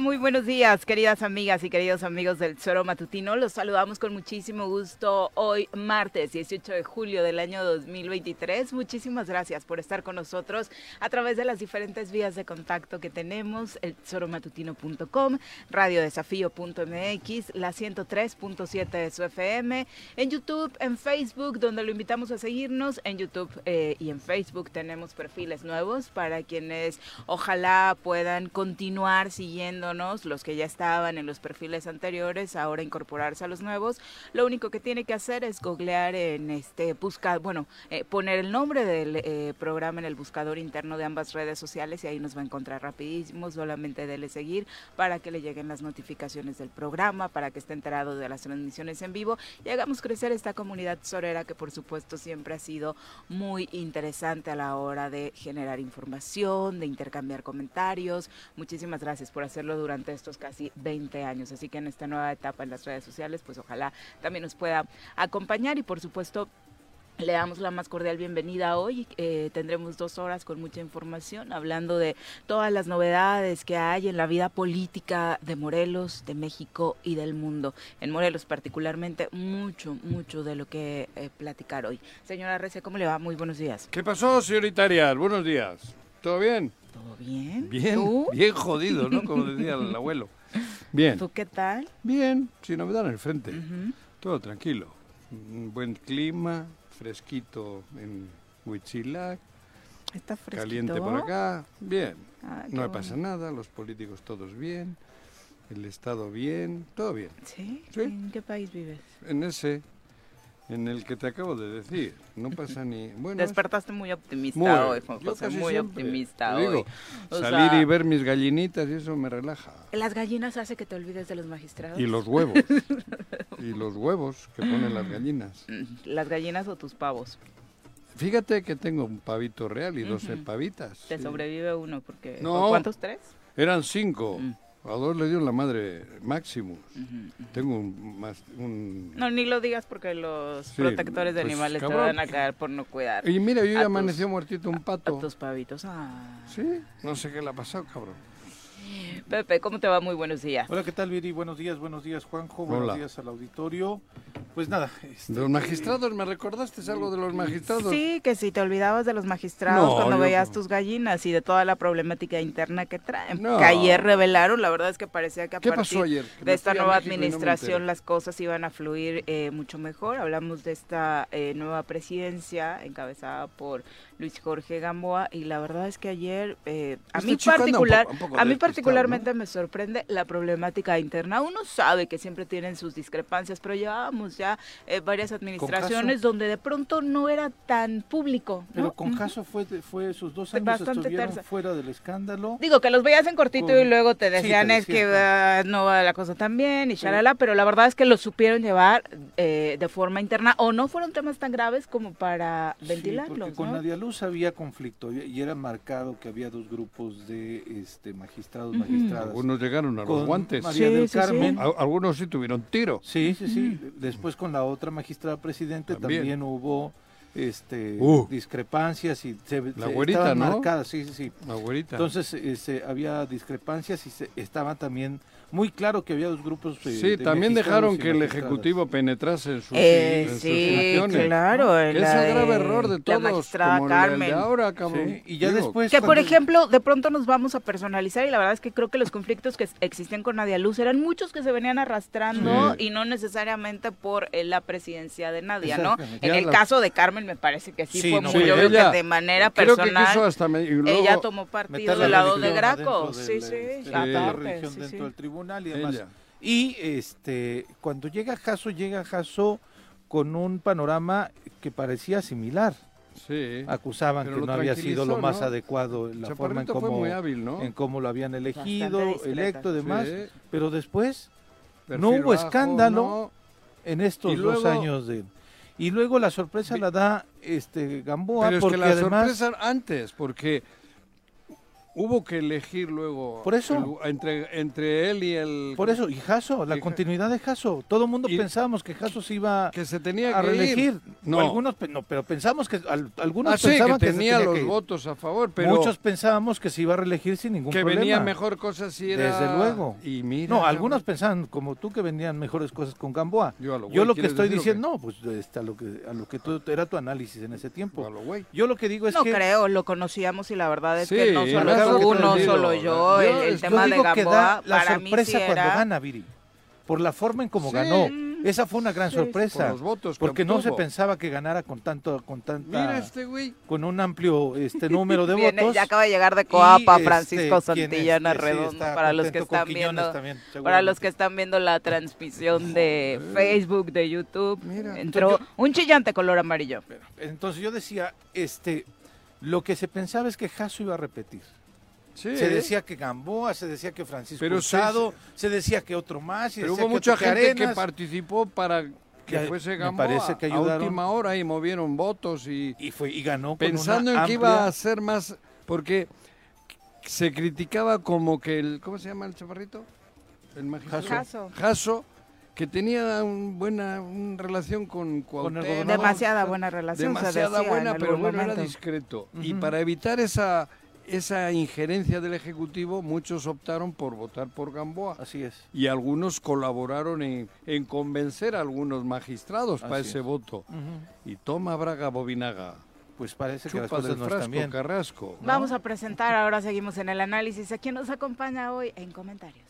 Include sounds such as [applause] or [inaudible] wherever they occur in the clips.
Muy buenos días, queridas amigas y queridos amigos del Zoro Matutino. Los saludamos con muchísimo gusto hoy, martes 18 de julio del año 2023. Muchísimas gracias por estar con nosotros a través de las diferentes vías de contacto que tenemos, el zoromatutino.com, radiodesafío.mx, la 103.7 de su FM, en YouTube, en Facebook, donde lo invitamos a seguirnos. En YouTube eh, y en Facebook tenemos perfiles nuevos para quienes ojalá puedan continuar siguiendo los que ya estaban en los perfiles anteriores, ahora incorporarse a los nuevos. Lo único que tiene que hacer es googlear en este buscar, bueno, eh, poner el nombre del eh, programa en el buscador interno de ambas redes sociales y ahí nos va a encontrar rapidísimo, solamente dele seguir para que le lleguen las notificaciones del programa, para que esté enterado de las transmisiones en vivo y hagamos crecer esta comunidad sorera que por supuesto siempre ha sido muy interesante a la hora de generar información, de intercambiar comentarios. Muchísimas gracias por hacerlo durante estos casi 20 años. Así que en esta nueva etapa en las redes sociales, pues ojalá también nos pueda acompañar y por supuesto le damos la más cordial bienvenida hoy. Eh, tendremos dos horas con mucha información hablando de todas las novedades que hay en la vida política de Morelos, de México y del mundo. En Morelos particularmente, mucho, mucho de lo que eh, platicar hoy. Señora Rece, ¿cómo le va? Muy buenos días. ¿Qué pasó, señorita Arias? Buenos días. ¿Todo bien? ¿Todo bien? Bien, bien jodido, ¿no? Como [laughs] decía el abuelo. Bien. ¿Tú qué tal? Bien, sin novedad en el frente. Todo tranquilo. Un buen clima, fresquito en Huitzilac. Está fresquito. Caliente por acá. Bien. Ah, no me pasa nada, los políticos todos bien, el Estado bien, todo bien. ¿Sí? ¿En qué país vives? En ese, en el que te acabo de decir. No pasa ni. Bueno, Despertaste muy optimista hoy, Juan José. Muy optimista hoy. salir y ver mis gallinitas y eso me relaja. Las gallinas hace que te olvides de los magistrados. Y los huevos. y los huevos que ponen las gallinas. ¿Las gallinas o tus pavos? Fíjate que tengo un pavito real y doce pavitas. Te sobrevive uno, porque. ¿Cuántos tres? Eran cinco. Mm. A dos le dio la madre máximo. Tengo un, más, un... No, ni lo digas porque los protectores de pues, animales te van a caer por no cuidar. Y mira, yo ya amaneció muertito un pato. A tus pavitos. Ah. Sí, no sé qué le ha pasado, cabrón. Pepe, ¿cómo te va? Muy buenos días. Hola, ¿qué tal, Viri? Buenos días, buenos días, Juanjo. Buenos días al auditorio. Pues nada. este, De los magistrados, ¿me recordaste algo de los magistrados? Sí, que si te olvidabas de los magistrados No, cuando veías no. tus gallinas y de toda la problemática interna que traen. No. Que ayer revelaron, la verdad es que parecía que a ¿Qué partir pasó ayer? Que me de esta a nueva administración las cosas iban a fluir eh, mucho mejor. Hablamos de esta eh, nueva presidencia encabezada por Luis Jorge Gamboa y la verdad es que ayer eh, a Este mí chico anda un particular, poco- un poco a mí despistado, particularmente me sorprende la problemática interna. Uno sabe que siempre tienen sus discrepancias, pero llevábamos ya eh, varias administraciones donde de pronto no era tan público. ¿no? Pero con. Caso fue, fue sus dos años bastante estuvieron fuera del escándalo. Digo que los veías en cortito Con- y luego te Sí, decían es que ah, no va la cosa tan bien y shalala, pero la verdad es que lo supieron llevar eh, de forma interna o no fueron temas tan graves como para Sí, ventilarlos, porque con ¿no? Nadia Luz había conflicto y era marcado que había dos grupos de este magistrados, Ujú. magistradas. Algunos llegaron a los Con guantes. María Sí, del sí. Carmen. Al- Algunos sí tuvieron tiro. Sí, sí, sí. Después con la otra magistrada presidente También. también, hubo este Uh. discrepancias y se, La se güerita, estaban ¿no? marcadas, sí, sí, sí. La güerita. Entonces este, había discrepancias y se, estaba también muy claro que había dos grupos. eh, sí, de también dejaron que el. Ejecutivo penetrase en sus, Eh, en sí, claro. Que es la el grave error de la todos, magistrada como el de Carmen. ahora, cabrón. Sí, y ya Digo, después. Que por ejemplo, de pronto nos vamos a personalizar y la verdad es que creo que los conflictos que existían con Nadia Luz eran muchos que se venían arrastrando Sí. y no necesariamente por eh, la presidencia de Nadia, ¿no? En el la- caso de Carmen me parece que sí, Sí, fue no, muy Sí, obvio ella- que de manera Creo que personal quiso hasta me- y luego ella tomó partido del la lado de Graco. adentro Sí, sí, este, la dentro sí. del tribunal y demás. ella. Y este, cuando llega Jasso, llega Jasso con un panorama que parecía similar. Sí. Acusaban que no había sido lo más ¿no? adecuado la forma en cómo, muy hábil, ¿no? en cómo lo habían elegido, electo, demás. Sí, Pero después, perfil no hubo bajo, escándalo. no. en estos Y dos años años de... Y luego la sorpresa Vi- la da este Gamboa, Pero es porque que la además... sorpresa antes, porque hubo que elegir luego Por eso. el- entre, entre él y el Por eso, y Jasso, la Y continuidad de Jasso. Todo el mundo Y- pensábamos que Jasso se iba que se tenía a que ir. reelegir. No. Algunos, no, pero pensamos que al- algunos Ah, sí, que pensaban que, se tenía tenía los que votos a favor, pero Muchos pensábamos que se iba a reelegir sin ningún que problema. venía mejor cosas si era Desde luego. Y mira, No, algunos pensaban como tú que venían mejores cosas con Gamboa. Yo a lo Yo güey, lo que ¿quieres estoy diciendo, no, pues este, a lo que a lo que tú, era tu análisis en ese tiempo. A lo güey. Yo lo que digo es No que creo, lo conocíamos y la verdad es Sí, que no solo claro que tú, te no digo, solo yo, el, el yo tema de que da la para mí sí sorpresa cuando era- gana Viri. Por la forma en cómo Sí. ganó. Esa fue una gran Sí, sorpresa. Por los votos que porque no se pensaba que ganara con tanto con tanta Mira este güey. con un amplio este número de [laughs] Viene- votos. ya acaba de llegar de Coapa este, Francisco Santillana este, está para los que están viendo también, para los que están viendo la transmisión de [laughs] Facebook, de YouTube, Mira. entró Entonces un chillante color amarillo. Entonces yo decía, este lo que se pensaba es que Jasso iba a repetir. Sí. Se decía que Gamboa, se decía que Francisco Pero se decía que otro más, y Pero decía hubo que mucha gente que participó para que Que fuese me Gamboa. parece que a ayudaron. última hora y movieron votos y y fue y ganó con pensando en una que iba a ser más porque se criticaba como que el ¿cómo se llama el chaparrito? El magistrado Jasso. Jasso, que tenía un buena una relación con Cuauhtémoc. Demasiada buena relación se demasiada decía buena, en pero bueno, era discreto. Y para evitar esa esa injerencia del ejecutivo, muchos optaron por votar por Gamboa Así es. y algunos colaboraron en, en convencer a algunos magistrados para ese es. voto. Y toma Braga Bobinaga, Pues parece que las cosas no están frasco, bien. Carrasco. ¿no? Vamos a presentar, ahora seguimos en el análisis. ¿A quién nos acompaña hoy en comentarios?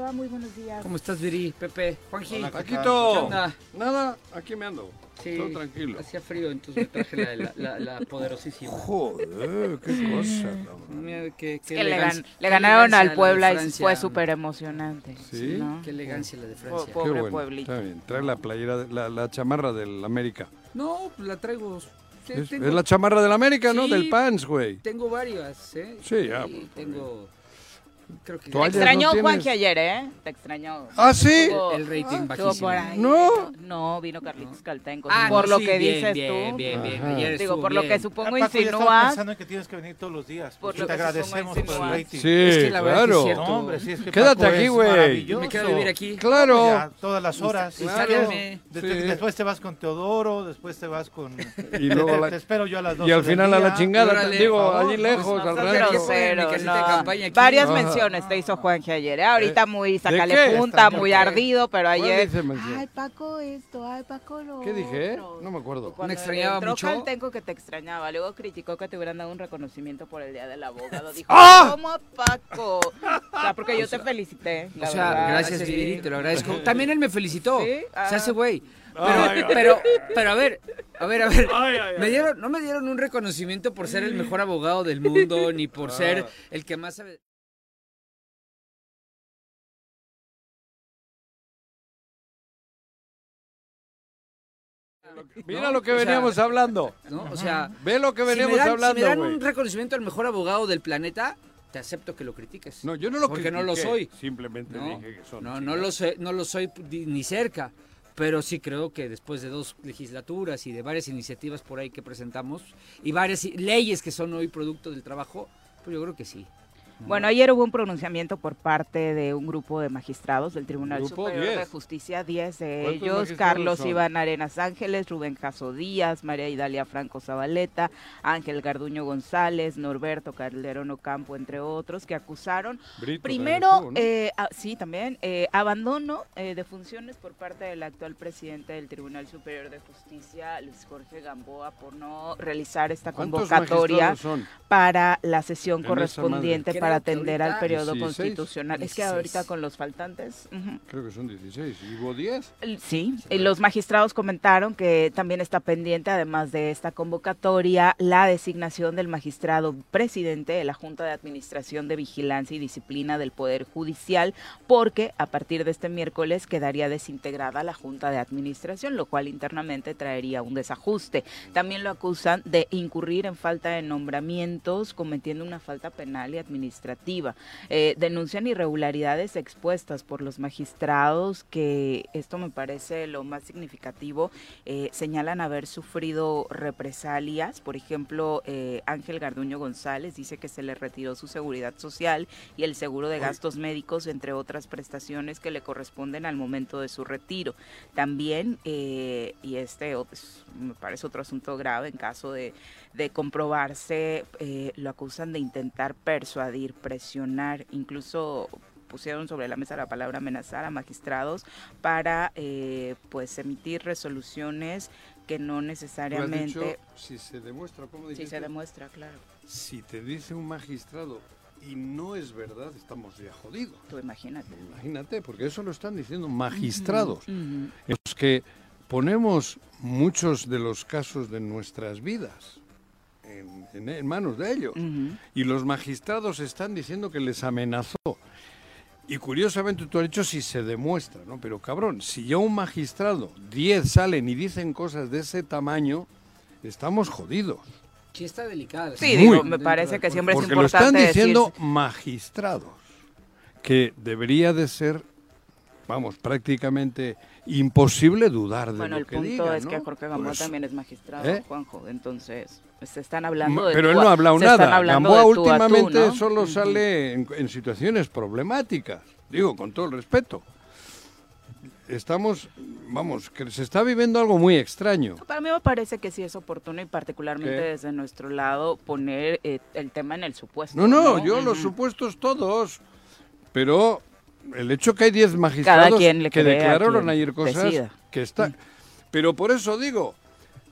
Va? Muy buenos días. ¿Cómo estás, Viri? Pepe, Juanji. Hola, ¿qué Paquito, nada, aquí me ando. Sí, Todo tranquilo. Hacía frío, entonces me traje la, la, la, la poderosísima. Joder, qué cosa. Mira, qué, qué que le, gan- le ganaron al Puebla y fue súper emocionante. ¿Sí? ¿no? Qué elegancia la de Po- Francia. po- Qué Pobre bueno, pueblito. Está bien, trae la playera, de- la, la chamarra del América. No, la traigo. Es, tengo, es la chamarra del América, ¿no? Sí. Del Pans, güey. tengo varias, ¿eh? Sí, ya, Y pues, tengo Creo que Te extrañó no tienes. Juanji ayer, ¿eh? Te extrañó. ¿Ah, sí? Estuvo- el rating bajísimo. por ahí. No. No, vino Carlitos Caltenco. Ah, por no, lo sí, que bien, dices bien, tú. Bien, bien, Ajá. Ayer Digo, por lo bien. que supongo Ah, Paco, insinúas. pensando en que tienes que venir todos los días. Por porque lo te que agradecemos por el rating. Sí, Es que la verdad es claro. cierto. No, hombre, sí, es que Quédate Paco aquí, es güey. Me quedo a vivir aquí. Claro. Ya, todas las horas. Sí. Después te vas con Teodoro, después te vas con... Y luego te, espero yo a las dos. Y al final a la chingada, digo, allí lejos, al aquí. Varias Ajá. Menciones te hizo Juanji ayer. ¿eh? Ahorita muy sácale qué? punta, Está muy muy ardido, pero ¿Cuál ayer. Ay, Paco esto, ay, Paco lo ¿Qué dije? otro. No me acuerdo. Cuando extrañaba entró mucho? Caltenco que te extrañaba. Luego criticó que te hubieran dado un reconocimiento por el Día del Abogado. [laughs] Dijo, ¡Ah! ¿cómo Paco? O sea, porque yo te felicité. O sea, verdad, gracias, sí. Viri, te lo agradezco. También él me felicitó. ¿Sí? O sea, ese Ah. güey. Ay, Pero, pero, pero a ver, a ver, a ver. Me dieron, no me dieron un reconocimiento por ser el mejor abogado del mundo, ni por ser el que más sabe. Mira ¿no? lo que O sea, veníamos hablando. ¿no? O sea, Ve lo que si veníamos dan, si hablando, me dan un reconocimiento al mejor abogado del planeta, te acepto que lo critiques. No, yo no lo Porque no lo soy. Simplemente No, dije que son. no, no lo soy, no lo soy ni cerca, pero sí creo que después de dos legislaturas y de varias iniciativas por ahí que presentamos y varias leyes que son hoy producto del trabajo, pues yo creo que sí. Bueno, ayer hubo un pronunciamiento por parte de un grupo de magistrados del Tribunal Grupo, Superior de 10. Justicia, 10 de ¿Cuántos ellos, Carlos son? Iván Arenas Ángeles, Rubén Caso Díaz, María Idalia Franco Zabaleta, Ángel Garduño González, Norberto Calderón Ocampo, entre otros, que acusaron Brito también Primero, estuvo, ¿no? eh, sí, también, eh, abandono eh, de funciones por parte del actual presidente del Tribunal Superior de Justicia, Luis Jorge Gamboa, por no realizar esta ¿Cuántos convocatoria para la sesión correspondiente madre. Para atender al periodo 16. constitucional. Es que 16. ahorita con los faltantes... Creo que son 16. ¿Y hubo 10? Sí, y los magistrados comentaron que también está pendiente, además de esta convocatoria, la designación del magistrado presidente de la Junta de Administración de Vigilancia y Disciplina del Poder Judicial, porque a partir de este miércoles quedaría desintegrada la Junta de Administración, lo cual internamente traería un desajuste. También lo acusan de incurrir en falta de nombramientos, cometiendo una falta penal y administrativa. Eh, denuncian irregularidades expuestas por los magistrados, que esto me parece lo más significativo, eh, señalan haber sufrido represalias. Por ejemplo, eh, Ángel Garduño González dice que se le retiró su seguridad social y el seguro de gastos médicos, entre otras prestaciones que le corresponden al momento de su retiro. También, y este me parece otro asunto grave, en caso de, de comprobarse, eh, lo acusan de intentar persuadir, presionar, incluso pusieron sobre la mesa la palabra amenazar a magistrados para eh, pues emitir resoluciones que no necesariamente dicho, si se demuestra, ¿cómo si dijiste? se demuestra, claro. Si te dice un magistrado y no es verdad, estamos ya jodidos. Tú imagínate. Imagínate, porque eso lo están diciendo magistrados. Ujú. en los que ponemos muchos de los casos de nuestras vidas en, en- en manos de ellos. Y los magistrados están diciendo que les amenazó. Y curiosamente tú has dicho si se demuestra, ¿no? Pero cabrón, si ya un magistrado, 10 salen y dicen cosas de ese tamaño, estamos jodidos. Sí está delicada. Sí, Muy. digo, me parece que siempre es Porque lo están importante diciendo decir magistrados, que debería de ser, vamos, prácticamente imposible dudar de Bueno, lo el que punto digan, es ¿no? que Jorge Gamboa Pues, también es magistrado, ¿Eh? Juanjo. Entonces, se están hablando de Pero tú él no ha hablado nada. Gamboa tú tú, últimamente ¿no? solo sale en, en situaciones problemáticas. Digo, con todo el respeto. Estamos, vamos, que se está viviendo algo muy extraño. Para mí me parece que sí es oportuno y particularmente ¿Qué? desde nuestro lado poner eh, el tema en el supuesto. No, no, yo los supuestos todos. Pero el hecho que hay 10 magistrados Cada quien le que declararon ayer cosas decida. que está. Pero por eso digo,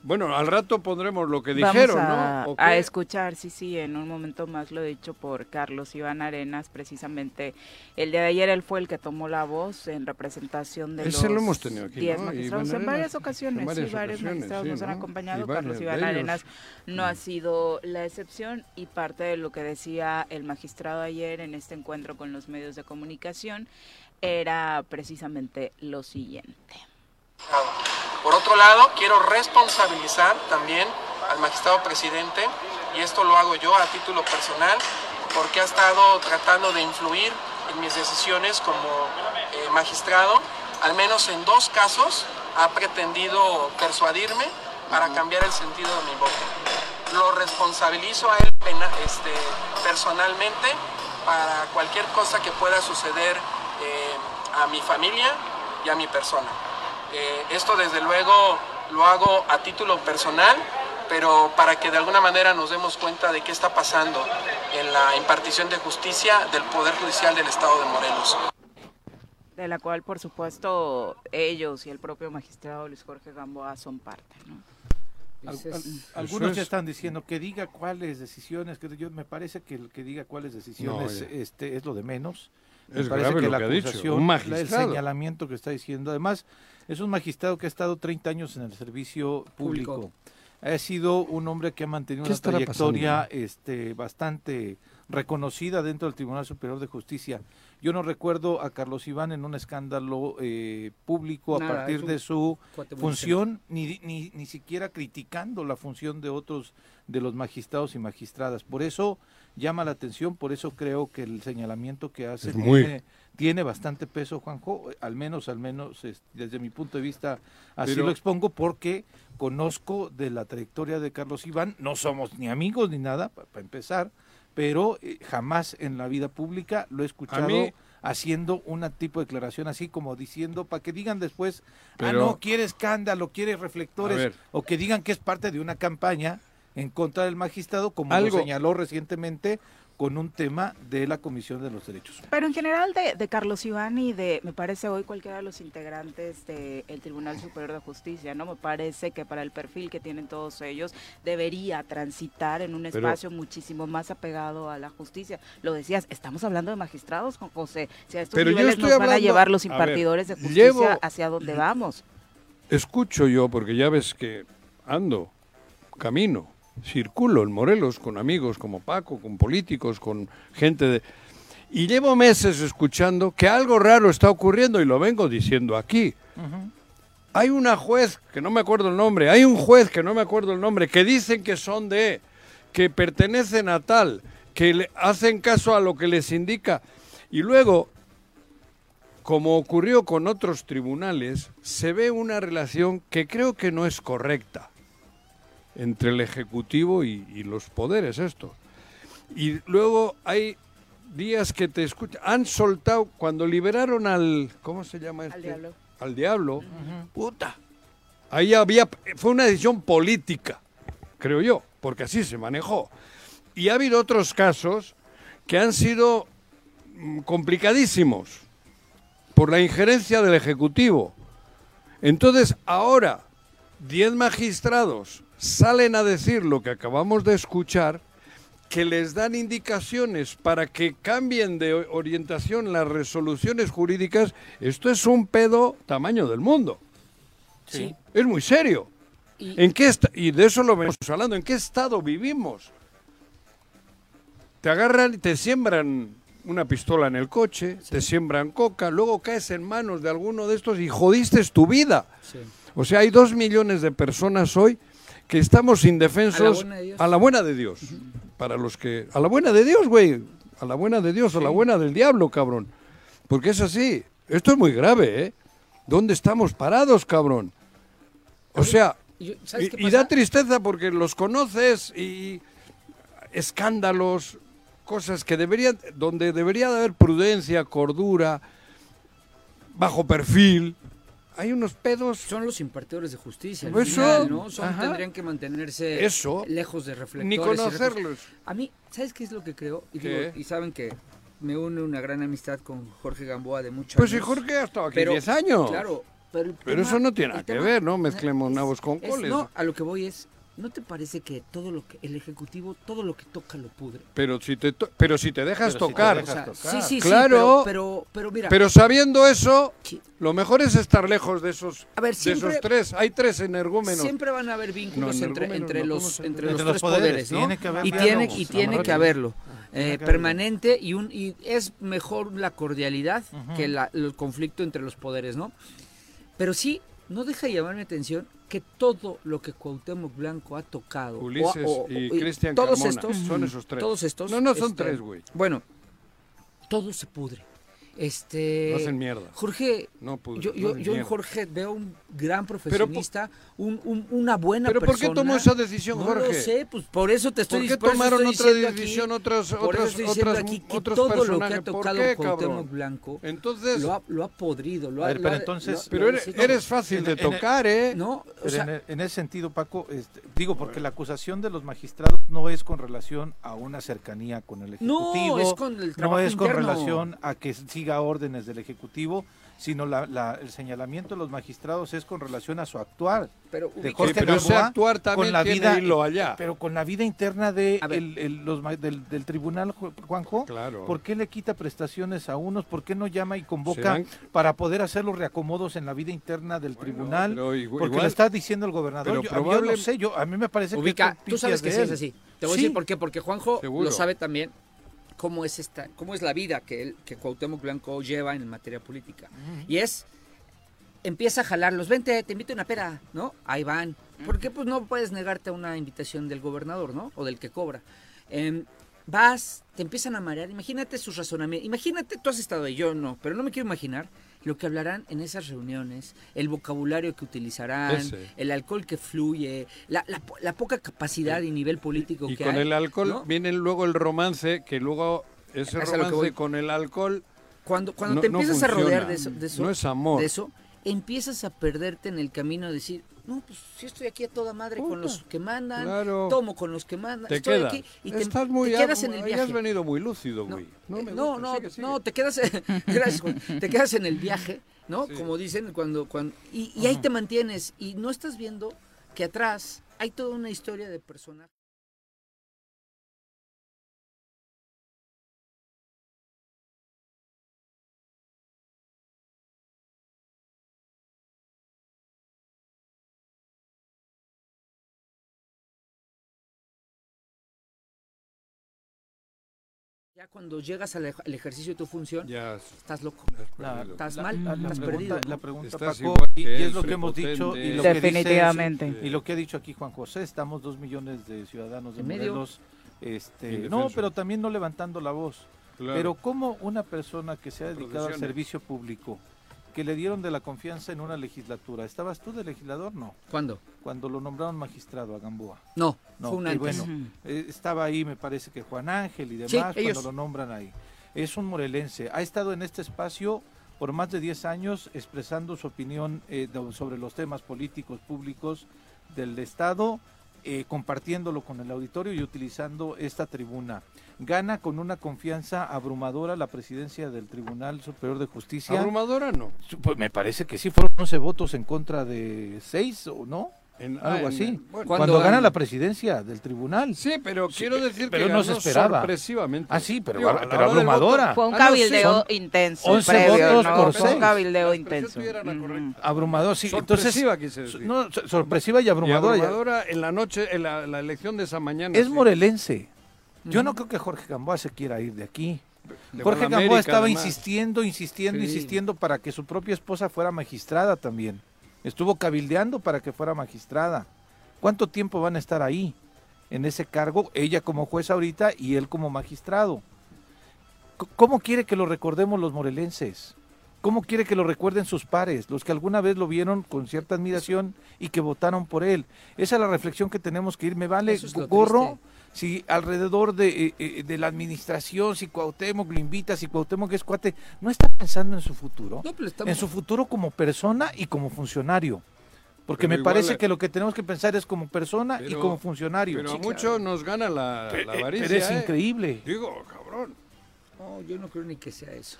bueno, al rato pondremos lo que Vamos dijeron, a, ¿no? ¿O a escuchar, sí, sí, en un momento más lo dicho por Carlos Iván Arenas, precisamente el día de ayer él fue el que tomó la voz en representación de Ese los lo hemos tenido aquí, 10 ¿no? magistrados en varias ocasiones, en varias sí, varios magistrados sí, nos han acompañado, varios Carlos Iván. Mm. Arenas no ha sido la excepción y parte de lo que decía el magistrado ayer en este encuentro con los medios de comunicación era precisamente lo siguiente. Por otro lado, quiero responsabilizar también al magistrado presidente, y esto lo hago yo a título personal, porque ha estado tratando de influir en mis decisiones como eh, magistrado. Al menos en dos casos ha pretendido persuadirme para cambiar el sentido de mi voto. Lo responsabilizo a él este, personalmente para cualquier cosa que pueda suceder eh, a mi familia y a mi persona. Eh, esto desde luego lo hago a título personal, pero para que de alguna manera nos demos cuenta de qué está pasando en la impartición de justicia del Poder Judicial del Estado de Morelos. De la cual, por supuesto, ellos y el propio magistrado Luis Jorge Gamboa son parte, ¿no? Al- al- algunos ya están diciendo que diga cuáles decisiones, que yo me parece que el que diga cuáles decisiones ya. este es lo de menos. Me Es parece grave lo la que ha dicho, un magistrado. el señalamiento que está diciendo. Además, es un magistrado que ha estado 30 años en el servicio público. Público. Ha sido un hombre que ha mantenido ¿Qué una trayectoria este, bastante reconocida dentro del Tribunal Superior de Justicia. Yo no recuerdo a Carlos Iván en un escándalo eh, público a partir de su función, ni, ni, ni siquiera criticando la función de otros de los magistrados y magistradas. Por eso llama la atención, por eso creo que el señalamiento que hace Es muy- tiene, bastante peso, Juanjo, al menos, al menos es- desde mi punto de vista así Pero- lo expongo porque conozco de la trayectoria de Carlos Iván, no somos ni amigos ni nada, para empezar, pero eh, jamás en la vida pública lo he escuchado mí- haciendo una tipo de declaración así como diciendo para que digan después, ah no, quiere escándalo, quiere reflectores, o que digan que es parte de una campaña en contra del magistrado, como Algo- lo señaló recientemente con un tema de la Comisión de los Derechos Humanos. Pero en general de, de Carlos Iván y de, me parece hoy cualquiera de los integrantes del Tribunal Superior de Justicia, ¿no? Me parece que para el perfil que tienen todos ellos debería transitar en un Pero- espacio muchísimo más apegado a la justicia. Lo decías, estamos hablando de magistrados, Juan José. Si a estos Pero yo niveles estoy nos van a llevar los ver, impartidores de justicia llevo- hacia donde vamos. Escucho yo, porque ya ves que ando, camino, circulo en Morelos con amigos como Paco, con políticos, con gente de... Y llevo meses escuchando que algo raro está ocurriendo y lo vengo diciendo aquí. Hay una juez, que no me acuerdo el nombre, hay un juez que no me acuerdo el nombre, que dicen que son de, que pertenecen a tal, que le hacen caso a lo que les indica. Y luego, como ocurrió con otros tribunales, se ve una relación que creo que no es correcta entre el Ejecutivo y, y los poderes estos. Y luego hay días que te escuchan, han soltado, cuando liberaron al, ¿cómo se llama este? Al diablo. Al diablo, puta. Ahí había, fue una decisión política, creo yo, porque así se manejó. Y ha habido otros casos que han sido mm, complicadísimos por la injerencia del Ejecutivo. Entonces, ahora, 10 magistrados salen a decir lo que acabamos de escuchar, que les dan indicaciones para que cambien de orientación las resoluciones jurídicas, esto es un pedo tamaño del mundo. Sí. Es muy serio. Y- ¿En qué y de eso lo venimos hablando, ¿en qué estado vivimos? Te agarran y te siembran una pistola en el coche, te siembran coca, luego caes en manos de alguno de estos y jodiste tu vida. Sí. O sea, hay dos millones de personas hoy que estamos indefensos A la buena de Dios. a la buena de Dios. Para los que... A la buena de Dios, güey. A la buena de Dios, a la buena del diablo, cabrón. Porque es así. Esto es muy grave, ¿eh? ¿Dónde estamos parados, cabrón? O sea, Y yo- ¿sabes y, da tristeza porque los conoces y escándalos, cosas que deberían, donde debería de haber prudencia, cordura, bajo perfil. Hay unos pedos. Son los impartidores de justicia. al Eso, final, ¿no? Son, ajá. tendrían que mantenerse Eso. lejos de reflectores. Ni conocerlos. A mí, ¿sabes qué es lo que creo? Y, digo, y saben que me une una gran amistad con Jorge Gamboa de muchos Pues si años. Jorge ha estado aquí Pero, 10 años. Claro, pero, eso no tiene nada que tema- ver, ¿no? Mezclemos nabos con es- coles. no, a lo que voy es, ¿no te parece que todo lo que el ejecutivo, todo lo que toca lo pudre? Pero si te, to- pero si te dejas Pero si te tocar. dejas O sea, tocar. sí, sí, Claro. sí, pero, pero, pero mira, Pero sabiendo eso, Sí. lo mejor es estar lejos de esos, A ver, de esos tres. Hay tres energúmenos. siempre van a haber vínculos No, entre, entre no, los ¿cómo se- entre, Entre los los tres poderes, poderes, ¿no? tiene que haber y tiene y tiene que haberlo eh, que haberlo. permanente y un y es mejor la cordialidad que la, el conflicto entre los poderes, ¿no? Pero sí no deja de llamar mi atención que todo lo que Cuauhtémoc Blanco ha tocado, o- Ulises o- y y Cristian todos Carmona, estos, son esos tres. todos estos, No, no, son este, tres, güey. Bueno, todo se pudre. Este, No hacen mierda. Jorge, No pudre, yo, no yo, en. Jorge veo un gran profesionista, un, un- una buena ¿Pero por qué persona. tomó esa decisión, no Jorge? lo sé, pues por eso te estoy ¿Por qué por eso tomaron estoy otra diciendo decisión aquí- otras- por eso otras- estoy diciendo otras- aquí que otros todo lo que ha personajes? ¿Por tocado qué, Cuauhtémoc? Blanco Entonces, lo ha, lo ha podrido, lo ha, A ver, pero entonces- lo- pero lo- eres, eres fácil de En- en- tocar, ¿eh? no, o Pero sea, en, en ese sentido, Paco, este, digo, porque la acusación de los magistrados no es con relación a una cercanía con el No, Ejecutivo, es con el no trabajo es con interno. relación a que siga órdenes del Ejecutivo, sino la- la- el señalamiento de los magistrados es con relación a su actuar. pero de Jorge pero ese actuar también con la tiene vida hilo allá. pero con la vida interna de el- el- los ma- del, del tribunal Ju- Juanjo Claro. ¿por qué le quita prestaciones a unos? ¿por qué no llama y convoca Serán- para poder hacer los reacomodos en la vida interna del Bueno, tribunal? porque igual- lo está diciendo el gobernador. pero Yo, mí yo probable- no sé, yo, a mí me parece ubica, que tú sabes que sí es así. Te voy a decir por qué, porque Juanjo Seguro. lo sabe también cómo es esta, cómo es la vida que él, que Cuauhtémoc Blanco lleva en materia política. Y es empieza a jalarlos, vente, te invito a una pera, ¿no? Ahí van. ¿Por qué pues no puedes negarte a una invitación del gobernador, ¿no? O del que cobra. Em, vas, te empiezan a marear, imagínate sus razonamientos, imagínate, tú has estado ahí, yo no, pero no me quiero imaginar lo que hablarán en esas reuniones, el vocabulario que utilizarán, Ese. el alcohol que fluye, la, la po- la poca capacidad y nivel político Y que con hay, el alcohol ¿no? viene luego el romance, que luego ese Es romance con el alcohol Cuando, cuando no- te no empiezas a rodear funciona. de eso, de eso, No es amor. de eso, empiezas a perderte en el camino de decir, no, pues si estoy aquí a toda madre con los que mandan, claro. tomo con los que mandan, te estoy quedas. aquí y te, Estás te muy quedas en el viaje. has venido muy lúcido, No, güey. eh, me no, gusta, no, sigue, sigue. no, te quedas, [laughs] gracias, Juan. te quedas en el viaje, ¿no? Sí. Como dicen cuando, cuando y, y ahí te mantienes y no estás viendo que atrás hay toda una historia de personajes. Ya cuando llegas al, ej- al ejercicio de tu función, Ya estás loco. La. Estás la- mal, la- la estás pregunta, perdido, ¿no? la pregunta, Estás Paco, igual y, que y es él, lo que hemos dicho y lo que dice- Definitivamente. y lo que ha dicho aquí Juan José, estamos dos millones de ciudadanos de En medio. Morelos, este, no, pero también no levantando la voz. Claro. Pero como una persona que se ha dedicado al servicio público, que le dieron de la confianza en una legislatura, ¿estabas tú de legislador? No, ¿Cuándo? cuando lo nombraron magistrado a Gamboa. No, No, fue un antes. bueno, eh, estaba ahí, me parece que Juan Ángel y demás, Sí, cuando ellos. lo nombran ahí. Es un morelense, ha estado en este espacio por más de 10 años expresando su opinión eh, sobre los temas políticos públicos del Estado, eh, compartiéndolo con el auditorio y utilizando esta tribuna. Gana con una confianza abrumadora la presidencia del Tribunal Superior de Justicia. Abrumadora no. Pues me parece que sí, fueron 11 votos en contra de 6, ¿o no? En- Algo ah, en- así. bueno, Cuando, Cuando gana gana. la presidencia del tribunal. Sí, pero quiero decir pero que no se esperaba. sorpresivamente. Ah, sí, pero Digo, pero abrumadora. Fue un Ah, no, sí, cabildeo intenso 11 previo, votos ¿no? por Fue un seis. cabildeo intenso. correcta. Abrumador, sí. Entonces, Sorpresiva, quise decir. no, so- sorpresiva y Y abrumadora. ya. abrumadora en la noche, en la, la elección de esa mañana. Es sí. morelense. Yo no creo que Jorge Gamboa se quiera ir de aquí. De Jorge Gamboa estaba además. insistiendo, insistiendo, Sí. insistiendo para que su propia esposa fuera magistrada también. Estuvo cabildeando para que fuera magistrada. ¿Cuánto tiempo van a estar ahí? En ese cargo, ella como jueza ahorita y él como magistrado. ¿Cómo quiere que lo recordemos los morelenses? ¿Cómo quiere que lo recuerden sus pares, los que alguna vez lo vieron con cierta admiración y que votaron por él? Esa es la reflexión que tenemos que ir. Me vale es gorro triste. Si alrededor de, eh, eh, de la administración, si Cuauhtémoc lo invita, si Cuauhtémoc es cuate, no está pensando en su futuro, No, pero estamos- en su futuro como persona y como funcionario. Porque Pero me parece la- que lo que tenemos que pensar es como persona y Pero- como funcionario. Pero a Sí, mucho claro. nos gana la, la eh, avaricia. pero es ¿eh? increíble. Digo, cabrón. No, yo no creo ni que sea eso.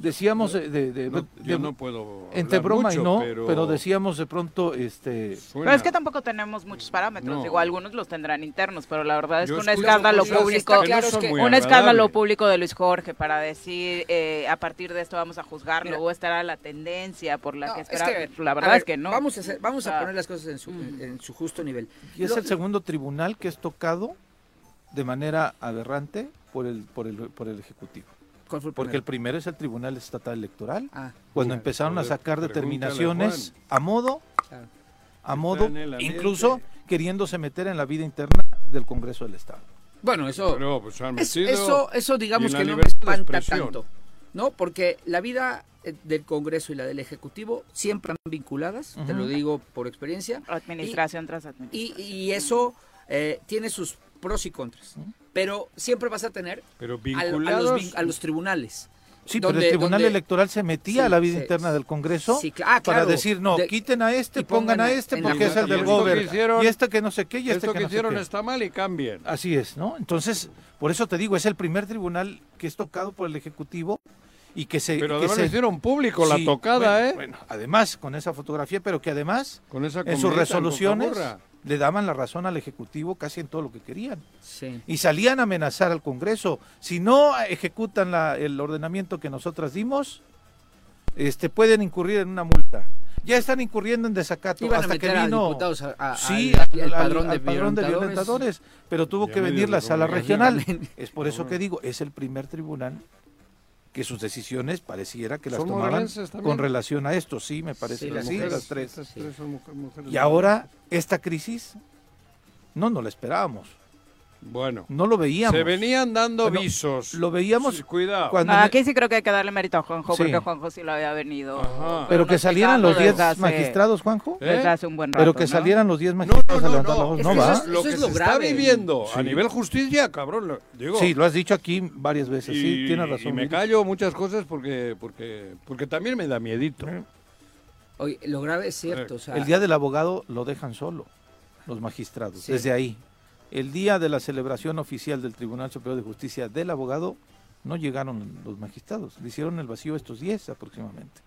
Decíamos de, de- de- No, de- yo no puedo. entre broma mucho, y no, pero, pero... decíamos de pronto, este, suena- Pero es que tampoco tenemos muchos parámetros. No. Digo, algunos los tendrán internos, pero la verdad es Yo que un escándalo público, claro es que un escándalo público de Luis Jorge para decir eh, a partir de esto vamos a juzgarlo Mira. o esta era la tendencia por la No, que es esperaba. que, la verdad ver, es que no. Vamos a, hacer- vamos a poner las cosas en su, en, en su justo nivel. y es Lo- el segundo tribunal que es tocado de manera aberrante por el, por el, por el Ejecutivo. ¿Cuál fue el Porque el primero? es el Tribunal Estatal Electoral. Ah, Cuando empezaron a sacar determinaciones a modo, claro. a modo, incluso queriéndose meter en la vida interna del Congreso del Estado. Bueno, eso, Pero, pues, han es- eso, eso digamos que no me espanta tanto, ¿no? Porque la vida eh, del Congreso y la del Ejecutivo siempre están vinculadas, te lo digo por experiencia, Administración tras administración. y eso eh, tiene sus pros y contras. Pero siempre vas a tener Pero a, a vinculados... los, vin- a los tribunales. Sí, Donde- pero el Tribunal donde- Electoral se metía Sí, a la vida sí, interna del Congreso Sí, ah, para claro. decir, no, De- quiten a este, y pongan pongan a este porque es el del hicieron- y este que no sé qué, y este Esto que que no sé hicieron qué. está mal y cambien. Así es, ¿no? Entonces, por eso te digo, es el primer tribunal que es tocado por el Ejecutivo y que se... Pero que además se- lo hicieron público la Sí, tocada, bueno, ¿eh? Bueno, además, con esa fotografía, pero que además, Con esa en sus resoluciones. Le daban la razón al Ejecutivo casi en todo lo que querían. Sí. Y salían a amenazar al Congreso. Si no ejecutan la- el ordenamiento que nosotras dimos, este, pueden incurrir en una multa. Ya están incurriendo en desacato. Iban a hasta que meter a vino... a- a- Sí, al- al, al al- padrón de al padrón de violentadores. pero tuvo Ya que venir la sala regional. Es por eso que digo, es el primer tribunal que sus decisiones pareciera que las ¿Son tomaban con relación a esto. Sí, me parece Sí, las sí, mujeres. las tres. Estas tres son mujer- mujeres Y ahora, esta crisis, no nos la esperábamos. Bueno, No lo veíamos. se venían dando Bueno, visos. Lo veíamos Sí, cuidado. cuando... No, aquí sí creo que hay que darle mérito a Juanjo, Sí. porque Juanjo sí lo había venido. Ajá. Pero que salieran los 10 desde hace- magistrados, Juanjo. ¿Eh? Desde hace un buen rato, Pero que ¿no? salieran los 10 No, magistrados no, a no, levantar la no. voz. No va. eso es- Lo que es se está viviendo a nivel justicia, cabrón, lo digo. Sí, lo has dicho aquí varias veces. Sí, tienes razón. y me callo muchas cosas porque porque porque también me da miedito. Oye, lo grave es cierto, o sea, El día del abogado lo dejan solo, los magistrados, Sí. desde ahí. El día de la celebración oficial del Tribunal Superior de Justicia del abogado, no llegaron los magistrados, le hicieron el vacío estos 10 aproximadamente.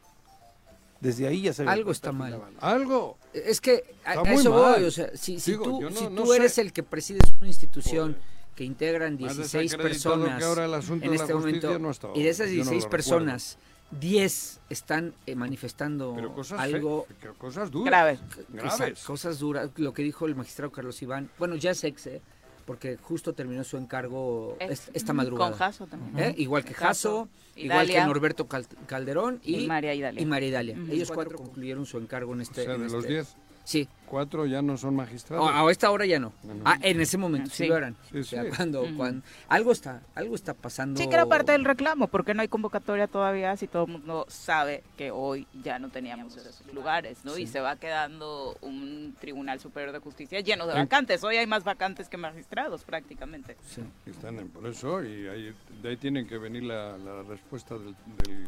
Desde ahí ya se algo está mal. Algo. Es que a, eso mal. voy, o sea, si, si Digo, tú, no- si no tú eres sé. el que presides una institución Joder. que integran Más 16 desacreditado personas que ahora el asunto en este momento no y de esas Yo no lo 16 recuerdo. personas 10 están eh, manifestando Pero cosas algo fe- que- cosas duras. Graves. cosas duras, lo que dijo el magistrado Carlos Iván, bueno, ya es ex, ¿eh? porque justo terminó su encargo Es- es- esta madrugada. Con Jaso también. ¿eh? Igual que Jaso, Jaso, igual que. Norberto Cal- Calderón y, Y María Idalia. y María Idalia. Ellos cuatro concluyeron su encargo en O este. sea, en de los este- 10, Sí, cuatro ya no son magistrados. a, a esta hora ya no. No, no. Ah, en ese momento sí, Sí. lo eran. Sí, O sea, sí. cuando, cuando algo está, algo está pasando. Sí, que era parte del reclamo, porque no hay convocatoria todavía, si todo el mundo sabe que hoy ya no teníamos esos lugares, ¿no? Y se va quedando un Tribunal Superior de Justicia lleno de vacantes. Hoy hay más vacantes que magistrados, prácticamente. Sí. Están en- por eso y ahí, de ahí tienen que venir la, la respuesta del,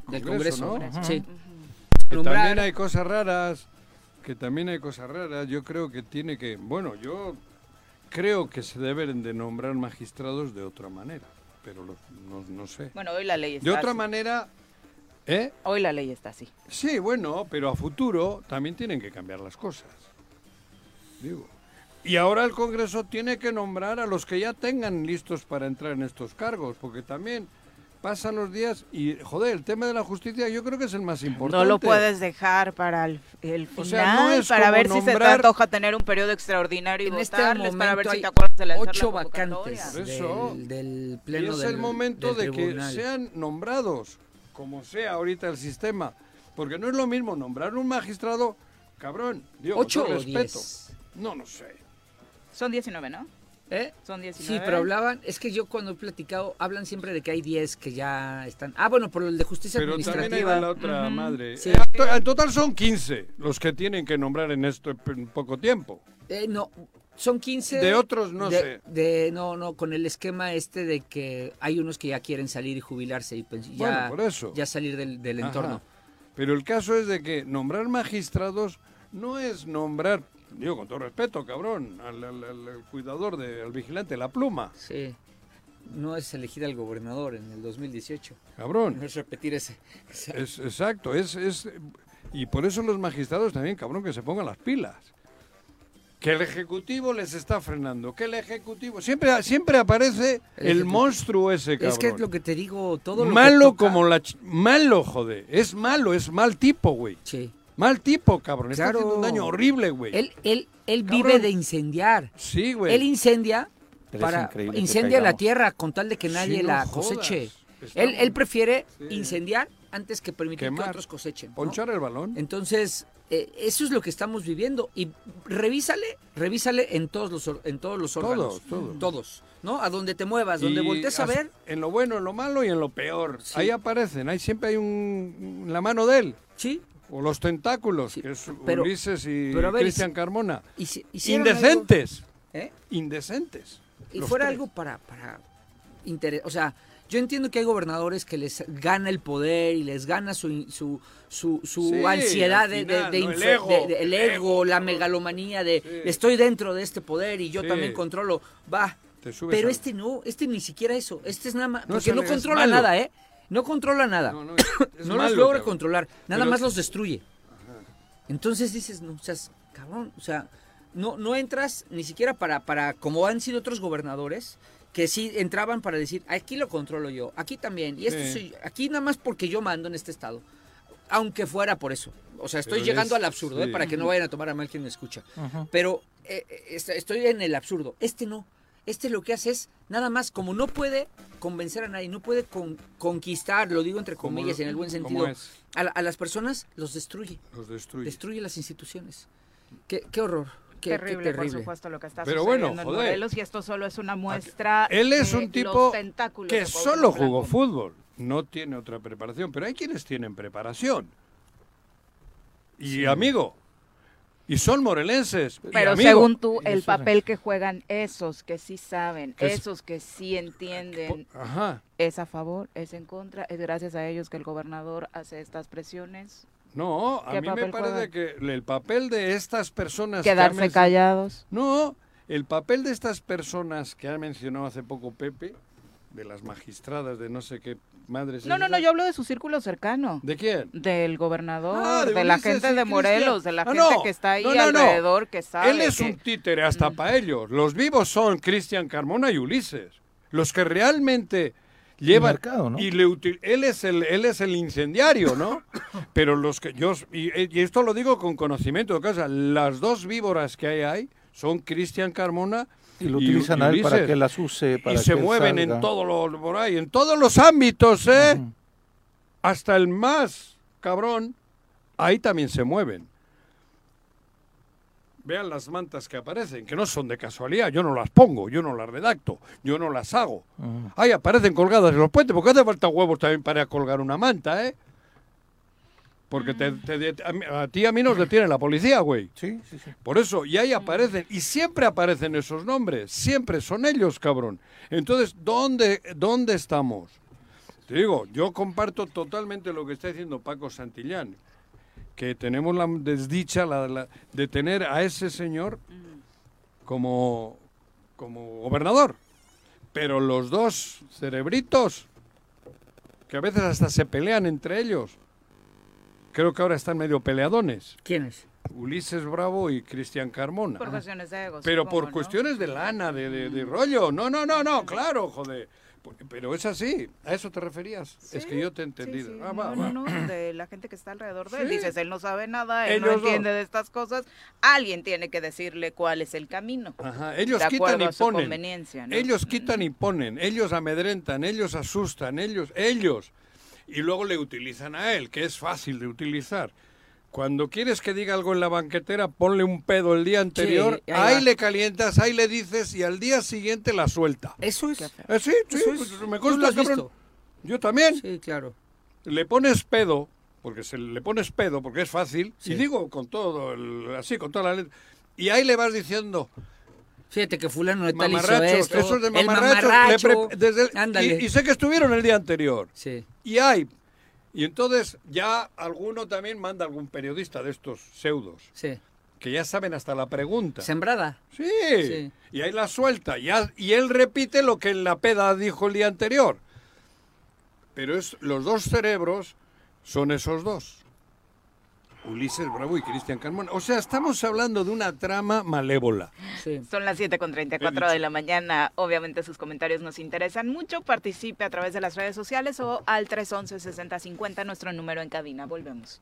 del Congreso, Del Congreso. ¿no? Sí. Que Nombrar- también hay cosas raras, que también hay cosas raras. Yo creo que tiene que, bueno, yo creo que se deben de nombrar magistrados de otra manera, pero no, no sé. Bueno, hoy la ley está De otra así. manera, ¿eh? Hoy la ley está así. Sí, bueno, pero a futuro también tienen que cambiar las cosas. Digo. Y ahora el Congreso tiene que nombrar a los que ya tengan listos para entrar en estos cargos, porque también pasan los días y, joder, el tema de la justicia yo creo que es el más importante. No lo puedes dejar para el, el final, O sea, no es para ver si se te nombrar- antoja tener un periodo extraordinario y En este votarles, para ver momento si te acuerdas de lanzar ocho la vacantes del, del Y pleno es del, el momento del de que sean nombrados, como sea ahorita el sistema. Porque no es lo mismo nombrar un magistrado, cabrón, con ¿Ocho todo o respeto. diez? No, no sé. Son 19, ¿no? ¿Eh? Son 19. Sí, pero hablaban, es que yo cuando he platicado, hablan siempre de que hay 10 que ya están. Ah, bueno, por el de justicia Pero también hay administrativa. de la otra madre. Sí. Eh, en to- en total son 15 los que tienen que nombrar en esto en poco tiempo. Eh, no, son 15. De otros no de- sé. De, no, no, con el esquema este de que hay unos que ya quieren salir y jubilarse y pues ya, Bueno, por eso. ya salir del, entorno. Pero el caso es de que nombrar magistrados no es nombrar, digo con todo respeto, cabrón, al, al- al- al cuidador, de, al vigilante, la pluma, Sí. No es elegir al gobernador en el 2018. cabrón. No es repetir ese. [laughs] ese- Es, exacto, es, es... Y por eso los magistrados también, cabrón, que se pongan las pilas. Que el Ejecutivo les está frenando, que el Ejecutivo... Siempre, siempre aparece El monstruo ese, cabrón. Es que es lo que te digo, todo lo que malo toca- como la... ch- Malo, joder. Es malo, es mal tipo, güey. Sí. Mal tipo, cabrón. Está haciendo un daño horrible, güey. Él, él, él Cabrón. vive de incendiar. Sí, güey. Él incendia Pero para incendia la tierra con tal de que Sí, nadie no la coseche. Él, él prefiere Sí. incendiar antes que permitir Quemar. que otros cosechen. ¿no? Ponchar el balón. Entonces, eh, eso es lo que estamos viviendo. Y revísale, revísale en todos los, en todos los órganos. Todos, todos. Todos, ¿no? A donde te muevas, donde Y voltees a ver. En lo bueno, en lo malo y en lo peor. Sí. Ahí aparecen, ahí siempre hay un la mano de él. Sí. O los tentáculos, Sí, que es pero- Ulises y Cristian Carmona. Y si- hicieron Indecentes. algo, ¿eh? Indecentes. Y fuera tres. algo para, para interés. O sea, yo entiendo que hay gobernadores que les gana el poder y les gana su, su, su, su Sí, ansiedad de, final, de ¿no? El ego, de- el la megalomanía de Sí. estoy dentro de este poder y yo Sí. también controlo. Va. Pero este no, este ni siquiera eso. Este es nada más. No, porque no controla malo. nada, ¿eh? No controla nada. No, No, no, [coughs] es- es los malo, logra cabrón. controlar. Nada Pero- más los destruye. Entonces dices, no, o sea, cabrón, o sea, no, no entras ni siquiera para, para, como han sido otros gobernadores, que sí entraban para decir, aquí lo controlo yo, aquí también, y esto Sí. soy- aquí nada más porque yo mando en este estado. Aunque fuera por eso. O sea, estoy Pero llegando es- al absurdo, ¿eh? para que no vayan a tomar a mal quien me escucha. Pero eh, eh, est- estoy en el absurdo. Este no. Este lo que hace es, nada más, como no puede convencer a nadie, no puede con- conquistar, lo digo entre comillas, en el buen sentido, a, la- a las personas los destruye Los destruye. destruye las instituciones. Qué, qué horror. Qué, qué terrible, por supuesto, lo que está Pero bueno, en. Morelos y esto solo es una muestra Él es de un tipo que solo jugó fútbol. No tiene otra preparación. Pero hay quienes tienen preparación. Y amigo. Y son morelenses. Pero amigo. según tú, el papel que juegan esos que sí saben, Que esos que sí entienden, Ajá. es a favor, es en contra, es gracias a ellos que el gobernador hace estas presiones, No, a ¿Qué mí me parece juegan? que el papel de estas personas... quedarse callados. No, el papel de estas personas que ha mencionado hace poco Pepe, de las magistradas de no sé qué madres... No, no, no, yo hablo de su círculo cercano. ¿De quién? Del gobernador, Ah, de, la gente de Morelos, de la Ah, gente no, que está ahí no, no, no. alrededor, que sabe. Él es que- un títere hasta Mm. para ellos. Los vivos son Cristian Carmona y Ulises. Los que realmente llevan mercado, ¿no? y le util- él es el él es el incendiario, ¿no? [coughs] Pero los que yo y, y esto lo digo con conocimiento de casa, las dos víboras que hay ahí son Cristian Carmona Y lo utilizan a él para que las use, para y se que mueven salga. en todos los por ahí, en todos los ámbitos, ¿eh? Hasta el más cabrón, ahí también se mueven. Vean las mantas que aparecen, que no son de casualidad, yo no las pongo, yo no las redacto, yo no las hago. Ahí aparecen colgadas en los puentes, porque hace falta huevos también para colgar una manta, ¿eh? Porque te- te- a, ti y a mí nos detiene la policía, güey. Sí, sí, sí. Por eso, y ahí aparecen, y siempre aparecen esos nombres, siempre son ellos, cabrón. Entonces, ¿dónde, dónde estamos? Te digo, yo comparto totalmente lo que está diciendo Paco Santillán, que tenemos la desdicha la- la- de tener a ese señor como, como gobernador. Pero los dos cerebritos, que a veces hasta se pelean entre ellos, creo que ahora están medio peleadones. ¿Quién es? Ulises Bravo y Cristian Carmona. Por cuestiones de ego. Pero supongo, por ¿no? cuestiones de lana, de, de- de rollo. No, no, no, no, claro, joder. Pero es así. ¿A eso te referías? es que yo te he entendido. sí, Ah, va, no, va. no, no, de la gente que está alrededor de él. Sí. Dices, él no sabe nada, él no Ellos entiende de estas cosas. Alguien tiene que decirle cuál es el camino. Ajá, Ellos de quitan y a su ponen. conveniencia, ¿no? Ellos quitan y ponen. Ellos amedrentan, ellos asustan, ellos, ellos. Y luego le utilizan a él, que es fácil de utilizar. Cuando quieres que diga algo en la banquetera, ponle un pedo el día anterior, ahí le calientas, ahí le dices y al día siguiente la suelta. Eso es. Eh, sí, sí, Eso es. pues me ¿Tú consta, cabrón. Yo también. Sí, claro. Le pones pedo, porque se le pones pedo, porque es fácil, Sí. y digo con todo, el- así, con toda la letra, y ahí le vas diciendo, Fíjate que fulano de tal hizo esto. esos de el mamarracho. desde el- Ándale. y, y sé que estuvieron el día anterior, Sí. y hay, y entonces ya alguno también manda algún periodista de estos pseudos, Sí. que ya saben hasta la pregunta. Sembrada. Sí. Sí. Y ahí la suelta. Ya, y él repite lo que en la peda dijo el día anterior. Pero es, los dos cerebros son esos dos. Ulises Bravo y Cristian Carmona. O sea, estamos hablando de una trama malévola. Sí. Son las 7 con 34 de la mañana. Obviamente sus comentarios nos interesan mucho. Participe a través de las redes sociales o al 311-6050, nuestro número en cabina. Volvemos.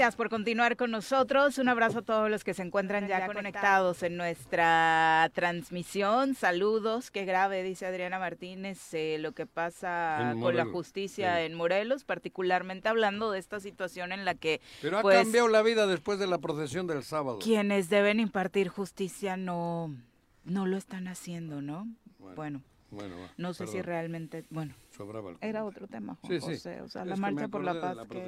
Gracias por continuar con nosotros. Un abrazo a todos los que se encuentran ya, conectados en nuestra transmisión. Saludos. Qué grave, dice Adriana Martínez, eh, lo que pasa con la Morelos, justicia sí. en Morelos, particularmente hablando de esta situación en la que Pero ha pues, cambiado la vida después de la procesión del sábado. quienes deben impartir justicia no, no lo están haciendo, ¿no? Bueno, Bueno, va, no sé si realmente, bueno, Sobraba el era otro tema, Juan Sí, sí. José, o sea, Es la marcha por la paz. la que-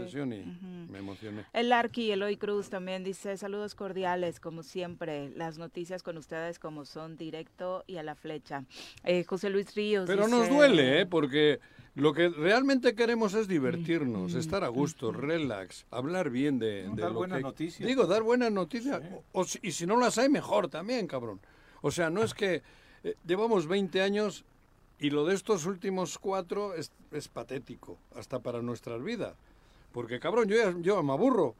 me emocioné. El Arqui Eloy Cruz también dice saludos cordiales, como siempre, las noticias con ustedes como son, directo y a la flecha. Eh, José Luis Ríos. Pero nos duele, ¿eh? Porque lo que realmente queremos es divertirnos, estar a gusto, relax, hablar bien de, de dar lo buenas que... noticias. Digo, dar buenas noticias. O, o si- y si no las hay, mejor también, cabrón. O sea, no es que eh, llevamos 20 años y lo de estos últimos cuatro es, es patético, hasta para nuestras vidas. Porque, cabrón, yo, ya- yo me aburro.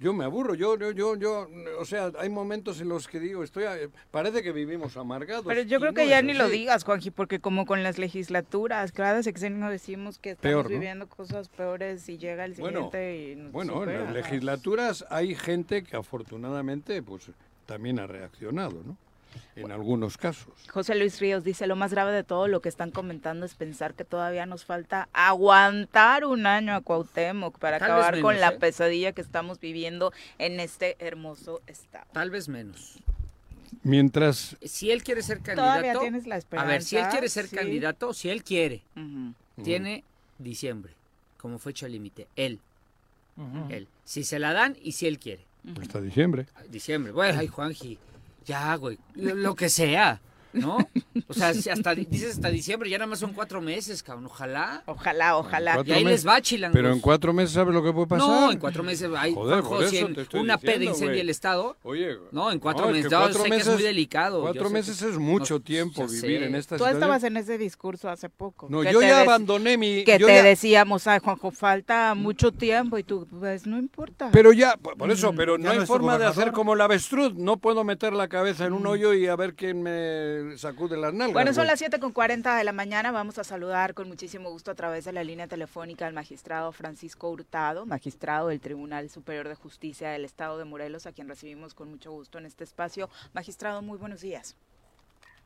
Yo me aburro, yo, yo, yo, yo, o sea, hay momentos en los que digo, estoy, a- parece que vivimos amargados. Pero yo creo no que ya es ni lo así. digas, Juanji, porque como con las legislaturas, cada sexenio decimos que estamos Peor, ¿no? viviendo cosas peores y llega el Bueno, siguiente y nos Bueno, en supera. las legislaturas hay gente que afortunadamente pues también ha reaccionado, ¿no? En algunos casos. José Luis Ríos dice, lo más grave de todo lo que están comentando es pensar que todavía nos falta aguantar un año a Cuauhtémoc para Tal acabar con la ¿eh? pesadilla que estamos viviendo en este hermoso estado. Tal vez menos. Mientras Si él quiere ser Todavía candidato, tienes la a ver, si él quiere ser sí. candidato, si él quiere, tiene diciembre como fecha límite. Él, él. Si se la dan y si él quiere. hasta diciembre. Diciembre. Bueno, ay, Juanji, ya, güey, lo, lo que sea, ¿no? O sea, si hasta dices hasta diciembre, ya nada más son cuatro meses, cabrón. Ojalá. Ojalá, ojalá. Cuatro Y ahí meses. les va, chilangos. Pero en cuatro meses sabes lo que puede pasar. No, en cuatro meses, ay, Joder, Juanjo, por si eso en te estoy una peda diciendo, incendia güey. el estado. Oye, No, en cuatro es que meses. Yo sé que es muy delicado, Cuatro meses que- es mucho no, tiempo vivir sé. en esta Tú situación. estabas en ese discurso hace poco. No, yo ya abandoné mi. Que yo te ya- decíamos, ay, Juanjo, falta mucho tiempo y tú, pues no importa. Pero ya, por eso, pero Ya no hay forma de hacer como el avestruz. No puedo meter la cabeza en un hoyo y a ver quién me sacude las nalgas. Bueno, son las 7 con 40 de la mañana. Vamos a saludar con muchísimo gusto a través de la línea telefónica al magistrado Francisco Hurtado, magistrado del Tribunal Superior de Justicia del Estado de Morelos, a quien recibimos con mucho gusto en este espacio. Magistrado, muy buenos días.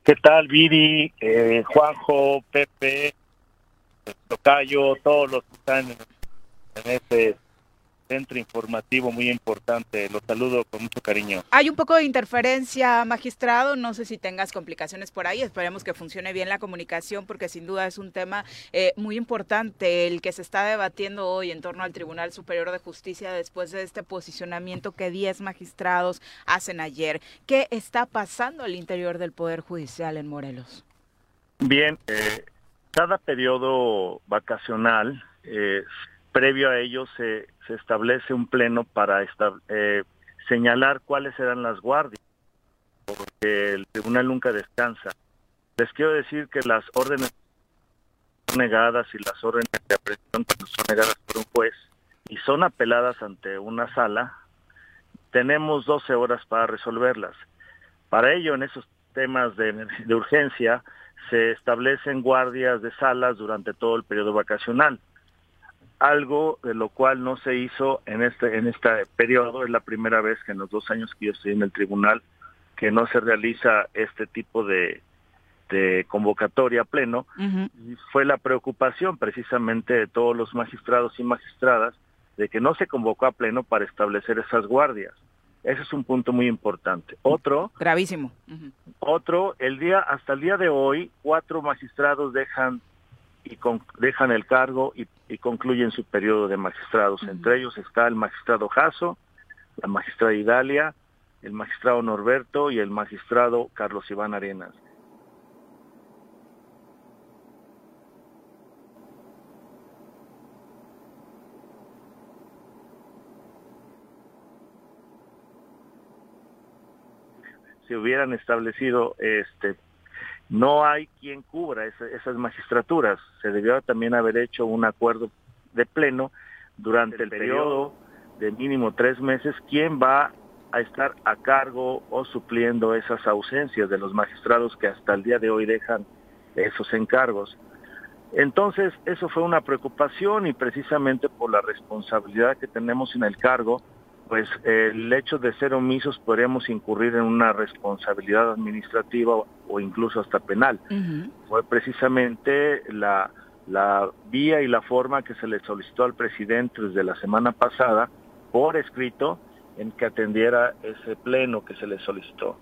¿Qué tal, Viri, eh, Juanjo, Pepe, Tocayo, todos los que están en, en este centro informativo muy importante? Los saludo con mucho cariño. Hay un poco de interferencia, magistrado. No sé si tengas complicaciones por ahí. Esperemos que funcione bien la comunicación, porque sin duda es un tema eh, muy importante el que se está debatiendo hoy en torno al Tribunal Superior de Justicia después de este posicionamiento que 10 magistrados hacen ayer. ¿Qué está pasando al interior del Poder Judicial en Morelos? Bien, eh, cada periodo vacacional, eh, previo a ello, se, establece un pleno para eh, señalar cuáles serán las guardias, porque el tribunal nunca descansa. Les quiero decir que las órdenes negadas y las órdenes de aprehensión son negadas por un juez y son apeladas ante una sala, tenemos 12 horas para resolverlas. Para ello, en esos temas de, de urgencia, se establecen guardias de salas durante todo el periodo vacacional. Algo de lo cual no se hizo en este en este periodo, es la primera vez que en los dos años que yo estoy en el tribunal que no se realiza este tipo de, de convocatoria a pleno y fue la preocupación precisamente de todos los magistrados y magistradas de que no se convocó a pleno para establecer esas guardias. Ese es un punto muy importante. Otro, Gravísimo. otro, el día hasta el día de hoy, cuatro magistrados dejan y con- dejan el cargo y, y concluyen su periodo de magistrados. Entre ellos está el magistrado Jasso, la magistrada Idalia, el magistrado Norberto y el magistrado Carlos Iván Arenas. se hubieran establecido este no hay quien cubra esas magistraturas. Se debió también haber hecho un acuerdo de pleno durante el periodo de mínimo tres meses quién va a estar a cargo o supliendo esas ausencias de los magistrados que hasta el día de hoy dejan esos encargos. Entonces, eso fue una preocupación y precisamente por la responsabilidad que tenemos en el cargo, pues el hecho de ser omisos podríamos incurrir en una responsabilidad administrativa o incluso hasta penal. Fue precisamente la, la vía y la forma que se le solicitó al presidente desde la semana pasada por escrito en que atendiera ese pleno que se le solicitó.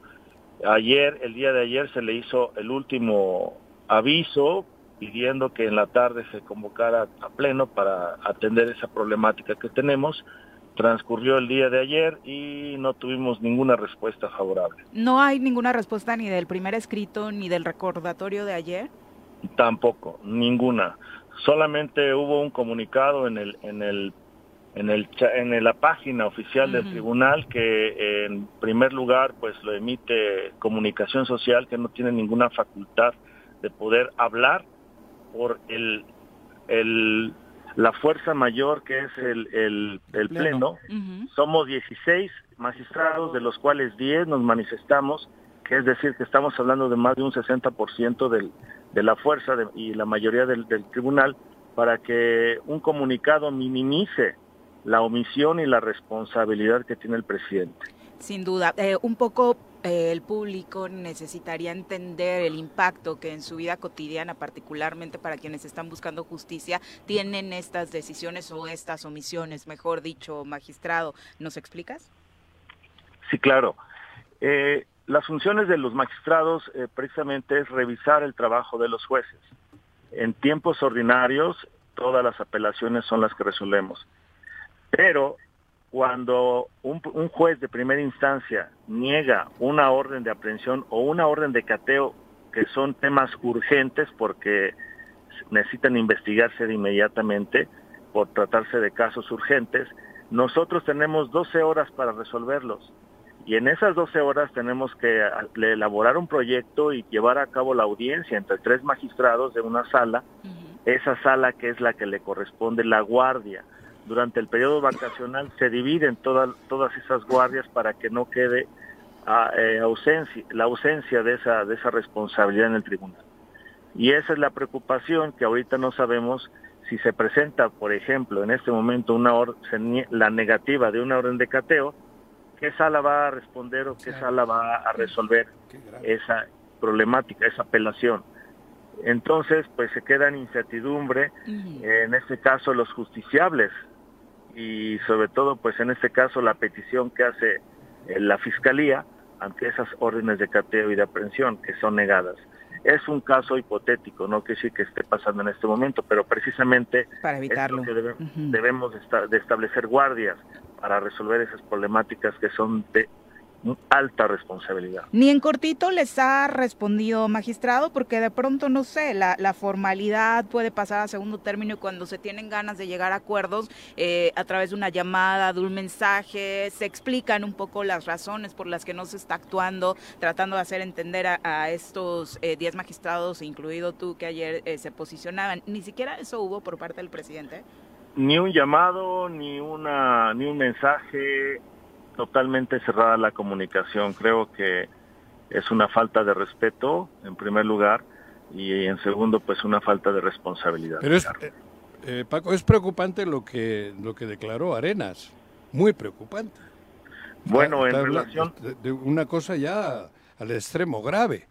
Ayer, el día de ayer, se le hizo el último aviso pidiendo que en la tarde se convocara a pleno para atender esa problemática que tenemos transcurrió el día de ayer y no tuvimos ninguna respuesta favorable. ¿No hay ninguna respuesta ni del primer escrito ni del recordatorio de ayer? Tampoco, ninguna. Solamente hubo un comunicado en el en el en el en la página oficial del tribunal que en primer lugar pues lo emite Comunicación Social que no tiene ninguna facultad de poder hablar por el el la fuerza mayor que es el, el, pleno, somos 16 magistrados, de los cuales 10 nos manifestamos, que es decir, que estamos hablando de más de un 60% del, de la fuerza y la mayoría del, del tribunal, para que un comunicado minimice la omisión y la responsabilidad que tiene el presidente. Sin duda, eh, un poco el público necesitaría entender el impacto que en su vida cotidiana, particularmente para quienes están buscando justicia, tienen estas decisiones o estas omisiones, mejor dicho, magistrado. ¿Nos explicas? Sí, claro. Eh, las funciones de los magistrados precisamente es revisar el trabajo de los jueces. En tiempos ordinarios, todas las apelaciones son las que resolvemos. Pero cuando un, juez de primera instancia niega una orden de aprehensión o una orden de cateo que son temas urgentes porque necesitan investigarse de inmediatamente por tratarse de casos urgentes, nosotros tenemos 12 horas para resolverlos. Y en esas 12 horas tenemos que elaborar un proyecto y llevar a cabo la audiencia entre tres magistrados de una sala, esa sala que es la que le corresponde la guardia durante el periodo vacacional se dividen todas todas esas guardias para que no quede ah, eh, ausencia, la ausencia de esa, de esa responsabilidad en el tribunal. Y esa es la preocupación que ahorita no sabemos si se presenta, por ejemplo, en este momento una la negativa de una orden de cateo, ¿qué sala va a responder o qué sala va a resolver esa problemática, esa apelación? Entonces, pues se queda en incertidumbre, en este caso los justiciables, y sobre todo pues en este caso la petición que hace eh, la fiscalía ante esas órdenes de cateo y de aprehensión que son negadas. Es un caso hipotético, no que sí que esté pasando en este momento, pero precisamente para evitarlo debemos de establecer guardias para resolver esas problemáticas que son de alta responsabilidad. Ni en cortito les ha respondido magistrado, porque de pronto, no sé, la, la formalidad puede pasar a segundo término cuando se tienen ganas de llegar a acuerdos eh, a través de una llamada, de un mensaje, se explican un poco las razones por las que no se está actuando, tratando de hacer entender a, estos 10 eh, magistrados, incluido tú que ayer eh, se posicionaban. Ni siquiera eso hubo por parte del presidente. Ni un llamado, ni una, ni un mensaje, totalmente cerrada la comunicación. Creo que es una falta de respeto, en primer lugar, y en segundo, pues una falta de responsabilidad. Pero es, eh, eh, Paco, es preocupante lo que, lo que declaró Arenas, muy preocupante. Bueno, en relación... De una cosa ya al extremo grave.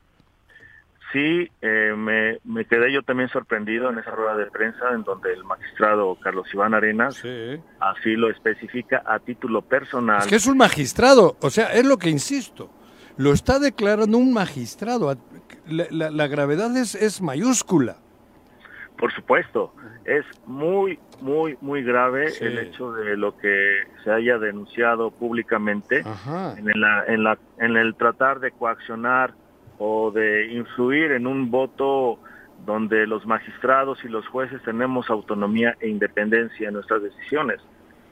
Sí, eh, me, me, quedé yo también sorprendido en esa rueda de prensa en donde el magistrado Carlos Iván Arenas así lo especifica a título personal. Es que es un magistrado, o sea, es lo que insisto, lo está declarando un magistrado, la, la, gravedad es, es mayúscula. Por supuesto, es muy, muy, muy grave Sí. el hecho de lo que se haya denunciado públicamente en, la, en, la, en el tratar de coaccionar o de influir en un voto donde los magistrados y los jueces tenemos autonomía e independencia en nuestras decisiones.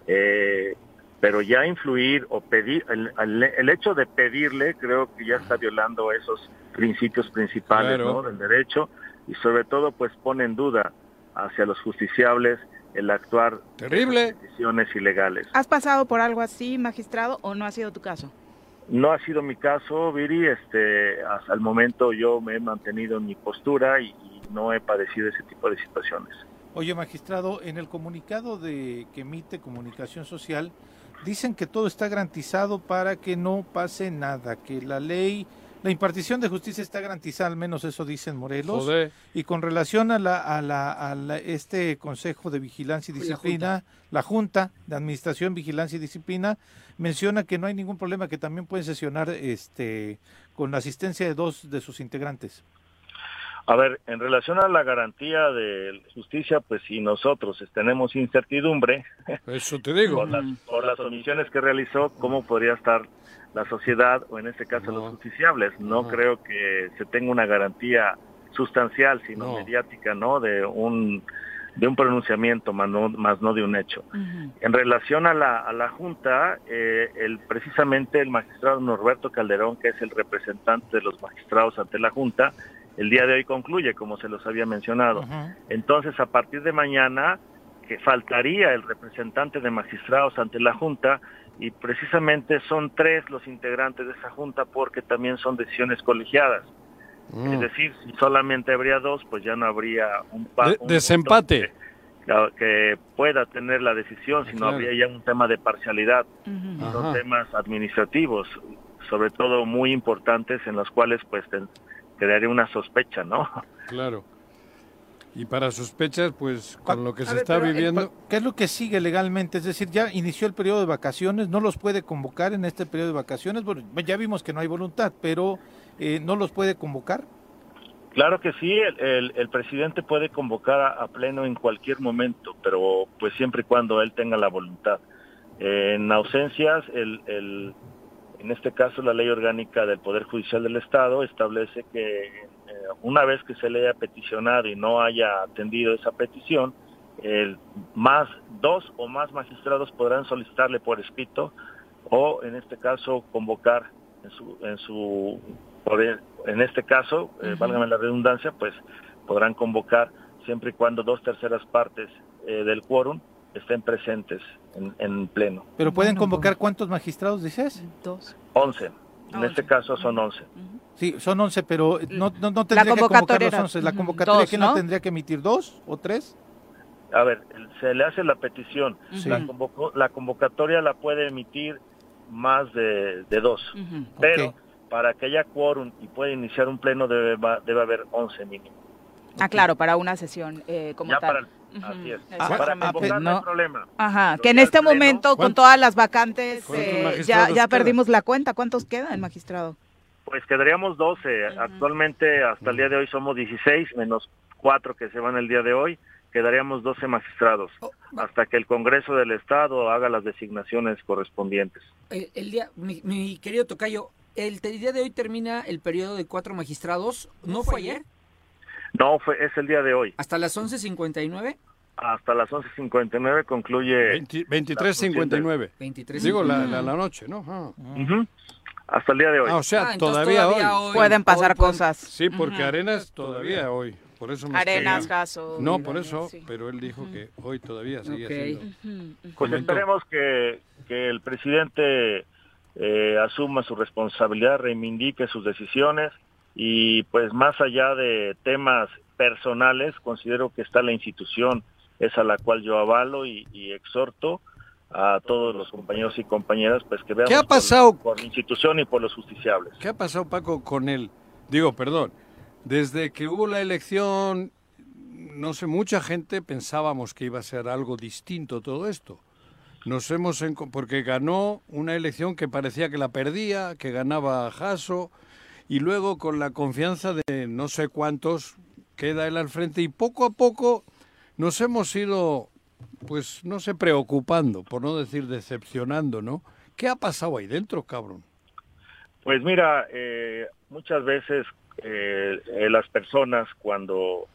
Eh, pero ya influir o pedir, el, el- el hecho de pedirle creo que ya está violando esos principios principales Claro. ¿no? del derecho y sobre todo pues pone en duda hacia los justiciables el actuar Terrible. de decisiones ilegales. ¿Has pasado por algo así, magistrado, o no ha sido tu caso? No ha sido mi caso, Viri, este, hasta el momento yo me he mantenido en mi postura y, y no he padecido ese tipo de situaciones. Oye, magistrado, en el comunicado de que emite Comunicación Social, dicen que todo está garantizado para que no pase nada, que la ley, la impartición de justicia está garantizada, al menos eso dicen Morelos. Joder. Y con relación a la, a la, a la- este Consejo de Vigilancia y La Disciplina, la junta. de Administración, Vigilancia y Disciplina, menciona que no hay ningún problema, que también pueden sesionar este con la asistencia de dos de sus integrantes. A ver, en relación a la garantía de justicia, pues si nosotros tenemos incertidumbre, Eso te digo. [laughs] por las, por las omisiones que realizó, ¿cómo podría estar la sociedad o en este caso los justiciables? No creo que se tenga una garantía sustancial, sino No. mediática, ¿no? De un de un pronunciamiento, más no, más no de un hecho. En relación a la, a la Junta, eh, el, precisamente el magistrado Norberto Calderón, que es el representante de los magistrados ante la Junta, el día de hoy concluye, como se los había mencionado. Entonces, a partir de mañana, que faltaría el representante de magistrados ante la Junta, y precisamente son tres los integrantes de esa Junta porque también son decisiones colegiadas. Mm. Es decir, si solamente habría dos, pues ya no habría un, pa- De- un desempate. que, que pueda tener la decisión, sino Claro. habría ya un tema de parcialidad. Son Ajá. temas administrativos, sobre todo muy importantes, en los cuales pues ten- quedaría una sospecha, ¿no? Claro. Y para sospechas, pues con lo que se ver, está pero, eh, viviendo... ¿Qué es lo que sigue legalmente? Es decir, ya inició el periodo de vacaciones, no los puede convocar en este periodo de vacaciones. Bueno, ya vimos que no hay voluntad, pero eh, no los puede convocar. Claro que sí, el, el- el presidente puede convocar a, a pleno en cualquier momento, pero pues siempre y cuando él tenga la voluntad. Eh, en ausencias, el, el- en este caso la ley orgánica del Poder Judicial del Estado establece que una vez que se le haya peticionado y no haya atendido esa petición, el más dos o más magistrados podrán solicitarle por escrito o en este caso convocar en su en su por el- en este caso eh, válgame la redundancia pues podrán convocar siempre y cuando dos terceras partes eh, del quórum estén presentes en, en pleno Pero pueden convocar cuántos magistrados, dices? Dos. 11 en este caso son 11 Sí, son 11, pero no, no, no tendría que convocar los era- 11. La convocatoria, dos, ¿quién ¿no? la tendría que emitir? ¿Dos o tres? a ver se le hace la petición Sí. la, convoco- la convocatoria la puede emitir más de, de dos pero para que haya quórum y pueda iniciar un pleno debe, va- debe haber 11 mínimo Ah, claro, para una sesión eh, como ya tal. para el- Ujú, así es exactamente. para no hay No. problema Ajá, que en este pleno- momento, con ¿Cuántos- todas las vacantes, ¿Cuántos eh, ya, ya perdimos la cuenta. ¿Cuántos quedan, magistrado? Pues quedaríamos 12. Actualmente, hasta el día de hoy, somos 16, menos 4 que se van el día de hoy. Quedaríamos 12 magistrados, hasta que el Congreso del Estado haga las designaciones correspondientes. El, el día, mi, mi querido Tocayo, el día de hoy termina el periodo de cuatro magistrados. ¿No fue ayer? No, fue, es el día de hoy. ¿Hasta las 11.59? Hasta las 11.59 concluye... 23.59. 23. Digo, la, la, la noche, ¿no? Ah. Ujú. Hasta el día de hoy. Ah, o sea, Ah, todavía, todavía hoy. hoy- Pueden pasar cosas. Sí, porque Ujú. Arenas todavía hoy. Por eso me Arenas. Gaso, No, por eso, sí. pero él dijo que hoy todavía sigue Ok. siendo. Pues Comentó. esperemos que, que el presidente eh, asuma su responsabilidad, reivindique sus decisiones y pues más allá de temas personales, considero que está la institución, es a la cual yo avalo y, y exhorto a todos los compañeros y compañeras pues que vean ¿Qué ha pasado? por, la institución y por los justiciables. ¿Qué ha pasado, Paco, con él? Digo, perdón, desde que hubo la elección, no sé, mucha gente pensábamos que iba a ser algo distinto todo esto. Nos hemos porque ganó una elección que parecía que la perdía, que ganaba Jasso, y luego con la confianza de no sé cuántos queda él al frente y poco a poco nos hemos ido, pues no sé, preocupando, por no decir decepcionando, ¿no? ¿Qué ha pasado ahí dentro, cabrón? Pues mira, eh, muchas veces eh, eh, las personas cuando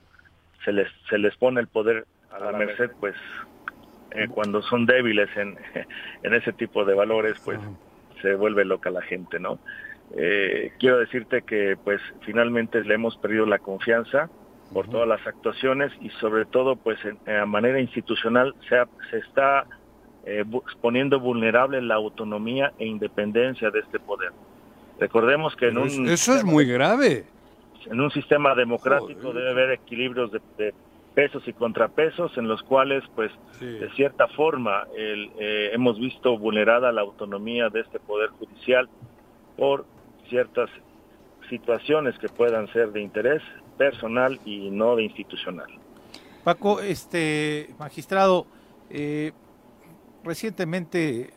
se les, se les pone el poder a la merced, pues eh, cuando son débiles en, [laughs] en ese tipo de valores, pues se vuelve loca la gente, ¿no? Eh, quiero decirte que pues finalmente le hemos perdido la confianza por todas las actuaciones y sobre todo pues en, a manera institucional se, ha- se está eh, poniendo vulnerable la autonomía e independencia de este poder. Recordemos que en Pero un es- eso es muy grave. en un sistema democrático debe haber equilibrios de, de pesos y contrapesos en los cuales, pues, de cierta forma, el, eh, hemos visto vulnerada la autonomía de este poder judicial por ciertas situaciones que puedan ser de interés personal y no de institucional. Paco, este magistrado, eh, recientemente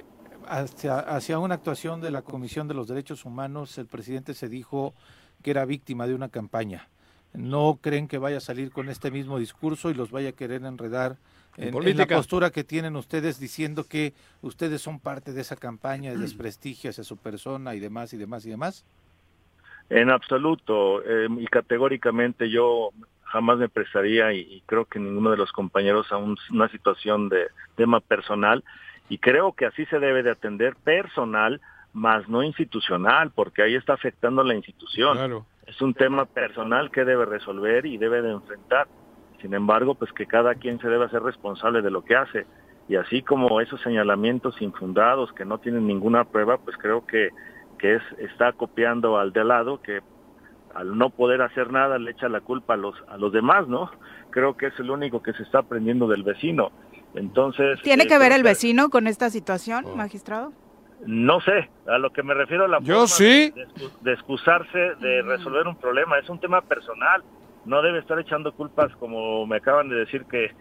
hacia, hacia una actuación de la Comisión de los Derechos Humanos, el presidente se dijo que era víctima de una campaña. ¿No creen que vaya a salir con este mismo discurso y los vaya a querer enredar En en, en política. la postura que tienen ustedes diciendo que ustedes son parte de esa campaña de desprestigio hacia su persona y demás y demás y demás? En absoluto eh, y categóricamente yo jamás me prestaría y, y creo que ninguno de los compañeros a un- una situación de tema personal y creo que así se debe de atender personal más no institucional porque ahí está afectando la institución. Es un tema personal que debe resolver y debe de enfrentar. Sin embargo, pues que cada quien se debe hacer responsable de lo que hace. Y así como esos señalamientos infundados que no tienen ninguna prueba, pues creo que, que es, está copiando al de al lado, que al no poder hacer nada le echa la culpa a los, a los demás, ¿no? Creo que es el único que se está aprendiendo del vecino. Entonces... ¿Tiene eh, que ver creo el vecino con esta situación, Oh. magistrado? No sé, a lo que me refiero a la Yo forma sí. de, excu- de excusarse de resolver un problema, es un tema personal, no debe estar echando culpas como me acaban de decir que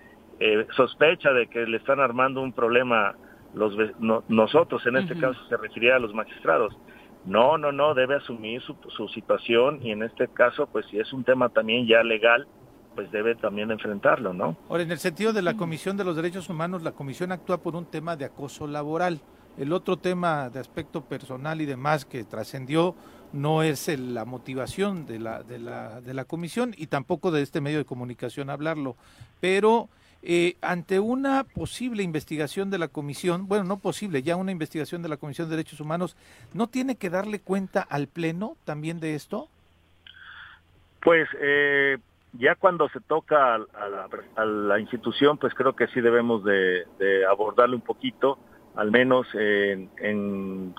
eh, sospecha de que le están armando un problema los no- nosotros, en este caso se refería a los magistrados. No, no, no, debe asumir su, su situación y en este caso, pues si es un tema también ya legal, pues debe también enfrentarlo, ¿no? Ahora, en el sentido de la Comisión de los Derechos Humanos, la Comisión actúa por un tema de acoso laboral. El otro tema de aspecto personal y demás que trascendió no es el- la motivación de la, de, la, de la Comisión y tampoco de este medio de comunicación hablarlo. Pero eh, ante una posible investigación de la Comisión, bueno, no posible, ya una investigación de la Comisión de Derechos Humanos, ¿no tiene que darle cuenta al Pleno también de esto? Pues eh, ya cuando se toca a, la, institución, pues creo que sí debemos de, abordarlo un poquito, al menos en, en,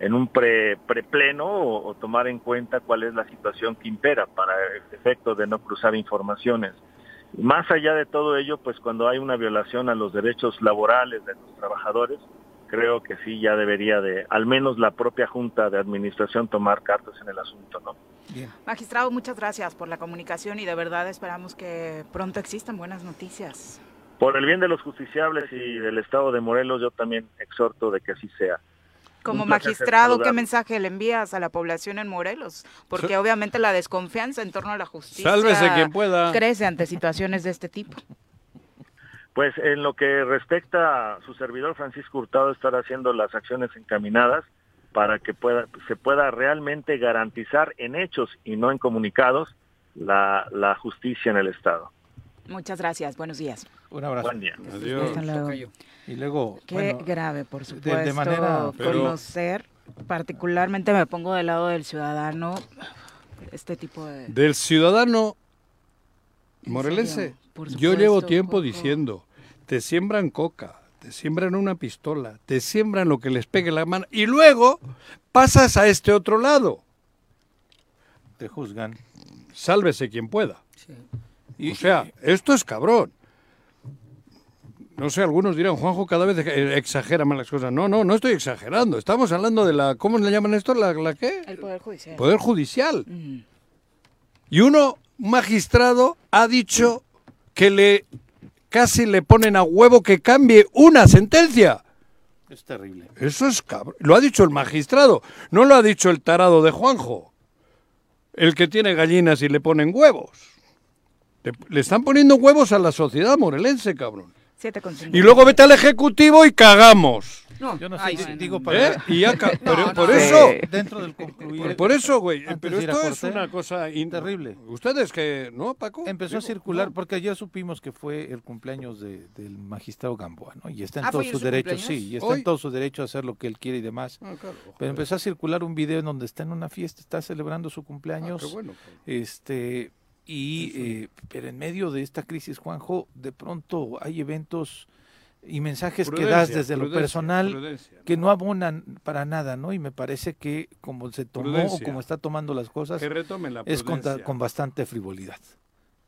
en un pre, prepleno o, o tomar en cuenta cuál es la situación que impera para el efecto de no cruzar informaciones. Y más allá de todo ello, pues cuando hay una violación a los derechos laborales de los trabajadores, creo que sí ya debería de, al menos la propia Junta de Administración tomar cartas en el asunto, ¿no? Magistrado, muchas gracias por la comunicación y de verdad esperamos que pronto existan buenas noticias. Por el bien de los justiciables y del Estado de Morelos, yo también exhorto de que así sea. Como magistrado, ¿qué mensaje le envías a la población en Morelos? Porque obviamente la desconfianza en torno a la justicia Sálvese quien pueda. crece ante situaciones de este tipo. Pues en lo que respecta a su servidor Francisco Hurtado, estar haciendo las acciones encaminadas para que pueda, se pueda realmente garantizar en hechos y no en comunicados la, la justicia en el Estado. Muchas gracias, buenos días. Un abrazo. Buen día. Hasta luego. Y luego, Qué bueno, grave, por de- supuesto, de manera- Pero- conocer, particularmente me pongo del lado del ciudadano, este tipo de... Del ciudadano ¿En morelense. Yo llevo tiempo diciendo, te siembran coca, te siembran una pistola, te siembran lo que les pegue la mano y luego pasas a este otro lado. te juzgan. Sálvese quien pueda. o sea, esto es cabrón. No sé, algunos dirán, Juanjo cada vez eh, exagera más las cosas. No, no, no estoy exagerando. Estamos hablando de la, ¿cómo le llaman esto? ¿La, la qué? El Poder Judicial. Poder Judicial. Mm. Y uno, un magistrado, ha dicho que le casi le ponen a huevo que cambie una sentencia. Es terrible. Eso es cabrón. Lo ha dicho el magistrado, no lo ha dicho el tarado de Juanjo. El que tiene gallinas y le ponen huevos. Le, le están poniendo huevos a la sociedad morelense, cabrón. Siete con cinco. Y luego vete al Ejecutivo y cagamos. No, Yo no sé, ay, digo para... ¿Eh? [laughs] Y ya ca- pero no, por no. eso... Dentro del concluir... Por, por eso, güey. Pero esto es una cosa in- terrible. Ustedes que, ¿no, Paco? Empezó a circular, no. porque ayer supimos que fue el cumpleaños de- del magistrado Gamboa, ¿no? Y está en Ah, todo ¿fue ayer su su derecho, cumpleaños? sí, y está Hoy. en todo su derecho a hacer lo que él quiere y demás. Ah, claro, Pero empezó a circular un video en donde está en una fiesta, está celebrando su Ah, cumpleaños. qué bueno, cabrón. Este, y, eh, pero en medio de esta crisis, Juanjo, de pronto hay eventos y mensajes que das Prudencia, desde lo personal prudencia, que no abonan para nada, ¿no? Y me parece que como se tomó o como está tomando las cosas, es con bastante frivolidad.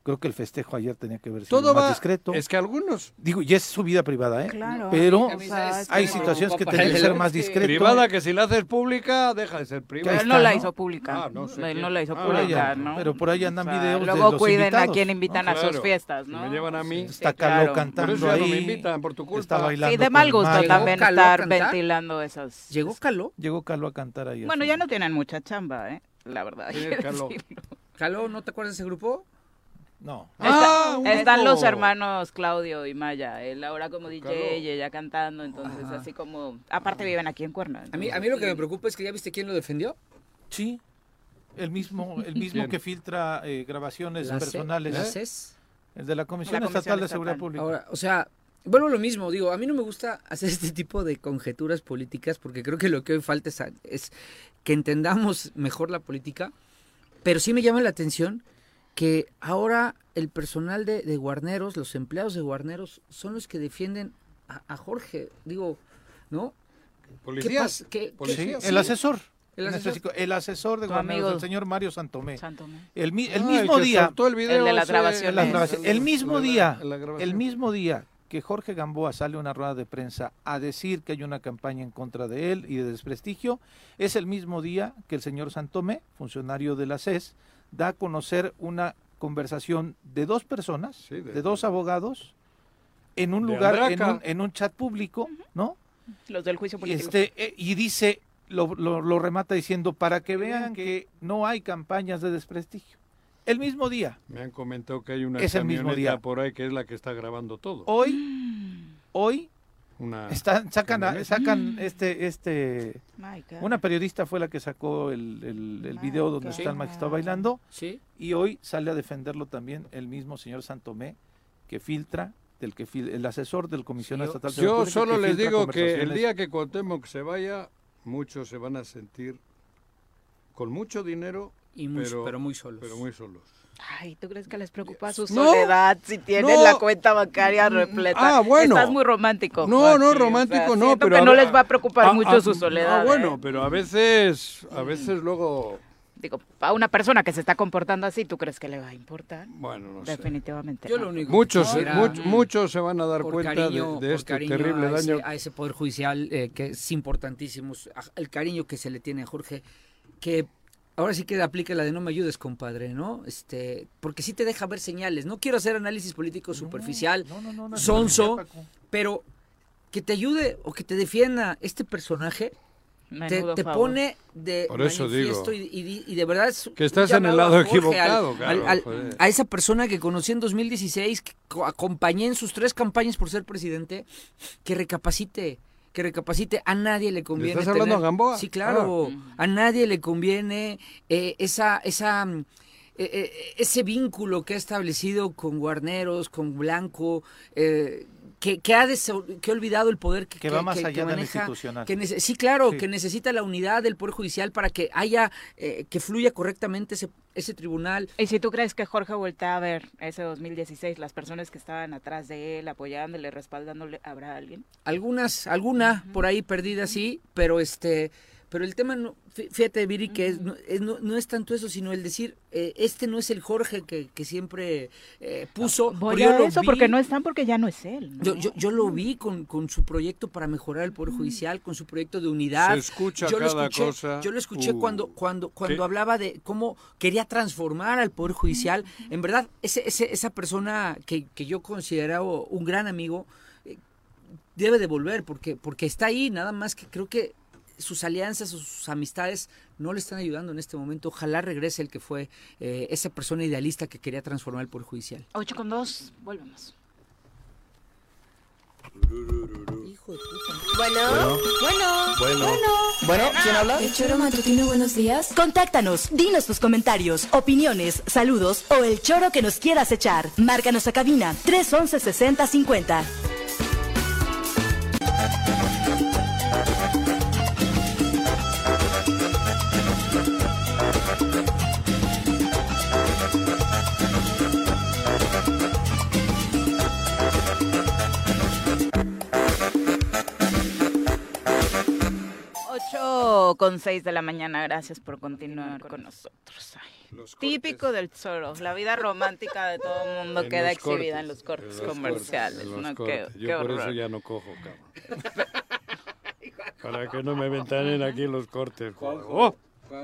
Creo que el festejo ayer tenía que haber sido Todo más va... discreto. Es que algunos... Digo, y es su vida privada, ¿eh? Claro. Pero A mí, ¿sabes? hay situaciones que tienen que ser más discreto. Privada, que si la haces pública, deja de ser privada. ahí él no está, la ¿no? hizo pública. Ah, no sé él no la hizo Ah, pública, vaya, ¿no? pero por ahí andan videos de Luego los cuiden a invitados, quién ¿no? invitan a sus Claro. fiestas, Si ¿no? me llevan a mí... Está Sí, Caló claro. cantando Por eso ya no ahí. me invitan, por tu culpa. Está bailando Sí, de con mal gusto Mario. también ¿Llegó Caló a estar cantar? ventilando esos. ¿Llegó Caló? Llegó Caló a cantar ahí. Bueno, ya no tienen mucha chamba, ¿eh? La verdad. hay [laughs] Caló. decirlo. ¿Caló? ¿No te acuerdas de ese grupo? No. Ah, Están los hermanos Claudio y Maya, él ahora como DJ Caló. y ella cantando, entonces así como, aparte viven aquí en Cuerna. A mí, a mí lo que me preocupa es que ya viste quién lo defendió. Sí. El mismo, el mismo que filtra eh, grabaciones La C- personales. la ¿eh? CES. El de la Comisión, La Comisión Estatal de Estatal. Seguridad Pública. Ahora, o sea, vuelvo a lo mismo, digo, a mí no me gusta hacer este tipo de conjeturas políticas porque creo que lo que hoy falta es, a- es que entendamos mejor la política, pero sí me llama la atención que ahora el personal de, de Guarneros, los empleados de Guarneros, son los que defienden a, a Jorge, digo, ¿no? Policías. el asesor. El asesor. específico, el asesor de Guarneros, el señor Mario Santomé. Santomé. El, mi- el Ah, mismo día, el, video El de las ese- grabaciones. las grabaciones, el mismo la- día, la grabación. el mismo día que Jorge Gamboa sale a una rueda de prensa a decir que hay una campaña en contra de él y de desprestigio, es el mismo día que el señor Santomé, funcionario de la CES, da a conocer una conversación de dos personas, Sí, de- de, dos abogados, en un lugar, en un, en un chat público, ¿no? Los del juicio político. este, eh, y dice, lo, lo- lo remata diciendo, para que vean que no hay campañas de desprestigio. El mismo día, Me han comentado que hay una Es el mismo camioneta día. por ahí que es la que está grabando todo. hoy, hoy Una... están, sacan, a- sacan este, este, God. una periodista fue la que sacó el, el, el video donde está el magistrado bailando Sí. y hoy sale a defenderlo también el mismo señor Santomé que filtra, del que fil- el asesor del Comisionado Sí, Estatal de Yo solo que les digo que el día que Cuauhtémoc se vaya, muchos se van a sentir con mucho dinero, Y muy, pero, pero, muy solos. pero muy solos. Ay, ¿tú crees que les preocupa su No, soledad si tienen no. la cuenta bancaria repleta? Ah, bueno. Estás muy romántico. No, Joaquín, no, o sea, romántico no, pero que a no les va a preocupar Ah, mucho ah, su soledad. Ah, bueno, ¿eh? pero a veces, a veces luego, Digo, a una persona que se está comportando así, ¿tú crees que le va a importar? bueno, no sé. Definitivamente. Yo no. lo único Muchos, que much- mm, muchos se van a dar cuenta cariño, de, de este terrible a ese, daño. a ese poder judicial eh, que es importantísimo, a- el cariño que se le tiene a Jorge, que ahora sí que aplica la de no me ayudes, compadre, ¿no? Este, porque sí te deja ver señales. No quiero hacer análisis político superficial, No, no, no, no, sonso, pero que te ayude o que te defienda este personaje te, Menudo te favor. pone de Por eso manifiesto digo. y, y- y de verdad es Que estás en el lado a equivocado, al- claro, al- joder. a esa persona que conocí en 2016 que co- acompañé en sus tres campañas por ser presidente que recapacite que recapacite a nadie le conviene estás hablando tener- a Gamboa? sí claro Ah. a nadie le conviene eh, esa esa mm, eh, eh, ese vínculo que ha establecido con Guarneros, con Blanco, eh, que, que ha desa- que ha olvidado el poder que, Que va más allá de lo maneja, institucional. que nece- sí, claro, Sí. que necesita la unidad del Poder Judicial para que haya, eh, que fluya correctamente ese, ese tribunal. Y si tú crees que Jorge voltea a ver ese 2016, las personas que estaban atrás de él, apoyándole, respaldándole, ¿habrá alguien? Algunas, alguna por ahí perdida, sí, pero este, pero el tema, no, fí- fíjate, Viri, que es- no, es, no, no es tanto eso, sino el decir, eh, este no es el Jorge que, que siempre eh, puso. Voy pero yo a lo eso vi- porque no están porque ya no es él. ¿no? Yo, yo, yo lo vi con, con su proyecto para mejorar el Poder Judicial, con su proyecto de unidad. Se escucha yo lo cada escuché, cosa. Yo lo escuché Uh. cuando, cuando, cuando ¿Qué? hablaba de cómo quería transformar al Poder Judicial. En verdad, ese, ese, esa persona que, que yo considero un gran amigo, eh, debe de volver porque, porque está ahí, nada más que creo que sus alianzas, sus amistades no le están ayudando en este momento. Ojalá regrese el que fue eh, esa persona idealista que quería transformar el Poder Judicial. 8 con 2, volvemos. Hijo de Bueno, bueno, Bueno. Bueno, ¿quién habla? El choro matutino, buenos días. Contáctanos, dinos tus comentarios, opiniones, saludos o el choro que nos quieras echar. Márcanos a cabina 311 6050. Con 6 de la mañana, gracias por continuar con nosotros. Ay, típico del Zoro, la vida romántica de todo el mundo En queda exhibida cortes, en los cortes en los comerciales. cortes, ¿no? cortes. Qué, Yo qué por eso ya no cojo, cabrón. [laughs] Para que no me ventanen aquí los cortes. Oh,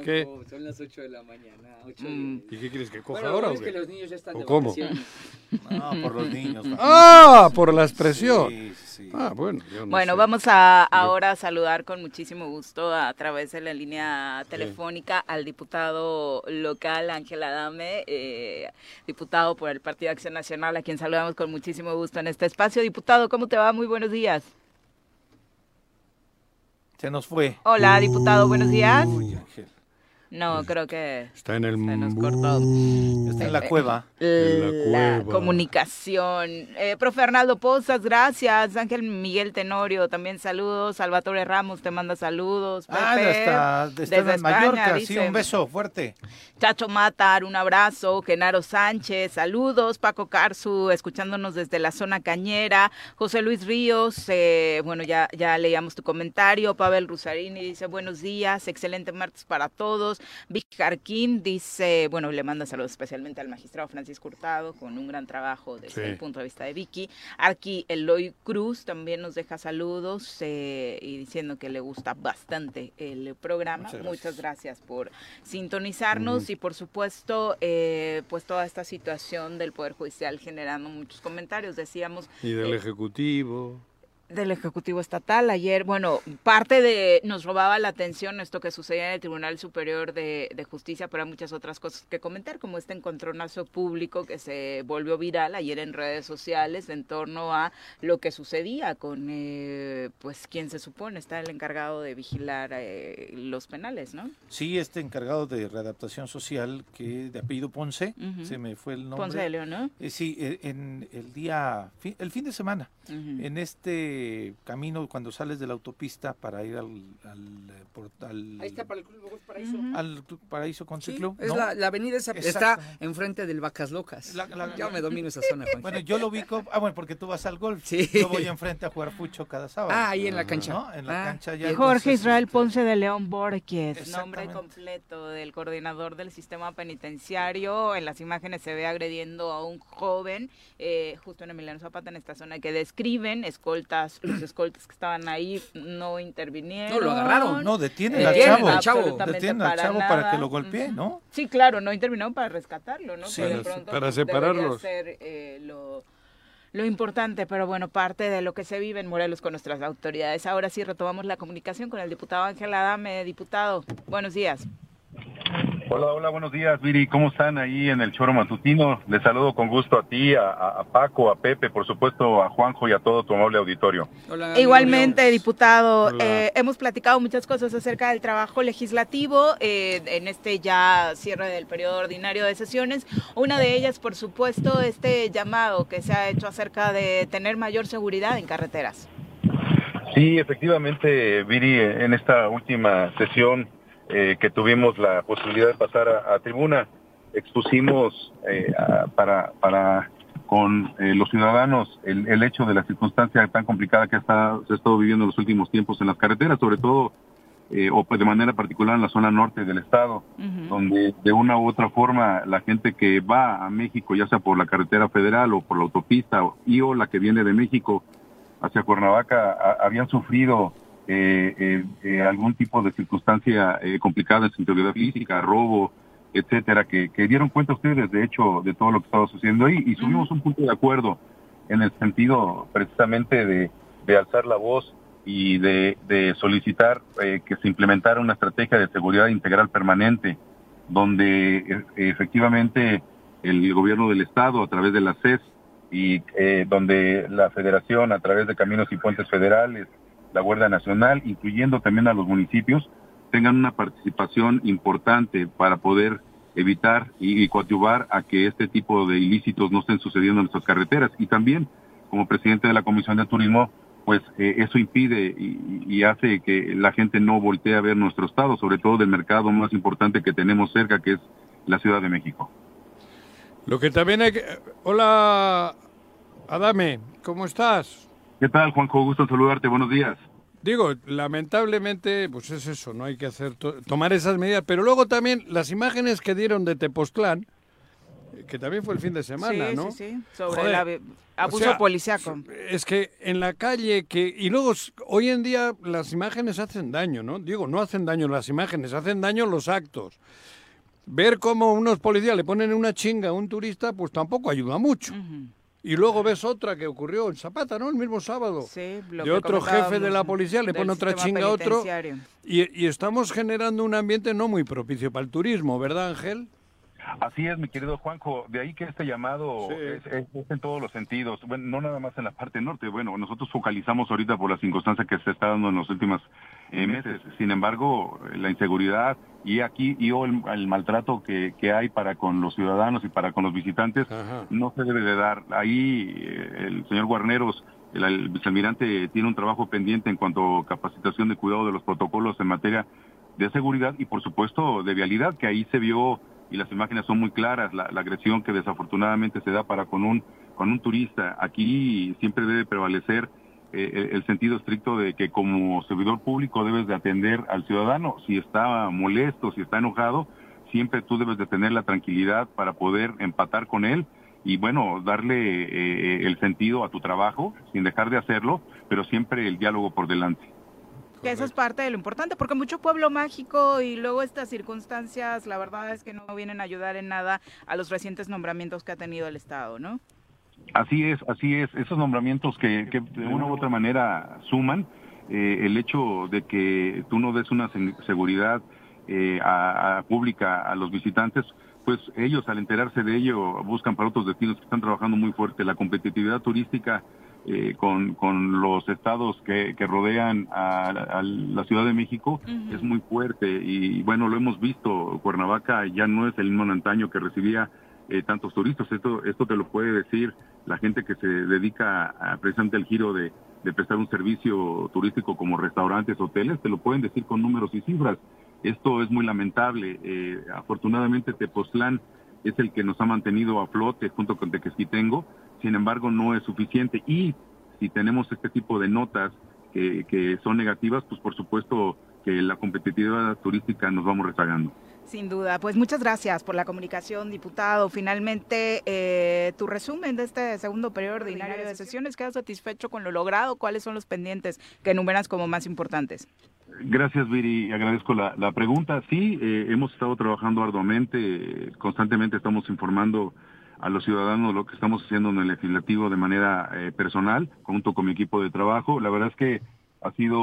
¿Qué? Son las 8 de la mañana. ocho Mm. ¿Y qué quieres que coja Bueno, ahora o es que qué? los niños ya están ¿O de cómo? [laughs] No, por los niños. Ah, por la expresión. Sí, sí. Ah, bueno, yo no Bueno, sé. vamos a ahora a saludar con muchísimo gusto a través de la línea telefónica al diputado local Ángel Adame, eh, diputado por el Partido Acción Nacional, a quien saludamos con muchísimo gusto en este espacio. Diputado, ¿cómo te va? Muy buenos días. Se nos fue. Hola, diputado, buenos días. Uy, Ángel. No, creo que Está en el... se nos cortó. Está en la cueva. En la la cueva. comunicación. Eh, profe Arnaldo Pozas, gracias. Ángel Miguel Tenorio, también saludos. Salvatore Ramos te manda saludos. Ah, hasta, desde está en España, Mallorca. Sí, dice. un beso fuerte. Chacho Matar, un abrazo. Genaro Sánchez, saludos. Paco Carzu, escuchándonos desde la zona cañera. José Luis Ríos, eh, bueno, ya, ya leíamos tu comentario. Pavel Rusarini dice, buenos días, excelente martes para todos. Vic Jarquín dice, bueno, le manda saludos especialmente al magistrado Francisco Hurtado, con un gran trabajo desde Sí. el punto de vista de Vicky. Arqui Eloy Cruz también nos deja saludos eh, y diciendo que le gusta bastante el programa. Muchas gracias. Muchas gracias por sintonizarnos y por supuesto pues pues toda esta situación del Poder Judicial generando muchos comentarios. Decíamos Y del eh, Ejecutivo. Del Ejecutivo Estatal. Ayer, bueno, parte de nos robaba la atención esto que sucedía en el Tribunal Superior de, de Justicia, pero hay muchas otras cosas que comentar, como este encontronazo público que se volvió viral ayer en redes sociales en torno a lo que sucedía con, eh, pues, quien se supone está el encargado de vigilar eh, los penales, ¿no? Sí, este encargado de readaptación social, que de apellido Ponce, se me fue el nombre. Ponce de León, ¿no? Eh, sí, eh, en el día, el fin de semana, en este camino cuando sales de la autopista para ir al, al, eh, Ahí está para el Club Logos Paraíso. Ujú. al Club Paraíso Country Sí, Club. es ¿no? la, la avenida esa, está enfrente del Vacas Locas. La- la- ya me domino esa zona, Juan. Bueno, yo lo ubico, ah bueno, porque tú vas al golf. Sí. Yo voy enfrente a jugar fucho cada sábado. Ah, ahí en la cancha. ¿no? En la Ah, cancha ya. Jorge entonces, Israel este, Ponce de León Borges, nombre completo del coordinador del sistema penitenciario. En las imágenes se ve agrediendo a un joven, eh, justo en Emiliano Zapata, en esta zona que describen. Los escoltas que estaban ahí no intervinieron. No, lo agarraron. No, detienen Eh, al chavo. al chavo. Detienen al para chavo para que lo golpee. ¿no? Sí, claro, no intervinieron para rescatarlo, ¿no? Sí. Pero de Para- pronto, para separarlos. ser, eh, lo, lo importante, pero bueno, parte de lo que se vive en Morelos con nuestras autoridades. Ahora sí retomamos la comunicación con el diputado Ángel Adame. Diputado, buenos días. Hola, hola, buenos días, Viri. ¿Cómo están ahí en el Choro Matutino? Les saludo con gusto a ti, a, Paco, a Pepe, por supuesto, a Juanjo y a todo tu amable auditorio. Hola, Igualmente, diputado, Hola. eh, hemos platicado muchas cosas acerca del trabajo legislativo eh, en este ya cierre del periodo ordinario de sesiones. Una de ellas, por supuesto, este llamado que se ha hecho acerca de tener mayor seguridad en carreteras. Sí, efectivamente, Viri, en esta última sesión eh, que tuvimos la posibilidad de pasar a, a tribuna, expusimos eh, a- para, para con eh, los ciudadanos el, el hecho de la circunstancia tan complicada que está, se ha estado viviendo en los últimos tiempos en las carreteras, sobre todo, eh, o pues de manera particular en la zona norte del estado. donde de una u otra forma la gente que va a México, ya sea por la carretera federal o por la autopista y o la que viene de México hacia Cuernavaca, a- habían sufrido algún tipo de circunstancia eh, complicada en su integridad física, robo, etcétera, que, que dieron cuenta ustedes, de hecho, de todo lo que estaba sucediendo ahí y subimos un punto de acuerdo en el sentido precisamente de, de alzar la voz y de, de solicitar eh, que se implementara una estrategia de seguridad integral permanente, donde eh, efectivamente el gobierno del Estado, a través de la CES, y eh, donde la Federación, a través de Caminos y Puentes Federales, la Guardia Nacional, incluyendo también a los municipios, tengan una participación importante para poder evitar y, y coadyuvar a que este tipo de ilícitos no estén sucediendo en nuestras carreteras. Y también, como presidente de la Comisión de Turismo, pues eh, eso impide y, y hace que la gente no voltee a ver nuestro estado, sobre todo del mercado más importante que tenemos cerca, que es la Ciudad de México. Lo que también hay que... Hola, Adame, ¿cómo estás? ¿Qué tal, Juanjo? Gusto en saludarte. Buenos días. Digo, lamentablemente, pues es eso, no hay que hacer to- tomar esas medidas, pero luego también las imágenes que dieron de Tepoztlán, que también fue el fin de semana, sí, ¿no? sí, sí, sobre Joder, el abuso o sea, policíaco. Es que en la calle que y luego hoy en día las imágenes hacen daño, ¿no? Digo, no hacen daño las imágenes, hacen daño los actos. Ver cómo unos policías le ponen una chinga a un turista, pues tampoco ayuda mucho. Y luego ves otra que ocurrió en Zapata, ¿no? El mismo sábado. lo de que otro jefe de la policía le pone otra chinga a otro. y estamos generando un ambiente no muy propicio para el turismo, ¿verdad, Ángel? Así es, mi querido Juanjo. De ahí que este llamado es, es- es en todos los sentidos. Bueno, no nada más en la parte norte. Bueno, nosotros focalizamos ahorita por las circunstancias que se está dando en los últimos eh, meses. Sin embargo, la inseguridad y aquí y o el, el maltrato que, que hay para con los ciudadanos y para con los visitantes no se debe de dar. Ahí eh, el señor Guarneros, el, el vicealmirante, tiene un trabajo pendiente en cuanto a capacitación de cuidado de los protocolos en materia de seguridad y por supuesto de vialidad, que ahí se vio y las imágenes son muy claras, la, agresión que desafortunadamente se da para con un, con un turista. Aquí siempre debe prevalecer eh, el, el sentido estricto de que como servidor público debes de atender al ciudadano. Si está molesto, si está enojado, siempre tú debes de tener la tranquilidad para poder empatar con él y bueno, darle eh, el sentido a tu trabajo sin dejar de hacerlo, pero siempre el diálogo por delante. Que eso es parte de lo importante, porque mucho pueblo mágico y luego estas circunstancias, la verdad es que no vienen a ayudar en nada a los recientes nombramientos que ha tenido el Estado, ¿no? Así es, así es. Esos nombramientos que, que de una u otra manera suman, eh, el hecho de que tú no des una se- seguridad eh, a, a pública a los visitantes, pues ellos al enterarse de ello buscan para otros destinos que están trabajando muy fuerte. La competitividad turística eh, con, con los estados que, que rodean a, a la Ciudad de México es muy fuerte y bueno, lo hemos visto, Cuernavaca ya no es el mismo antaño que recibía eh, tantos turistas. Esto, esto te lo puede decir la gente que se dedica a, precisamente al giro de, de prestar un servicio turístico como restaurantes, hoteles, te lo pueden decir con números y cifras. Esto es muy lamentable. Eh, afortunadamente Tepoztlán es el que nos ha mantenido a flote junto con Tequesquitengo, sin embargo no es suficiente y si tenemos este tipo de notas que, que son negativas, pues por supuesto que la competitividad turística nos vamos rezagando. Sin duda. Pues muchas gracias por la comunicación, diputado. Finalmente, eh, tu resumen de este segundo periodo ordinario de sesiones, ¿quedas satisfecho con lo logrado? ¿Cuáles son los pendientes que enumeras como más importantes? Gracias, Viri. Agradezco la, la pregunta. Sí, eh, hemos estado trabajando arduamente. constantemente estamos informando a los ciudadanos lo que estamos haciendo en el legislativo de manera eh, personal, junto con mi equipo de trabajo. La verdad es que ha sido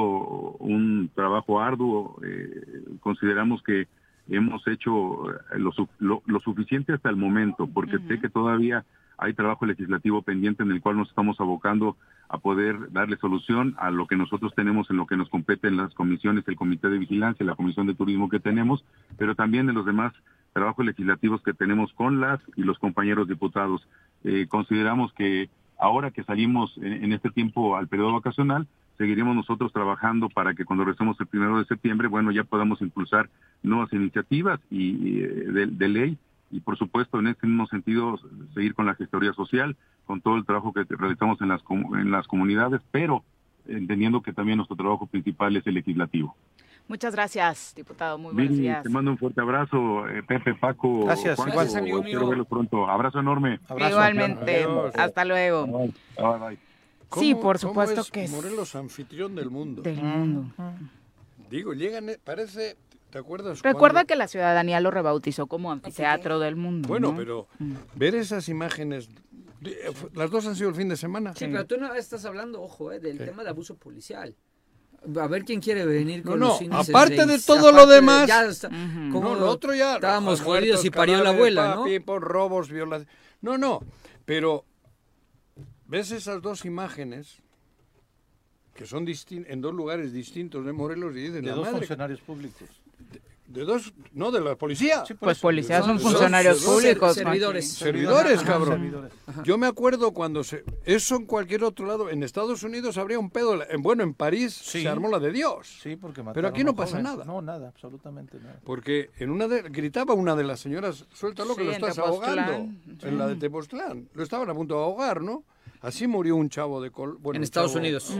un trabajo arduo. eh, consideramos que hemos hecho lo, lo- lo suficiente hasta el momento, porque sé que todavía hay trabajo legislativo pendiente en el cual nos estamos abocando a poder darle solución a lo que nosotros tenemos en lo que nos compete en las comisiones, el Comité de Vigilancia, la Comisión de Turismo que tenemos, pero también en los demás trabajos legislativos que tenemos con las y los compañeros diputados. Eh, consideramos que ahora que salimos en, este tiempo al periodo vacacional, seguiremos nosotros trabajando para que cuando regresemos el primero de septiembre, bueno, ya podamos impulsar nuevas iniciativas y, eh, de ley y por supuesto en este mismo sentido seguir con la gestoría social, con todo el trabajo que realizamos en las, en las comunidades, pero entendiendo que también nuestro trabajo principal es el legislativo. Muchas gracias, diputado. Muy buenos Viri, días. te mando un fuerte abrazo, eh, Pepe, Paco, Gracias, igual. Gracias, amigo espero verlos pronto. Abrazo enorme. Igualmente. Hasta luego. Bye, bye. Sí, ¿Cómo- por cómo supuesto es que es Morelos anfitrión del mundo. del mundo. Digo, llegan, eh, parece, ¿te acuerdas? Recuerda cuando- que la ciudadanía lo rebautizó como anfiteatro del mundo. Bueno, ¿no? pero ver esas imágenes, de- eh, las dos han sido el fin de semana. Sí, pero tú no estás hablando, ojo, eh, del ¿Qué? tema de abuso policial. A ver quién quiere venir No, con no, los índices aparte de todo lo de- demás, ya está- Ujú. como no, lo otro ya. Estábamos jodidos y parió la abuela, ¿no? por robos, violaciones. No, no, pero ves esas dos imágenes que son distin- en dos lugares distintos de Morelos y De la dos madre, funcionarios públicos. De dos, no de la policía. Sí, Pues policías son funcionarios públicos. ser- servidores. Servidores, Ajá, cabrón. servidores. Yo me acuerdo cuando se, eso en cualquier otro lado, en Estados Unidos habría un pedo, en, bueno, en París Sí. se armó la de Dios. Sí, porque Pero aquí no pasa joven. nada. No, nada, absolutamente nada. Porque en una de, gritaba una de las señoras, suéltalo que Sí, lo en estás Tepoztlán. ahogando. En la de Tepoztlán. Lo estaban a punto de ahogar, ¿no? Así murió un chavo de Col bueno, En Estados chavo- Unidos.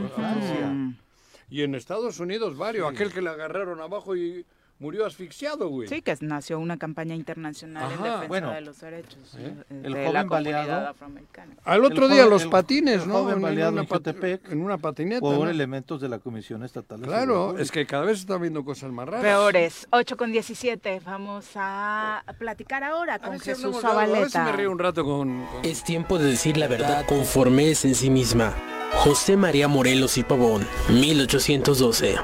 Y en Estados Unidos varios, aquel que le agarraron abajo y murió asfixiado, güey. Sí, que nació una campaña internacional en defensa Bueno. de los derechos ¿Eh? eh, El de joven la comunidad baleado- afroamericana. Al otro El día joven- los patines, el ¿no? joven baleado en pat- Jutepec en una patineta. Por ¿no? elementos de la Comisión Estatal de Claro, es que cada vez se están viendo cosas más raras. Peores. 8 con 17. Vamos a platicar ahora A con si Jesús algo, A ver si Zabaleta. me río un rato con... con- Es tiempo de decir la verdad conforme es en sí misma. José María Morelos y Pavón, 1812.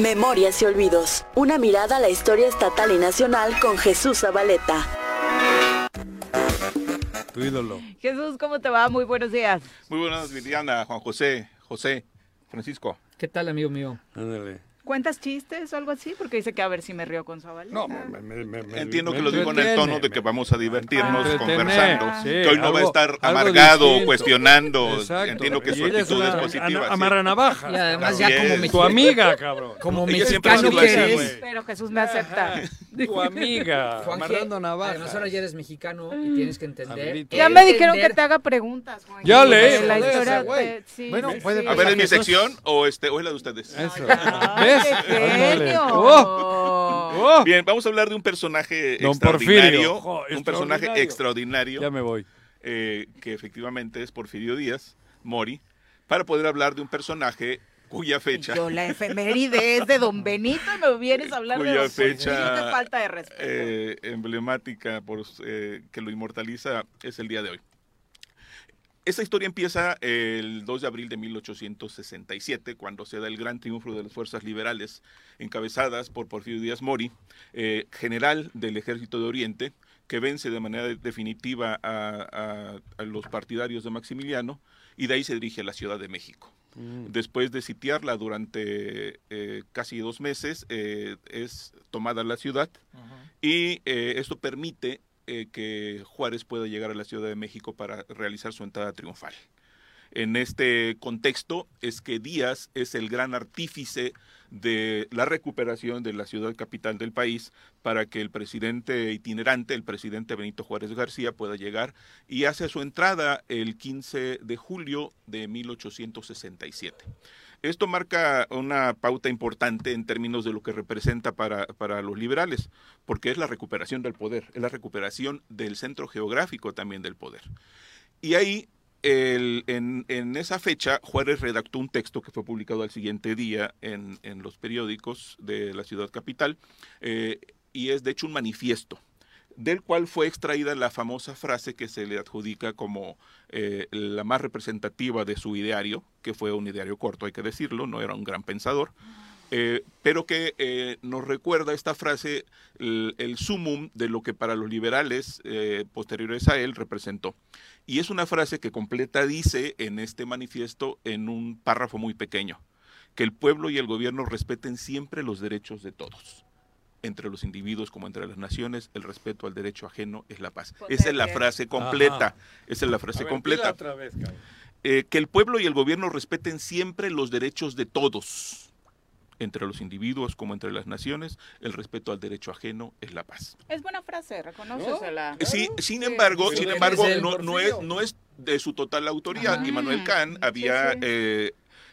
Memorias y olvidos. Una mirada a la historia estatal y nacional con Jesús Zabaleta. Tu ídolo. Jesús, ¿cómo te va? Muy buenos días. Muy buenas, Viviana, Juan José, José, Francisco. ¿Qué tal, amigo mío? Ándale. ¿Cuentas chistes o algo así? Porque dice que a ver si me río con Zabaleta. No, me, me- me- me- Entiendo me que lo digo en el tono de que vamos a divertirnos entretener, conversando. sí, que hoy no va a algo- estar algo amargado, cuestionando. Exacto. Entiendo que Y su es actitud es una positiva. sí. amarranavajas. Y además ya como es. mexicano. Tu amiga, cabrón. Como mexicano que. Pero Jesús me acepta. [laughs] [laughs] Tu amiga. Juanje, amarrando navajas. Además ahora ya eres mexicano y tienes que entender. Amiguito. Ya me dijeron que te haga preguntas, Juan. Ya Porque La historia güey. sí, Bueno, sí, puede. A ver, ¿es mi sección o, este, o es la de ustedes? Eso. [laughs] ¿Ves? Oh, oh. Bien, vamos a hablar de un personaje Don extraordinario. Un personaje extraordinario. extraordinario. Ya me voy. eh, que efectivamente es Porfirio Díaz, Mori, para poder hablar de un personaje cuya fecha... Yo la efeméride es de Don [laughs] Benito y me vienes a hablar de Cuya Don Porfirio, fecha, falta de respeto. eh, emblemática por, eh, que lo inmortaliza es el día de hoy. Esta historia empieza el 2 de abril de 1867, cuando se da el gran triunfo de las fuerzas liberales encabezadas por Porfirio Díaz Mori, eh, general del Ejército de Oriente, que vence de manera definitiva a, a- a los partidarios de Maximiliano y de ahí se dirige a la Ciudad de México. Después de sitiarla durante eh, casi dos meses, eh, es tomada la ciudad y eh, esto permite que Juárez pueda llegar a la Ciudad de México para realizar su entrada triunfal. En este contexto es que Díaz es el gran artífice de la recuperación de la ciudad capital del país para que el presidente itinerante, el presidente Benito Juárez García, pueda llegar y hace su entrada el 15 de julio de 1867. Esto marca una pauta importante en términos de lo que representa para, para los liberales, porque es la recuperación del poder, es la recuperación del centro geográfico también del poder. Y ahí, en, esa fecha, Juárez redactó un texto que fue publicado al siguiente día en, los periódicos de la ciudad capital, eh, y es de hecho un manifiesto del cual fue extraída la famosa frase que se le adjudica como eh, la más representativa de su ideario, que fue un ideario corto, hay que decirlo, no era un gran pensador, eh, pero que nos recuerda esta frase el, sumum de lo que para los liberales posteriores a él representó. Y es una frase que completa dice en este manifiesto en un párrafo muy pequeño, que el pueblo y el gobierno respeten siempre los derechos de todos entre los individuos como entre las naciones, el respeto al derecho ajeno es la paz. Esa es la frase completa. Ajá. Esa es la frase ver, completa. otra vez. Eh, que el pueblo y el gobierno respeten siempre los derechos de todos, entre los individuos como entre las naciones, el respeto al derecho ajeno es la paz. Es buena frase, reconócesela. Eh, Sí, sin embargo, Pero sin embargo, no, no es, no es de su total autoría. Ajá. Immanuel Kant había sí. eh,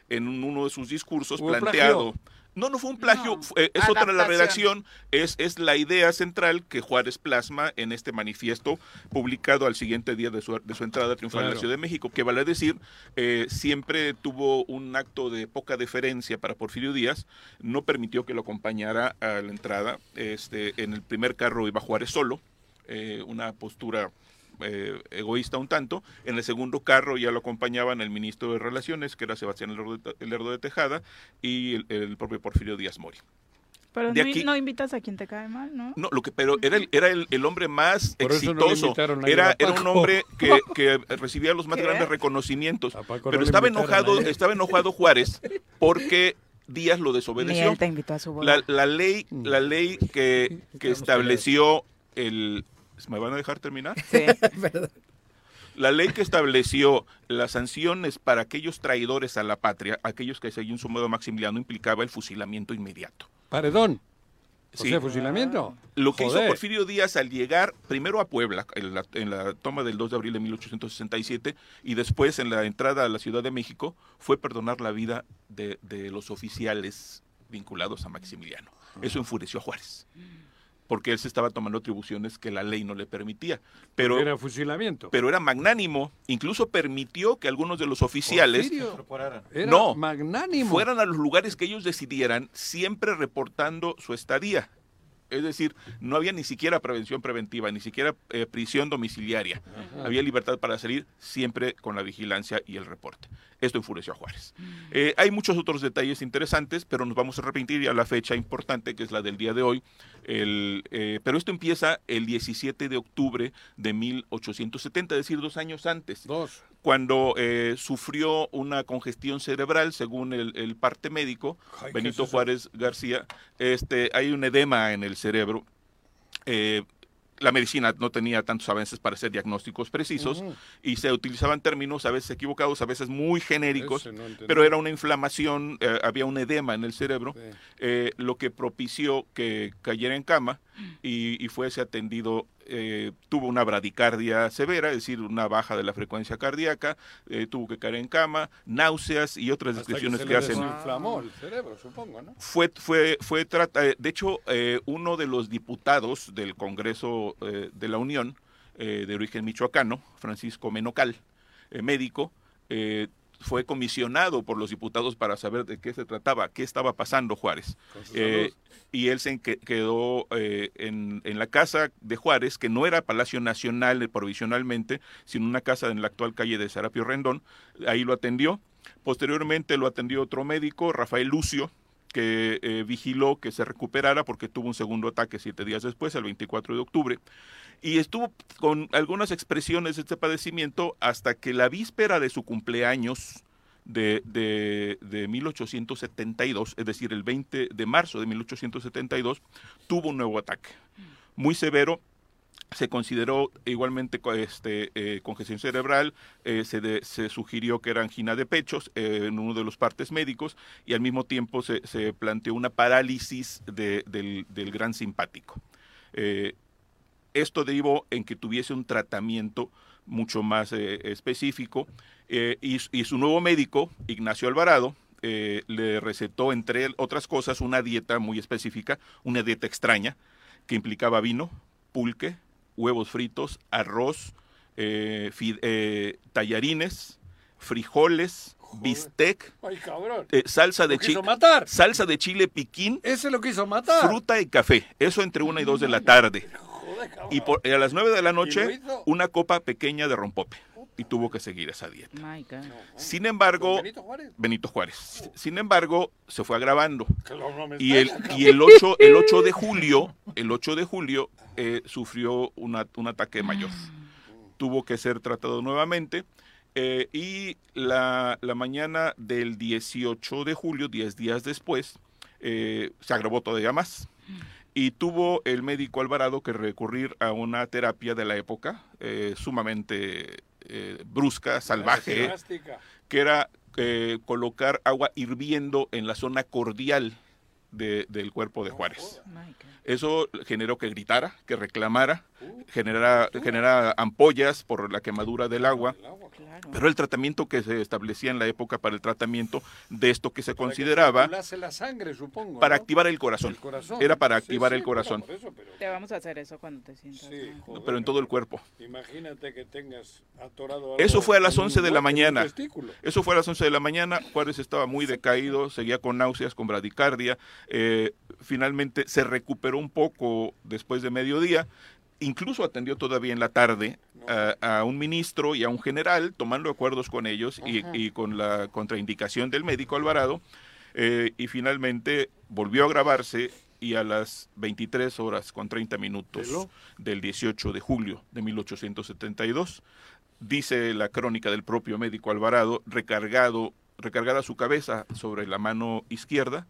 en uno de sus discursos Hubo planteado. plagio. No, no fue un plagio, No, fue- es otra la redacción, es, es la idea central que Juárez plasma en este manifiesto publicado al siguiente día de su, de su entrada triunfal a la. Ciudad de México, que vale decir, eh, siempre tuvo un acto de poca deferencia para Porfirio Díaz, no permitió que lo acompañara a la entrada, este, en el primer carro iba Juárez solo, eh, una postura eh, egoísta un tanto. En el segundo carro ya lo acompañaban el ministro de Relaciones, que era Sebastián Lerdo de, Tejada, y el, el propio Porfirio Díaz Mori. Pero De no, aquí- no invitas a quien te cae mal, ¿no? No, lo que, pero era el, era el, el hombre más Por eso no le exitoso. era, era un hombre que, [laughs] que recibía los más ¿Qué? grandes reconocimientos. No Pero estaba enojado, estaba enojado Juárez porque Díaz lo Ni desobedeció. él te invitó a su boda. La, la ley, la ley que, que estableció el. ¿Me van a dejar terminar? Sí. [laughs] La ley que estableció las sanciones para aquellos traidores a la patria, aquellos que seguían su modo Maximiliano, implicaba el fusilamiento inmediato. Paredón. O Sí. sea, fusilamiento. Lo que hizo. Porfirio Díaz al llegar primero a Puebla, en la, en la toma del 2 de abril de 1867, y después en la entrada a la Ciudad de México, fue perdonar la vida de, de los oficiales vinculados a Maximiliano. Eso enfureció a Juárez, porque él se estaba tomando atribuciones que la ley no le permitía. Pero Era fusilamiento. pero era magnánimo, incluso permitió que algunos de los oficiales. Era no magnánimo. fueran a los lugares que ellos decidieran, siempre reportando su estadía. Es decir, no había ni siquiera prevención preventiva, ni siquiera eh, prisión domiciliaria. Ajá. Había libertad para salir siempre con la vigilancia y el reporte. Esto enfureció a Juárez. Eh, hay muchos otros detalles interesantes, pero nos vamos a arrepentir a la fecha importante, que es la del día de hoy. El, eh, pero esto empieza el 17 de octubre de 1870, es decir, dos años antes Dos. cuando eh, sufrió una congestión cerebral, según el, el parte médico, Ay, ¿qué Benito? Juárez García, este, hay un edema en el cerebro. Eh, la medicina no tenía tantos avances para hacer diagnósticos precisos y se utilizaban términos a veces equivocados, a veces muy genéricos, no pero era una inflamación, eh, había un edema en el cerebro, Sí. eh, lo que propició que cayera en cama y, y fuese atendido. Eh, tuvo una bradicardia severa, es decir, una baja de la frecuencia cardíaca, eh, tuvo que caer en cama, náuseas y otras Hasta que descripciones que, hacen. desinflamó el cerebro, supongo, ¿no? Fue, fue, fue trata, eh, de hecho, eh, uno de los diputados del Congreso de la Unión, eh, de origen michoacano, Francisco Menocal, médico, eh, fue comisionado por los diputados para saber de qué se trataba, qué estaba pasando Juárez. Eh, y él se que- quedó eh, en, en la casa de Juárez, que no era Palacio Nacional eh, provisionalmente, sino una casa en la actual calle de Serapio Rendón. Ahí lo atendió. Posteriormente lo atendió otro médico, Rafael Lucio, que eh, vigiló que se recuperara porque tuvo un segundo ataque siete días después, el 24 de octubre. Y estuvo con algunas expresiones de este padecimiento hasta que la víspera de su cumpleaños de, de, de 1872, es decir, el 20 de marzo de 1872, tuvo un nuevo ataque. Muy severo, se consideró igualmente este, eh, congestión cerebral, eh, se, se sugirió que era angina de pechos eh, en uno de los partes médicos y al mismo tiempo se, se planteó una parálisis de- del, del gran simpático. Esto derivó en que tuviese un tratamiento mucho más específico y, y su nuevo médico, Ignacio Alvarado, le recetó, entre otras cosas, una dieta muy específica, una dieta extraña, que implicaba vino, pulque, huevos fritos, arroz, eh, eh, tallarines, frijoles, bistec, Ay, eh, salsa de chile, matar. salsa de chile piquín, Ese lo quiso matar. fruta y café. Eso entre una y dos de la tarde. Y por- a las nueve de la ¿Y lo noche, una copa pequeña de rompope. Y tuvo que seguir esa dieta. My God. Sin embargo, ¿Con Benito Juárez? Benito Juárez. Sin embargo, se fue agravando. Y el, y el 8, el 8 de julio, el 8 de julio, eh, sufrió una- un ataque mayor. Tuvo que ser tratado nuevamente. eh, y la, la mañana del 18 de julio, 10 días después, eh, se agravó todavía más. Y tuvo el médico Alvarado que recurrir a una terapia de la época, eh, sumamente eh, brusca, salvaje, que era eh, colocar agua hirviendo en la zona cordial de- del cuerpo de Juárez. Eso generó que gritara, que reclamara, genera, genera ampollas por la quemadura del agua. Claro. Pero el tratamiento que se establecía en la época para el tratamiento de esto que se Para que consideraba circulase la sangre, supongo. para ¿no? activar el corazón. El corazón. Era para activar sí, el corazón, eso, pero- Te vamos a hacer eso cuando te sientas Sí, mal. joder, pero en todo el cuerpo. Imagínate que tengas atorado Eso fue a las en un 11 de la mañana. Eso fue a las 11 de la mañana. Juárez estaba muy decaído, seguía con náuseas, con bradicardia. eh, finalmente se recuperó un poco después de mediodía incluso atendió todavía en la tarde a, a un ministro y a un general, tomando acuerdos con ellos y, con la contraindicación del médico Alvarado, eh, y finalmente volvió a grabarse y a las 23 horas con 30 minutos del 18 de julio de 1872, dice la crónica del propio médico Alvarado, recargado, recargada su cabeza sobre la mano izquierda,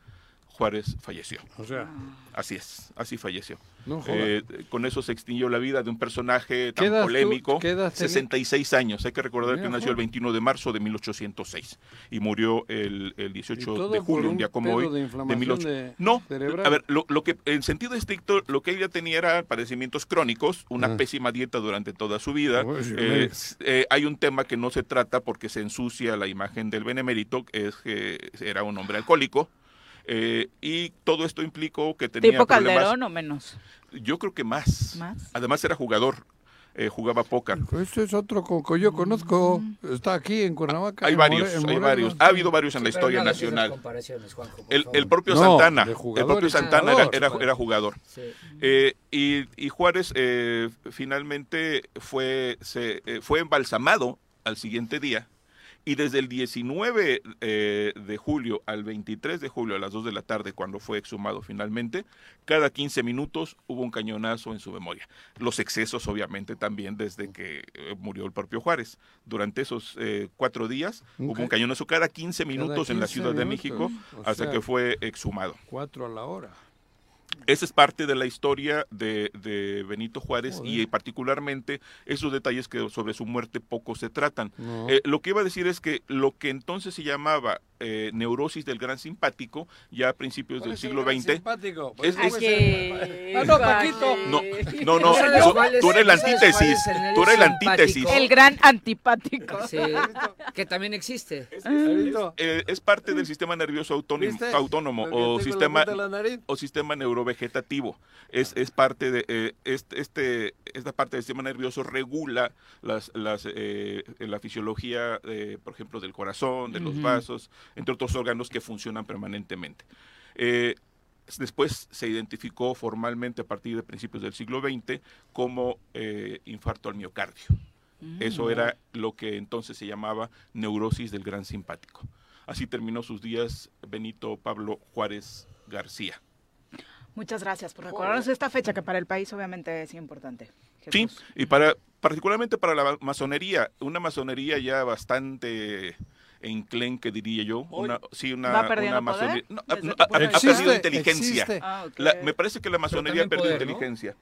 Juárez falleció. O sea, Así es, así falleció. No. Eh, con eso se extinguió la vida de un personaje ¿Qué tan tú- polémico. tenía? 66 años. Hay que recordar Mira, que nació el joven. 21 de marzo de 1806 y murió el, el 18 todo de julio, un un día como hoy. de inflamación 1800. de- no, cerebral. a ver, lo, lo que en sentido estricto, lo que ella tenía era padecimientos crónicos, una Ah. pésima dieta durante toda su vida. Eh, eh, hay un tema que no se trata porque se ensucia la imagen del benemérito, que es que era un hombre alcohólico. Eh, y todo esto implicó que tenía ¿Tipo problemas. Calderón o menos? Yo creo que más. ¿Más? Además era jugador, eh, jugaba póker. Este es otro que yo conozco. Está aquí en Cuernavaca. Hay en varios, More- en hay varios. Ha habido varios en la Sí, historia no nacional. Juanjo, El, propio No, Santana, el propio Santana era, jugador. era, era jugador. Sí. Eh, y, y Juárez eh, finalmente fue, se, eh, fue embalsamado al siguiente día. Y desde el 19 eh, de julio al 23 de julio a las 2 de la tarde, cuando fue exhumado finalmente, cada 15 minutos hubo un cañonazo en su memoria. Los excesos, obviamente, también desde que eh, murió el propio Juárez. Durante esos eh, cuatro días Un hubo un cañonazo cada 15 minutos en la 15 Ciudad de. México hasta sea, que fue exhumado. Cuatro a la hora. Esa es parte de la historia de, de Benito Juárez Joder. y particularmente esos detalles que sobre su muerte poco se tratan. No. Eh, lo que iba a decir es que lo que entonces se llamaba eh, neurosis del gran simpático, ya a principios ¿Cuál del es el siglo XX, simpático? es- Pues, es- ¿cómo es el- Ah, no, Paquito. no, no, no, ¿Sabes tú- es- eres la antítesis, es tú eres la antítesis. El gran antipático. Sí, que también existe. Eh, es parte del sistema nervioso autónomo, o sistema o sistema neurovegetativo. Es, es parte de eh, este, este esta parte del sistema nervioso regula las, las eh, la fisiología, eh, por ejemplo, del corazón, de los vasos, entre otros órganos que funcionan permanentemente. Eh, Después se identificó formalmente a partir de principios del siglo XX como infarto al miocardio. Eso era lo que entonces se llamaba neurosis del gran simpático. Así terminó sus días Benito Pablo Juárez García. Muchas gracias por recordarnos esta fecha que para el país obviamente es importante. Sí, y para particularmente para la masonería, una masonería ya bastante enclenque diría yo, una sí una ¿Va perdiendo una masonería no, ha- no, perdido Existe, inteligencia. existe. Ah. La- me parece que la masonería perdido poder, inteligencia.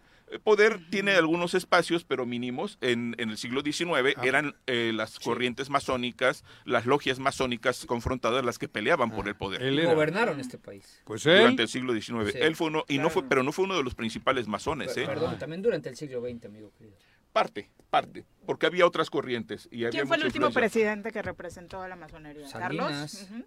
Poder tiene algunos espacios, pero mínimos. En, en el siglo XIX eran eh, las corrientes masónicas, las logias masónicas confrontadas las que peleaban por el poder. Él gobernaron este país. Pues él. Durante el siglo XIX. Sí. Él fue uno, y no fue, pero no fue uno de los principales masones, ¿eh? Perdón, también durante el siglo XX, amigo querido. Parte, parte, porque había otras corrientes y había ¿Quién fue el último influencia. presidente que representó a la masonería? ¿Carlos? Salinas. Ujú.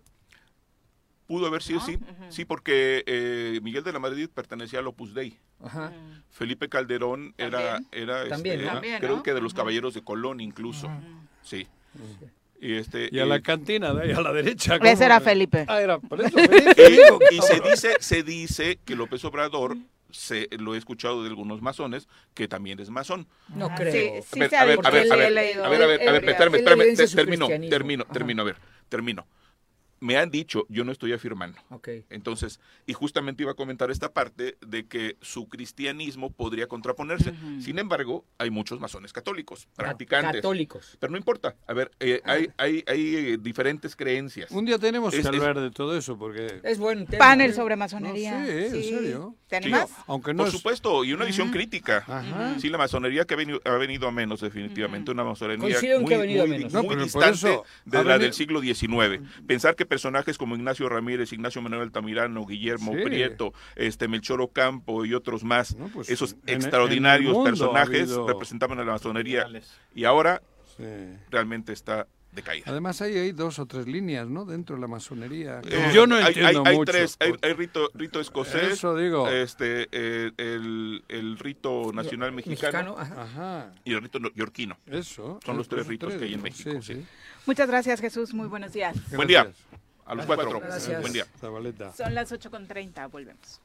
Pudo haber sido, sí, sí, porque eh, Miguel de la Madrid pertenecía al Opus Dei. Ajá. Felipe Calderón era, era También, este. También, creo ¿no? que de los caballeros de Colón incluso. Sí. Y este Y a la y- cantina de ahí a la derecha. Ese era Felipe. Ah, era por eso. [laughs] Felipe, y, y se dice se dice que López Obrador se lo he escuchado de algunos masones que también es masón. No Ah, creo. sí, sí a ver, a ver, a ver, a he ver, leído. a ver, a ver, a espérame, espérame, termino, termino, termino, a ver, termino. Me han dicho, yo no estoy afirmando. Ok. Entonces, y justamente iba a comentar esta parte de que su cristianismo podría contraponerse. Sin embargo, hay muchos masones católicos, practicantes. Católicos. Pero no importa. A ver, eh, hay, hay, hay eh, diferentes creencias. Un día tenemos Es- que es- hablar de todo eso porque. Es buen tema. Panel sobre masonería. No, sí, en Sí. serio. ¿Te Sí, animas? Aunque no Por es- supuesto, y una visión crítica. Ajá. Sí, la masonería que ha venido, ha venido a menos, definitivamente. Una masonería Coincido muy, que ha venido a muy- menos. No, muy pero por distante eso de ha la venido- del siglo XIX. Pensar que personajes como Ignacio Ramírez, Ignacio Manuel Altamirano, Guillermo Sí. Prieto, este Melchor Ocampo y otros más, No, pues, esos en- el extraordinarios personajes representaban a la masonería. Y ahora Sí. realmente está decaída. Además hay, hay dos o tres líneas, ¿no? Dentro de la masonería. Eh, Yo no hay- entiendo hay, hay mucho. tres, hay, por- hay rito, rito escocés, Eso digo. este, eh, el, el rito nacional mexicano, Mexicano, ajá. Ajá. y el rito yorquino. Eso. Son los tres ritos que hay en México, Sí, sí. Muchas gracias, Jesús. Muy buenos días. Buen día. A los cuatro. Gracias. Buen día. Zabaleta. Son las 8.30. Volvemos.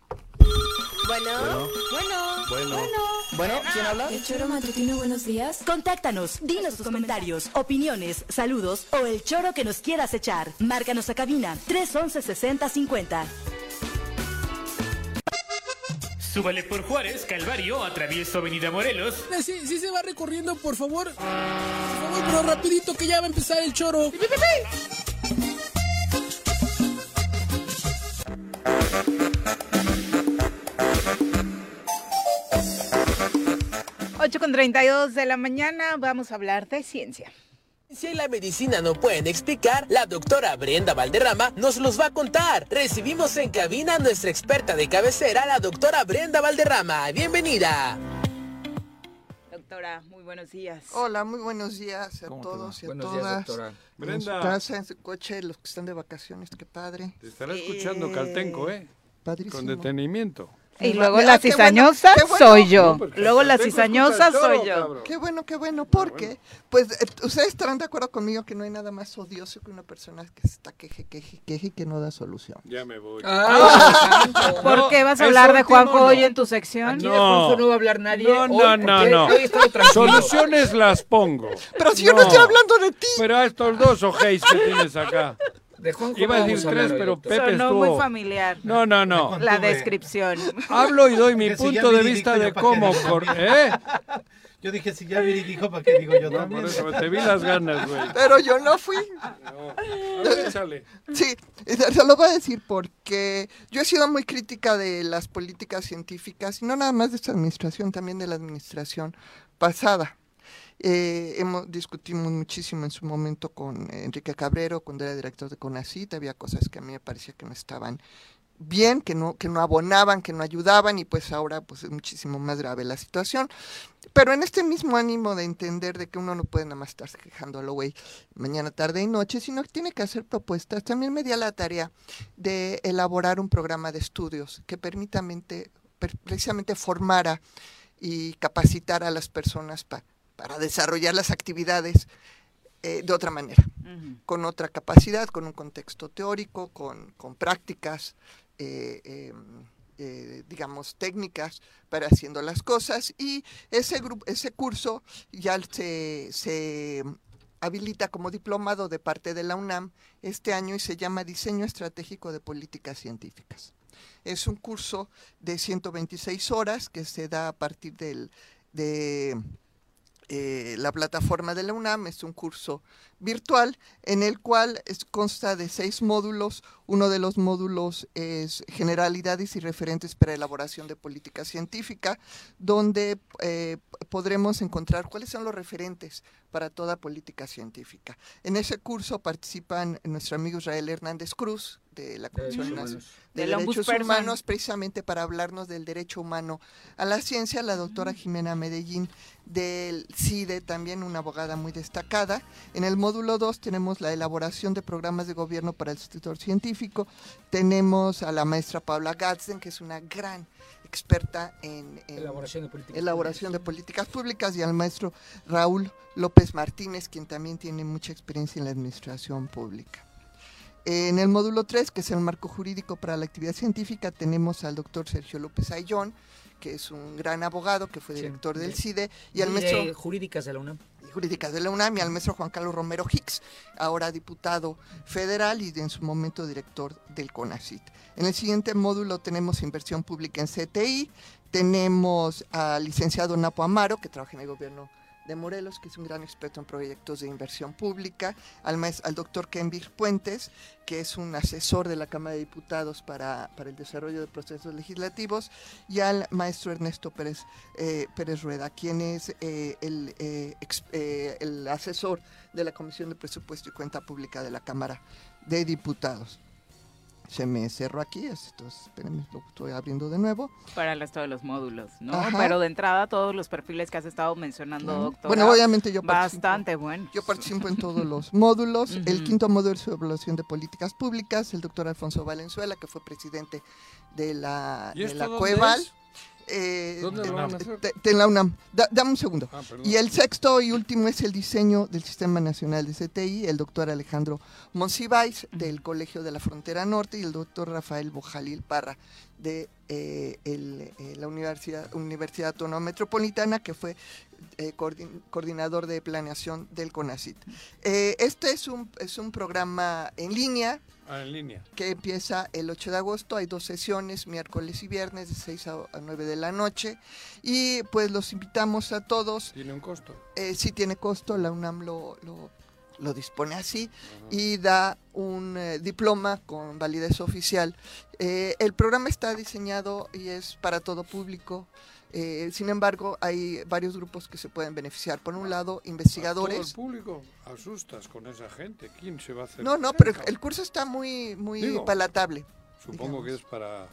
Bueno, bueno, Bueno. Bueno, ¿quién habla? El choro matutino, buenos días. Contáctanos, dinos tus comentarios, opiniones, saludos o el choro que nos quieras echar. Márcanos a cabina 311 6050. Súbale por Juárez, Calvario, atravieso Avenida Morelos. Eh, Sí, sí se va recorriendo, por favor. Por favor, pero rapidito que ya va a empezar el choro. 8 con 32 de la mañana vamos a hablar de ciencia. Si la medicina no pueden explicar, la doctora Brenda Valderrama nos los va a contar. Recibimos en cabina a nuestra experta de cabecera, la doctora Brenda Valderrama. Bienvenida. Doctora, muy buenos días. Hola, muy buenos días a ¿Cómo te todos y a Buenos días, todas. doctora. En Brenda. su casa, en su coche, los que están de vacaciones, qué padre. Te estará escuchando Caltenco, ¿eh? Padrísimo. Con detenimiento. Y luego Ah, la bueno, cizañosa bueno. soy yo. No, Luego la cizañosa soy yo. cabrón. Qué bueno, qué bueno, porque, pues, eh, ustedes estarán de acuerdo conmigo que no hay nada más odioso que una persona que se está queje, queje, queje y que no da solución. Ya me voy. [laughs] ¿Por qué vas a hablar de Juanjo no. hoy en tu sección? Aquí de Juanjo no va a hablar nadie. No, hoy, no, no, no. Soluciones las pongo. Pero si yo no estoy hablando de ti. Pero a estos dos ojéis que tienes acá. De Juanjo Iba a no decir tres, hablar pero doctor. Pepe Sonó estuvo. muy familiar. No, no, no. La descripción. Hablo y doy mi si punto de vista de cómo. [laughs] ¿Eh? Yo dije, si ya Viri dijo, ¿para qué digo yo No, también? por eso te vi las ganas, güey. Pero yo no fui. A ver, échale. Sí, se lo voy a decir porque yo he sido muy crítica de las políticas científicas, y no nada más de esta administración, también de la administración pasada. Eh, hemos discutimos muchísimo en su momento con Enrique Cabrero, cuando era director de CONACYT, había cosas que a mí me parecía que no estaban bien, que no, que no abonaban, que no ayudaban, y pues ahora pues es muchísimo más grave la situación. Pero en este mismo ánimo de entender de que uno no puede nada más estarse quejando a lo güey mañana, tarde y noche, sino que tiene que hacer propuestas, también me di a la tarea de elaborar un programa de estudios que permitamente, per- precisamente formara y capacitara a las personas pa- para desarrollar las actividades eh, de otra manera, con otra capacidad, con un contexto teórico, con, con prácticas, eh, eh, eh, digamos, técnicas para haciendo las cosas. Y ese, grupo, ese curso ya se, se habilita como diplomado de parte de la UNAM este año y se llama Diseño Estratégico de Políticas Científicas. Es un curso de 126 horas que se da a partir del, de eh, la plataforma de la UNAM. Es un curso virtual en el cual consta de seis módulos. Uno de los módulos es generalidades y referentes para elaboración de política científica, donde eh, podremos encontrar cuáles son los referentes para toda política científica. En ese curso participan nuestro amigo Israel Hernández Cruz, de la Comisión Derechos Nacional Humanos. de Del Derechos. Humanos, precisamente para hablarnos del derecho humano a la ciencia, la doctora Jimena Medellín del CIDE, también una abogada muy destacada. En el módulo 2 tenemos la elaboración de programas de gobierno para el sector científico. Tenemos a la maestra Paula Gatzen, que es una gran experta en, en Elaboración de políticas elaboración de políticas públicas, y al maestro Raúl López Martínez, quien también tiene mucha experiencia en la administración pública. En el módulo 3, que es el marco jurídico para la actividad científica, tenemos al doctor Sergio López Ayllón, que es un gran abogado, que fue Sí, director del de- CIDE, y al de maestro Jurídicas de la UNAM. jurídicas de la UNAM y al maestro Juan Carlos Romero Hicks, ahora diputado federal y en su momento director del CONACIT. En el siguiente módulo tenemos inversión pública en CTI, tenemos al licenciado Napo Amaro, que trabaja en el gobierno de Morelos, que es un gran experto en proyectos de inversión pública, al, maes- al doctor Kenvir Puentes, que es un asesor de la Cámara de Diputados para, para el desarrollo de procesos legislativos, y al maestro Ernesto Pérez, eh, Rueda, quien es eh, el, eh, el asesor de la Comisión de Presupuesto y Cuenta Pública de la Cámara de Diputados. Se me cerró aquí, entonces espérenme, lo estoy abriendo de nuevo. Para el resto de los módulos, ¿no? Ajá. Pero de entrada todos los perfiles que has estado mencionando, doctor. Bueno, obviamente yo participo. Bastante bueno. Yo participo en todos los módulos. El quinto módulo es evaluación de políticas públicas. El doctor Alfonso Valenzuela, que fue presidente de la, ¿Y de esto la Cueval. es? Eh, ¿Dónde de- lo van a hacer? de- de la UNAM. Da- dame un segundo. Ah, y el sexto y último es el diseño del Sistema Nacional de CTI, el doctor Alejandro Monsiváis, del Colegio de la Frontera Norte, y el doctor Rafael Bojalil Parra, de eh, el, eh, la Universidad, Universidad Autónoma Metropolitana, que fue eh, coordin- coordinador de planeación del CONACIT. Este es un, es un programa en línea Ah, en línea. que empieza el 8 de agosto. Hay dos sesiones, miércoles y viernes, de 6 a, a 9 de la noche. Y pues los invitamos a todos. Tiene un costo. Eh, sí tiene costo, la UNAM lo, lo, lo dispone así y da un eh, diploma con validez oficial. Eh, el programa está diseñado y es para todo público. Eh, sin embargo, hay varios grupos que se pueden beneficiar. Por un lado, Todo el investigadores. público. Asustas con esa gente. ¿Quién se va a hacer? No, no, pero el curso está muy, muy Digo, palatable. Supongo que es para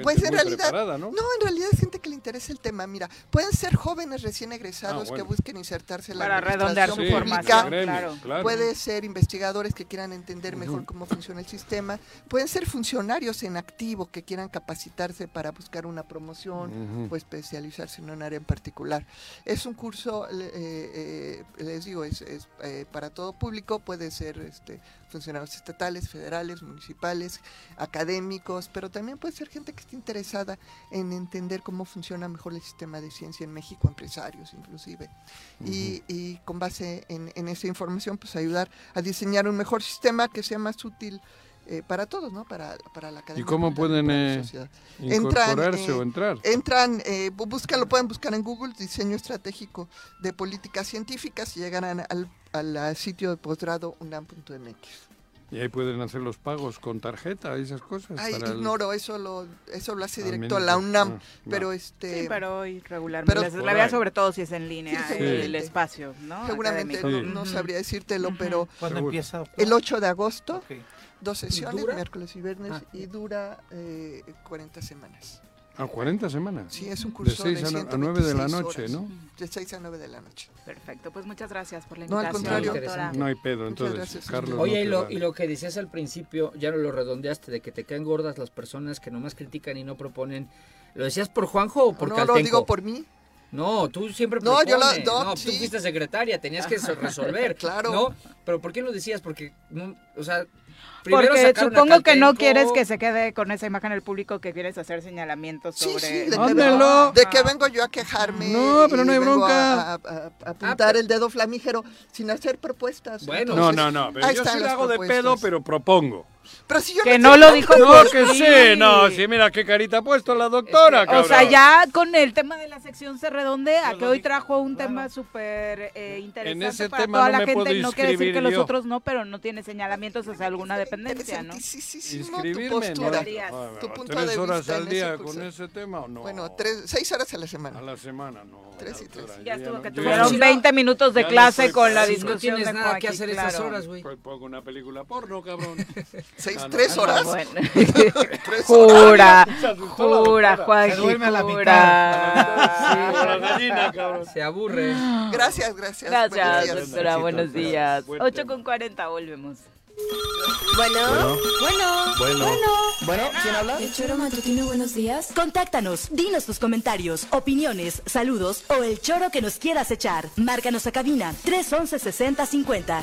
gente Pues en muy realidad, preparada, ¿no? en realidad es gente que le interesa el tema. Mira, pueden ser jóvenes recién egresados Ah, bueno. que busquen insertarse en la Para redondear su pública. claro. claro. Puede ser investigadores que quieran entender mejor cómo funciona el sistema. Pueden ser funcionarios en activo que quieran capacitarse para buscar una promoción o especializarse en un área en particular. Es un curso, le- eh, eh, les digo, es, es, eh, para todo público. Puede ser este, funcionarios estatales, federales, municipales, académicos, pero también puede ser gente que esté interesada en entender cómo funciona mejor el sistema de ciencia en México, empresarios inclusive. y, y con base en, en esa información, pues ayudar a diseñar un mejor sistema que sea más útil eh, para todos, ¿no? Para, para la academia. ¿Y cómo la- pueden la eh, incorporarse eh, o entrar? Entran, eh, bu- buscan, lo pueden buscar en Google, diseño estratégico de políticas científicas y llegarán al, al, ah, sitio de posgrado unam.mx. Y ahí pueden hacer los pagos con tarjeta y esas cosas. Ay, para el- ignoro, eso lo, eso lo hace Al directo a la UNAM, ah, pero va. este... Sí, pero hoy regularmente. pero- la vea ahí. sobre todo si es en línea, Sí, el, seguramente. espacio, ¿no? Seguramente no, no sabría decírtelo, pero ¿Cuándo empieza? el 8 de agosto, Ok. Dos sesiones, dura? miércoles y viernes, Ah. y dura eh, 40 semanas. A 40 semanas. Sí, es un De curso de, 6 a, no- a 9 de la 126 noche, horas. ¿no? De 6 a 9 de la noche. Perfecto, pues muchas gracias por la No, al invitación. contrario. doctora. No hay pedo, entonces, gracias. Carlos. Oye, no y lo, y lo que decías al principio, ya lo redondeaste, de que te caen gordas las personas que nomás critican y no proponen. ¿Lo decías por Juanjo o por no Caltenco? lo digo por mí. No, tú siempre No, yo lo- no, no, tú fuiste secretaria, tenías que so- resolver. [laughs] Claro. ¿No? Pero ¿por qué lo decías? Porque, no, o sea, Porque supongo que no quieres que se quede con esa imagen el público que quieres hacer señalamientos Sí, sobre... sí, de que, vengo, de que vengo yo a quejarme. No, pero no hay bronca. A, a- a apuntar el dedo flamígero sin hacer propuestas. Bueno. No, Entonces, no, no, pero yo sí la hago de pedo, pero propongo. Pero si yo Que no no lo dijo No, por que ti. sí, no, sí, mira qué carita ha puesto la doctora, cabrón. O sea, ya con el tema de la sección se redondea, Yo que hoy trajo un tema súper eh, interesante ese para tema toda no la me gente. puedo No quiere decir que inscribir los yo. otros no, pero no tiene señalamientos hacia alguna dependencia, ¿no? Interesantísimo Inscribirme, tu ¿no? postura. Ah, tu punto ¿Tres de horas vista al en día con ese tema o no? Bueno, tres, seis horas a la semana. A la semana, no. Tres y tres. Ya yo estuvo no- que yo tuvieron si no- 20 minutos de no clase con la Si no discusión tienes nada que hacer claro. horas, güey. Pues pongo una película porno, cabrón. [laughs] Seis, Ah, no. tres Ah, horas. Bueno. [laughs] Tres [laughs] Jura, la jura. Joaquín, Se duerme a la cabrón. Se aburre. Gracias, gracias. Buenos Gracias, días. doctora, Besito, buenos días. Buen 8 tema. con 40, volvemos. Bueno, bueno, Bueno. Bueno, ¿quién habla? El choro matutino, buenos días. Contáctanos, dinos tus comentarios, opiniones, saludos o el choro que nos quieras echar. Márcanos a cabina 311 6050.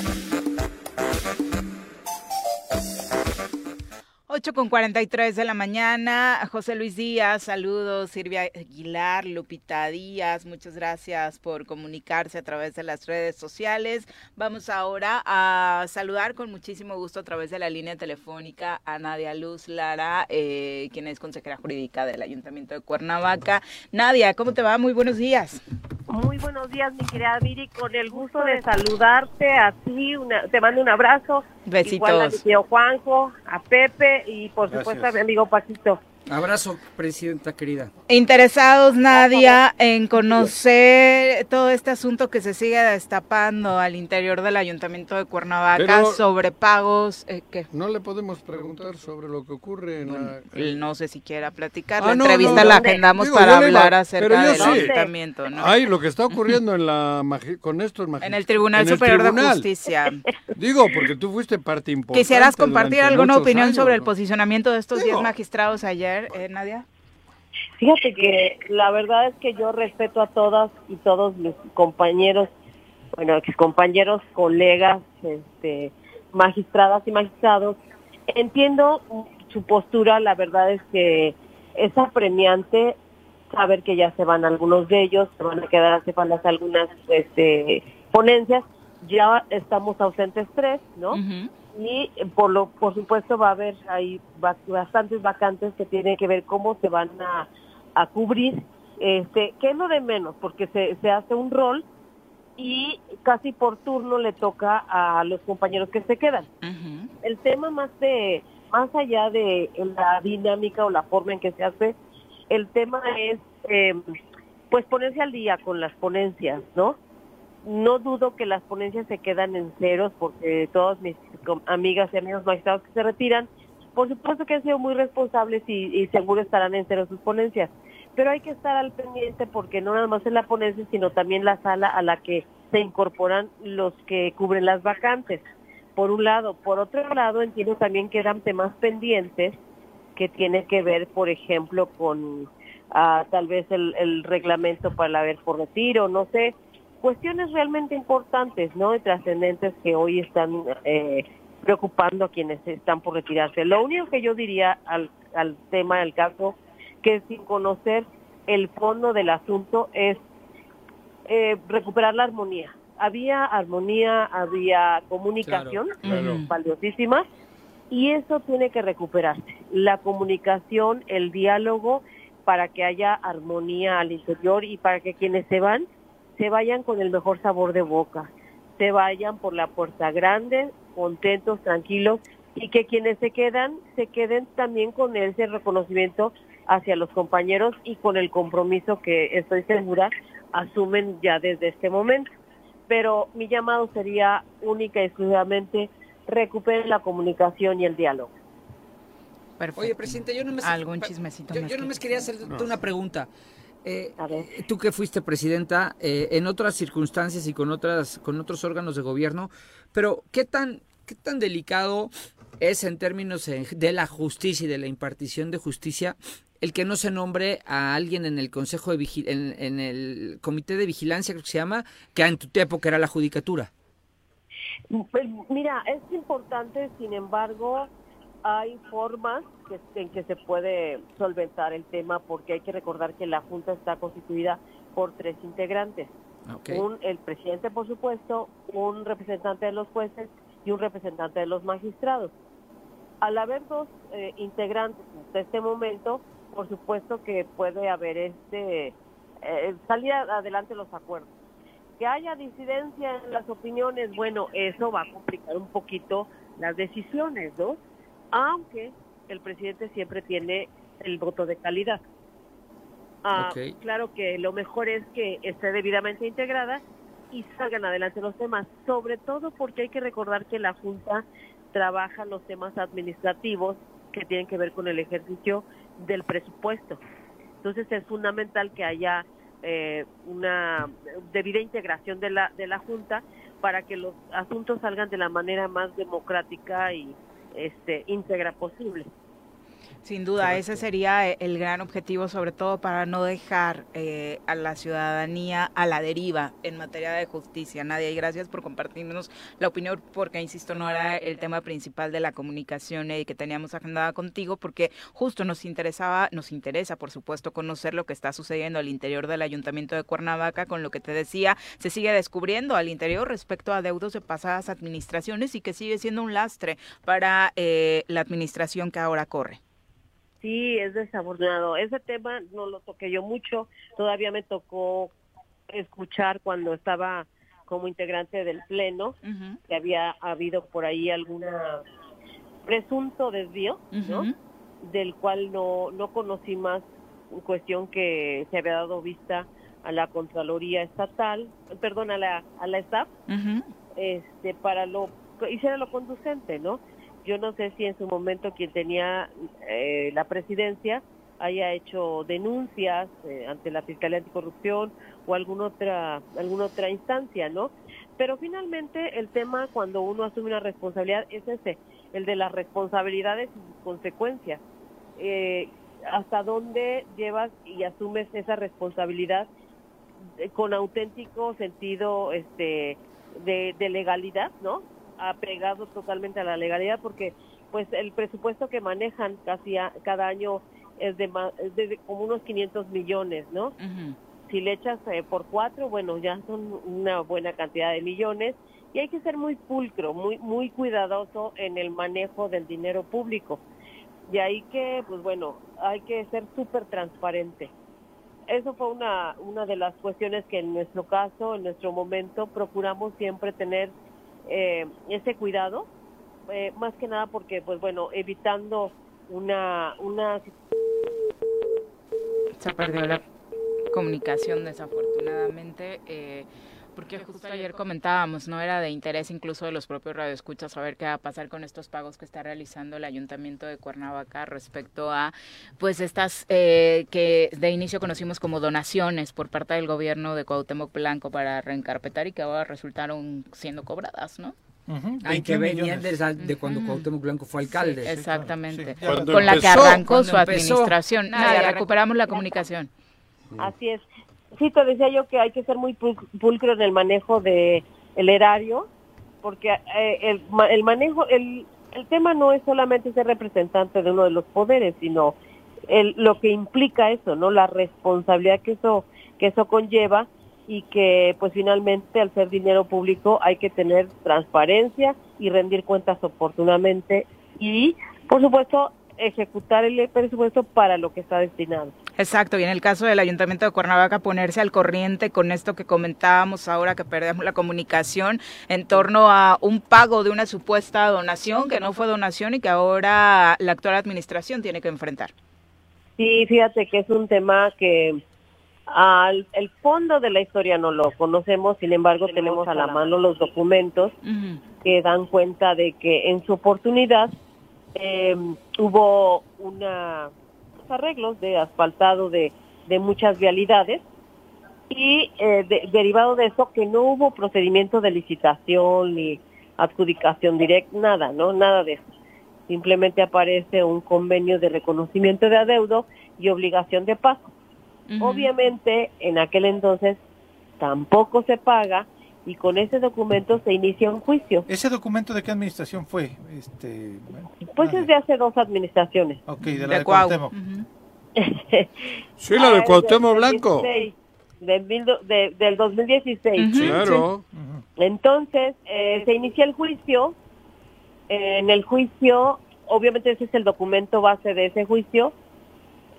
8 con 43 de la mañana. José Luis Díaz, saludos. Silvia Aguilar, Lupita Díaz, muchas gracias por comunicarse a través de las redes sociales. Vamos ahora a saludar con muchísimo gusto a través de la línea telefónica a Nadia Luz Lara, eh, quien es consejera jurídica del Ayuntamiento de Cuernavaca. Nadia, ¿cómo te va? Muy buenos días. Muy buenos días, mi querida Viri, con el gusto de saludarte a ti, una- te mando un abrazo. Besitos. Igual a mi tío Juanjo, a Pepe y por Gracias. supuesto a mi amigo Paquito. Abrazo, presidenta querida. Interesados, Nadia, en conocer todo este asunto que se sigue destapando al interior del Ayuntamiento de Cuernavaca Pero- sobre pagos. eh, ¿qué? No le podemos preguntar sobre lo que ocurre en la... No sé si quiera platicar. Ah, la no, entrevista no, la agendamos Digo, para hablar acerca pero yo del sí. ayuntamiento, ¿no? Ay, lo que está [laughs] ocurriendo en la magi- con estos En el Tribunal en el Superior de. Justicia. Digo, porque tú fuiste parte importante. ¿Quisieras compartir alguna opinión años, sobre el posicionamiento de estos 10 Digo. magistrados ayer, eh, Nadia? Fíjate que la verdad es que yo respeto a todas y todos mis compañeros, bueno, ex compañeros, colegas, este, magistradas y magistrados. Entiendo su postura, la verdad es que es apremiante saber que ya se van algunos de ellos, se van a quedar hace falta algunas este, ponencias, ya estamos ausentes tres, ¿no? Y eh, por lo por supuesto va a haber ba- bastantes vacantes que tienen que ver cómo se van a, a cubrir. Este que es lo de menos porque se, se hace un rol y casi por turno le toca a los compañeros que se quedan. El tema más de más allá de la dinámica o la forma en que se hace el tema es eh, pues ponerse al día con las ponencias no no dudo que las ponencias se quedan en ceros porque todas mis amigas y amigos magistrados que se retiran, por supuesto que han sido muy responsables y, seguro estarán en ceros sus ponencias. Pero hay que estar al pendiente porque no nada más es la ponencia, sino también la sala a la que se incorporan los que cubren las vacantes. Por un lado. Por otro lado, entiendo también que quedan temas pendientes que tiene que ver, por ejemplo, con ah, tal vez el, el reglamento para la ver por retiro, no sé, cuestiones realmente importantes, ¿no? Y trascendentes que hoy están eh, preocupando a quienes están por retirarse. Lo único que yo diría al, al tema del caso, que sin conocer el fondo del asunto, es eh, recuperar la armonía. Había armonía, había comunicación Claro, claro. eh, valiosísima y eso tiene que recuperarse. La comunicación, el diálogo para que haya armonía al interior y para que quienes se van se vayan con el mejor sabor de boca, se vayan por la puerta grande, contentos, tranquilos y que quienes se quedan se queden también con ese reconocimiento hacia los compañeros y con el compromiso que estoy segura asumen ya desde este momento. Pero mi llamado sería única y exclusivamente recuperen la comunicación y el diálogo. Perfecto. presidente, yo no me Algún chismecito Yo, que nomás quería hacerte No. una pregunta. Eh, tú que fuiste presidenta eh, en otras circunstancias y con otras con otros órganos de gobierno, pero qué tan qué tan delicado es en términos eh, de la justicia y de la impartición de justicia el que no se nombre a alguien en el consejo de Vigi- en, en el comité de vigilancia creo que se llama que en tu época era la judicatura. Pues, Mira, es importante, sin embargo, hay formas que- en que se puede solventar el tema porque hay que recordar que la Junta está constituida por tres integrantes. Un, el presidente, por supuesto, un representante de los jueces y un representante de los magistrados. Al haber dos eh, integrantes hasta este momento, por supuesto que puede haber este eh, salir adelante los acuerdos. Que haya disidencia en las opiniones, bueno, eso va a complicar un poquito las decisiones, ¿no? Aunque el presidente siempre tiene el voto de calidad. Ah. Claro que lo mejor es que esté debidamente integrada y salgan adelante los temas, sobre todo porque hay que recordar que la Junta trabaja los temas administrativos que tienen que ver con el ejercicio del presupuesto. Entonces es fundamental que haya eh, una debida integración de la, de la Junta para que los asuntos salgan de la manera más democrática y este íntegra posible. Sin duda, ese sería eh, el gran objetivo, sobre todo para no dejar eh, a la ciudadanía a la deriva en materia de justicia. Nadia, y gracias por compartirnos la opinión, porque, insisto, no era el tema principal de la comunicación eh, que teníamos agendada contigo, porque justo nos interesaba, nos interesa, por supuesto, conocer lo que está sucediendo al interior del Ayuntamiento de Cuernavaca, con lo que te decía, se sigue descubriendo al interior respecto a deudos de pasadas administraciones y que sigue siendo un lastre para eh, la administración que ahora corre. Sí, es desafortunado. Ese tema no lo toqué yo mucho. Todavía me tocó escuchar cuando estaba como integrante del Pleno que había habido por ahí alguna presunto desvío, ¿no? del cual no, no conocí más cuestión que se había dado vista a la Contraloría Estatal, perdón, a la, a la STAF, este, para lo, hiciera lo conducente, ¿no? Yo no sé si en su momento quien tenía eh, la presidencia haya hecho denuncias eh, ante la Fiscalía Anticorrupción o alguna otra, alguna otra instancia, ¿no? Pero finalmente el tema cuando uno asume una responsabilidad es ese, el de las responsabilidades y sus consecuencias. Eh, hasta dónde llevas y asumes esa responsabilidad eh, con auténtico sentido este de, de legalidad, ¿no? Apegado totalmente a la legalidad porque pues el presupuesto que manejan casi a- cada año es de, es de como unos 500 millones, ¿no? Si le echas eh, por cuatro, bueno, ya son una buena cantidad de millones y hay que ser muy pulcro, muy muy cuidadoso en el manejo del dinero público. Y ahí que, pues bueno, hay que ser súper transparente. Eso fue una, una de las cuestiones que en nuestro caso, en nuestro momento, procuramos siempre tener eh, ese cuidado, eh, más que nada porque, pues bueno, evitando una, una Se perdió la comunicación desafortunadamente. eh, porque justo ayer comentábamos, no era de interés incluso de los propios radioescuchas saber qué va a pasar con estos pagos que está realizando el Ayuntamiento de Cuernavaca respecto a, pues estas eh, que de inicio conocimos como donaciones por parte del gobierno de Cuauhtémoc Blanco para reencarpetar y que ahora resultaron siendo cobradas, ¿no? Ay, que venían de, esa- de cuando Ujú. Cuauhtémoc Blanco fue alcalde. Exactamente. Sí. Con la que arrancó su empezó. administración. Nada, Nada, ya recuperamos la comunicación. Así es. Sí, te decía yo que hay que ser muy pul- pulcro en el manejo de el erario, porque eh, el, el manejo, el, el tema no es solamente ser representante de uno de los poderes, sino el, lo que implica eso, ¿no? La responsabilidad que eso que eso conlleva y que pues finalmente al ser dinero público hay que tener transparencia y rendir cuentas oportunamente y por supuesto ejecutar el presupuesto para lo que está destinado. Exacto, y en el caso del Ayuntamiento de Cuernavaca ponerse al corriente con esto que comentábamos ahora que perdemos la comunicación en torno a un pago de una supuesta donación que no fue donación y que ahora la actual administración tiene que enfrentar. Sí, fíjate que es un tema que al el fondo de la historia no lo conocemos, sin embargo tenemos a la mano los documentos que dan cuenta de que en su oportunidad eh, hubo una pues, arreglos de asfaltado de, de muchas vialidades y eh, de- derivado de eso que no hubo procedimiento de licitación ni adjudicación directa, nada, ¿no? Nada de eso. Simplemente aparece un convenio de reconocimiento de adeudo y obligación de pago. Obviamente, en aquel entonces tampoco se paga y con ese documento se inicia un juicio. ¿Ese documento de qué administración fue? Este, bueno, Pues es de hace dos administraciones. ok, de la de, Cuauhtémoc. Sí, la de [laughs] Ah, Cuauhtémoc del Blanco. 16, del, de- del 2016. Ujú. Claro. Entonces, eh, se inicia el juicio. En el juicio, obviamente ese es el documento base de ese juicio.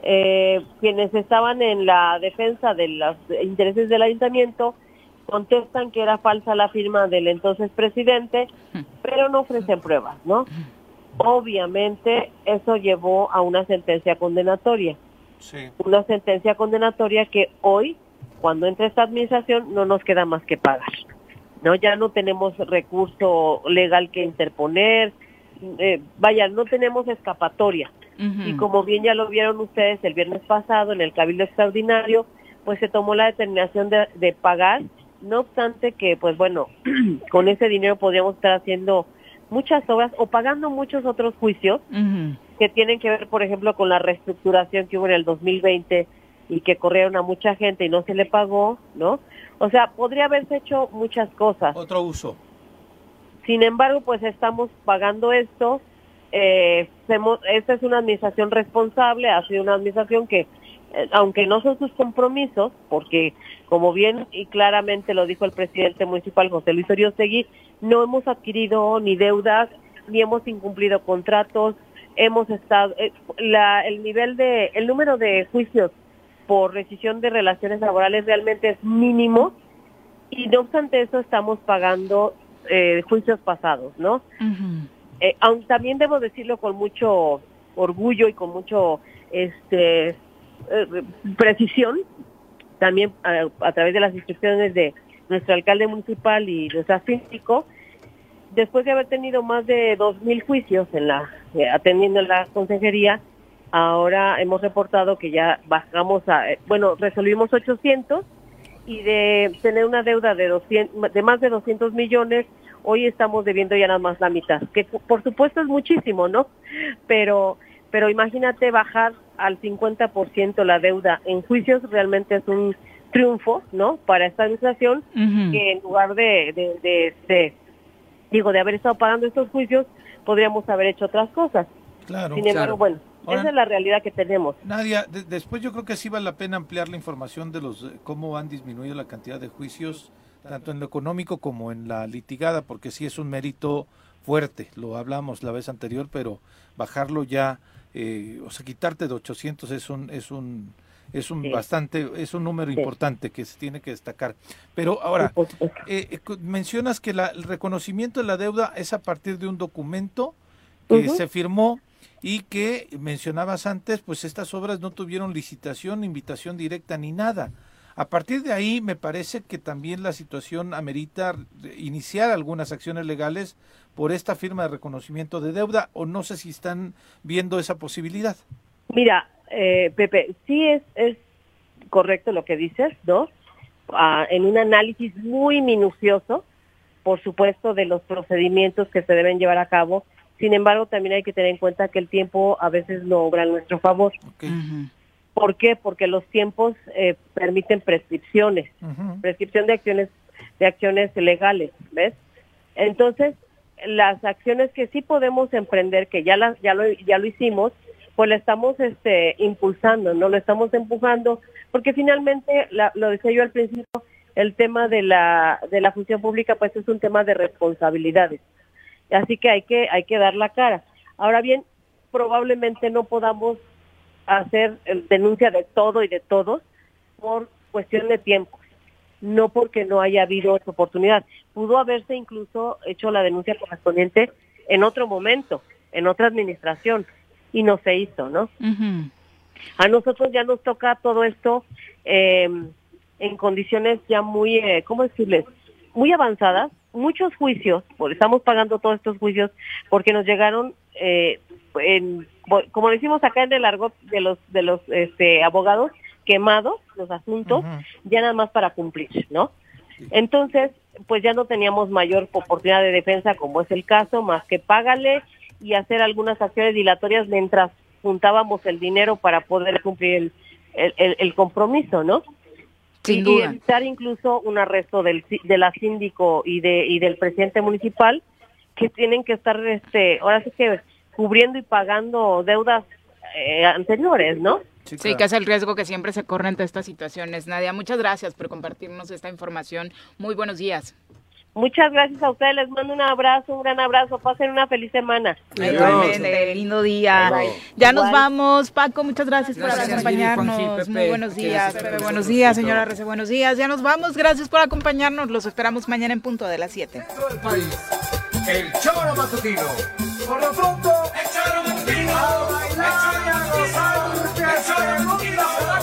Eh, quienes estaban en la defensa de los intereses del ayuntamiento contestan que era falsa la firma del entonces presidente, pero no ofrecen pruebas, ¿no? Obviamente eso llevó a una sentencia condenatoria Sí. una sentencia condenatoria que hoy, cuando entra esta administración, no nos queda más que pagar. No, ya no tenemos recurso legal que interponer, eh, vaya, no tenemos escapatoria. Y como bien ya lo vieron ustedes el viernes pasado en el Cabildo Extraordinario, pues se tomó la determinación de, de pagar, no obstante que, pues bueno, [clears throat] con ese dinero podríamos estar haciendo muchas obras o pagando muchos otros juicios que tienen que ver, por ejemplo, con la reestructuración que hubo en el 2020 y que corrieron a mucha gente y no se le pagó, ¿no? O sea, podría haberse hecho muchas cosas. Otro uso. Sin embargo, pues estamos pagando esto. Eh, hemos- esta es una administración responsable, ha sido una administración que, aunque no son sus compromisos, porque como bien y claramente lo dijo el presidente municipal José Luis Oriostegui, no hemos adquirido ni deudas, ni hemos incumplido contratos, hemos estado, eh, la, el nivel de, el número de juicios por rescisión de relaciones laborales realmente es mínimo y no obstante eso estamos pagando eh, juicios pasados, ¿no? Eh, aun- también debo decirlo con mucho orgullo y con mucho este eh, precisión también a, través de las instrucciones de nuestro alcalde municipal y nuestro síndico después de haber tenido más de dos mil juicios en la eh, atendiendo en la consejería ahora hemos reportado que ya bajamos a eh, bueno resolvimos 800 y de tener una deuda de 200 de más de 200 millones hoy estamos debiendo ya nada más la mitad que por supuesto es muchísimo no pero pero imagínate bajar al 50% la deuda en juicios realmente es un triunfo, ¿no? Para esta administración que en lugar de, de, de, de, digo, de haber estado pagando estos juicios, podríamos haber hecho otras cosas. Claro. Sin embargo, claro. bueno, Ahora- esa es la realidad que tenemos. Nadia, de- después yo creo que sí vale la pena ampliar la información de los cómo han disminuido la cantidad de juicios, tanto en lo económico como en la litigada, porque sí es un mérito fuerte, lo hablamos la vez anterior, pero bajarlo ya, eh, o sea, quitarte de 800 es un es un es un Sí. bastante es un número Sí. importante que se tiene que destacar. Pero ahora eh, eh, mencionas que la- el reconocimiento de la deuda es a partir de un documento que se firmó y que mencionabas antes, pues estas obras no tuvieron licitación, invitación directa ni nada. A partir de ahí me parece que también la situación amerita iniciar algunas acciones legales por esta firma de reconocimiento de deuda o no sé si están viendo esa posibilidad. Mira, eh, Pepe, sí es, es correcto lo que dices, ¿no? Ah, en un análisis muy minucioso, por supuesto, de los procedimientos que se deben llevar a cabo. Sin embargo, también hay que tener en cuenta que el tiempo a veces no obra a nuestro favor. ¿Por qué? Porque los tiempos eh, permiten prescripciones, prescripción de acciones de acciones legales, ¿ves? Entonces, las acciones que sí podemos emprender, que ya las ya lo ya lo hicimos, pues la estamos este impulsando, no lo estamos empujando, porque finalmente la- lo decía yo al principio, el tema de la de la función pública pues es un tema de responsabilidades. Así que hay que hay que dar la cara. Ahora bien, probablemente no podamos hacer eh, denuncia de todo y de todos por cuestión de tiempo, no porque no haya habido otra oportunidad. Pudo haberse incluso hecho la denuncia correspondiente en otro momento, en otra administración, y no se hizo, ¿no? A nosotros ya nos toca todo esto eh, en condiciones ya muy, eh, ¿cómo decirles? Muy avanzadas, muchos juicios, porque estamos pagando todos estos juicios porque nos llegaron, eh, en, como decimos acá en el argot de los de los este, abogados, quemados los asuntos, ya nada más para cumplir, ¿no? Entonces, pues ya no teníamos mayor oportunidad de defensa, como es el caso, más que págale y hacer algunas acciones dilatorias mientras juntábamos el dinero para poder cumplir el, el, el- el compromiso, ¿no? Sin y, y duda. evitar incluso un arresto del de la síndico y de y del presidente municipal que tienen que estar este ahora sí que cubriendo y pagando deudas eh, anteriores, ¿no? Sí, que es el riesgo que siempre se corre ante estas situaciones. Nadia, muchas gracias por compartirnos esta información. Muy buenos días. Muchas gracias a ustedes, les mando un abrazo, un gran abrazo, pasen una feliz semana. Igualmente, lindo día. Ya nos vamos, Paco, muchas gracias, Gracias, por acompañarnos. Juanji, Muy buenos días, Pepe, buenos días, señora Rece, buenos días. Ya nos vamos, gracias por acompañarnos. Los esperamos mañana en punto de las 7. El Choro Matutino. Por lo pronto, el Choro Matutino. A bailar y a gozar, el Choro Matutino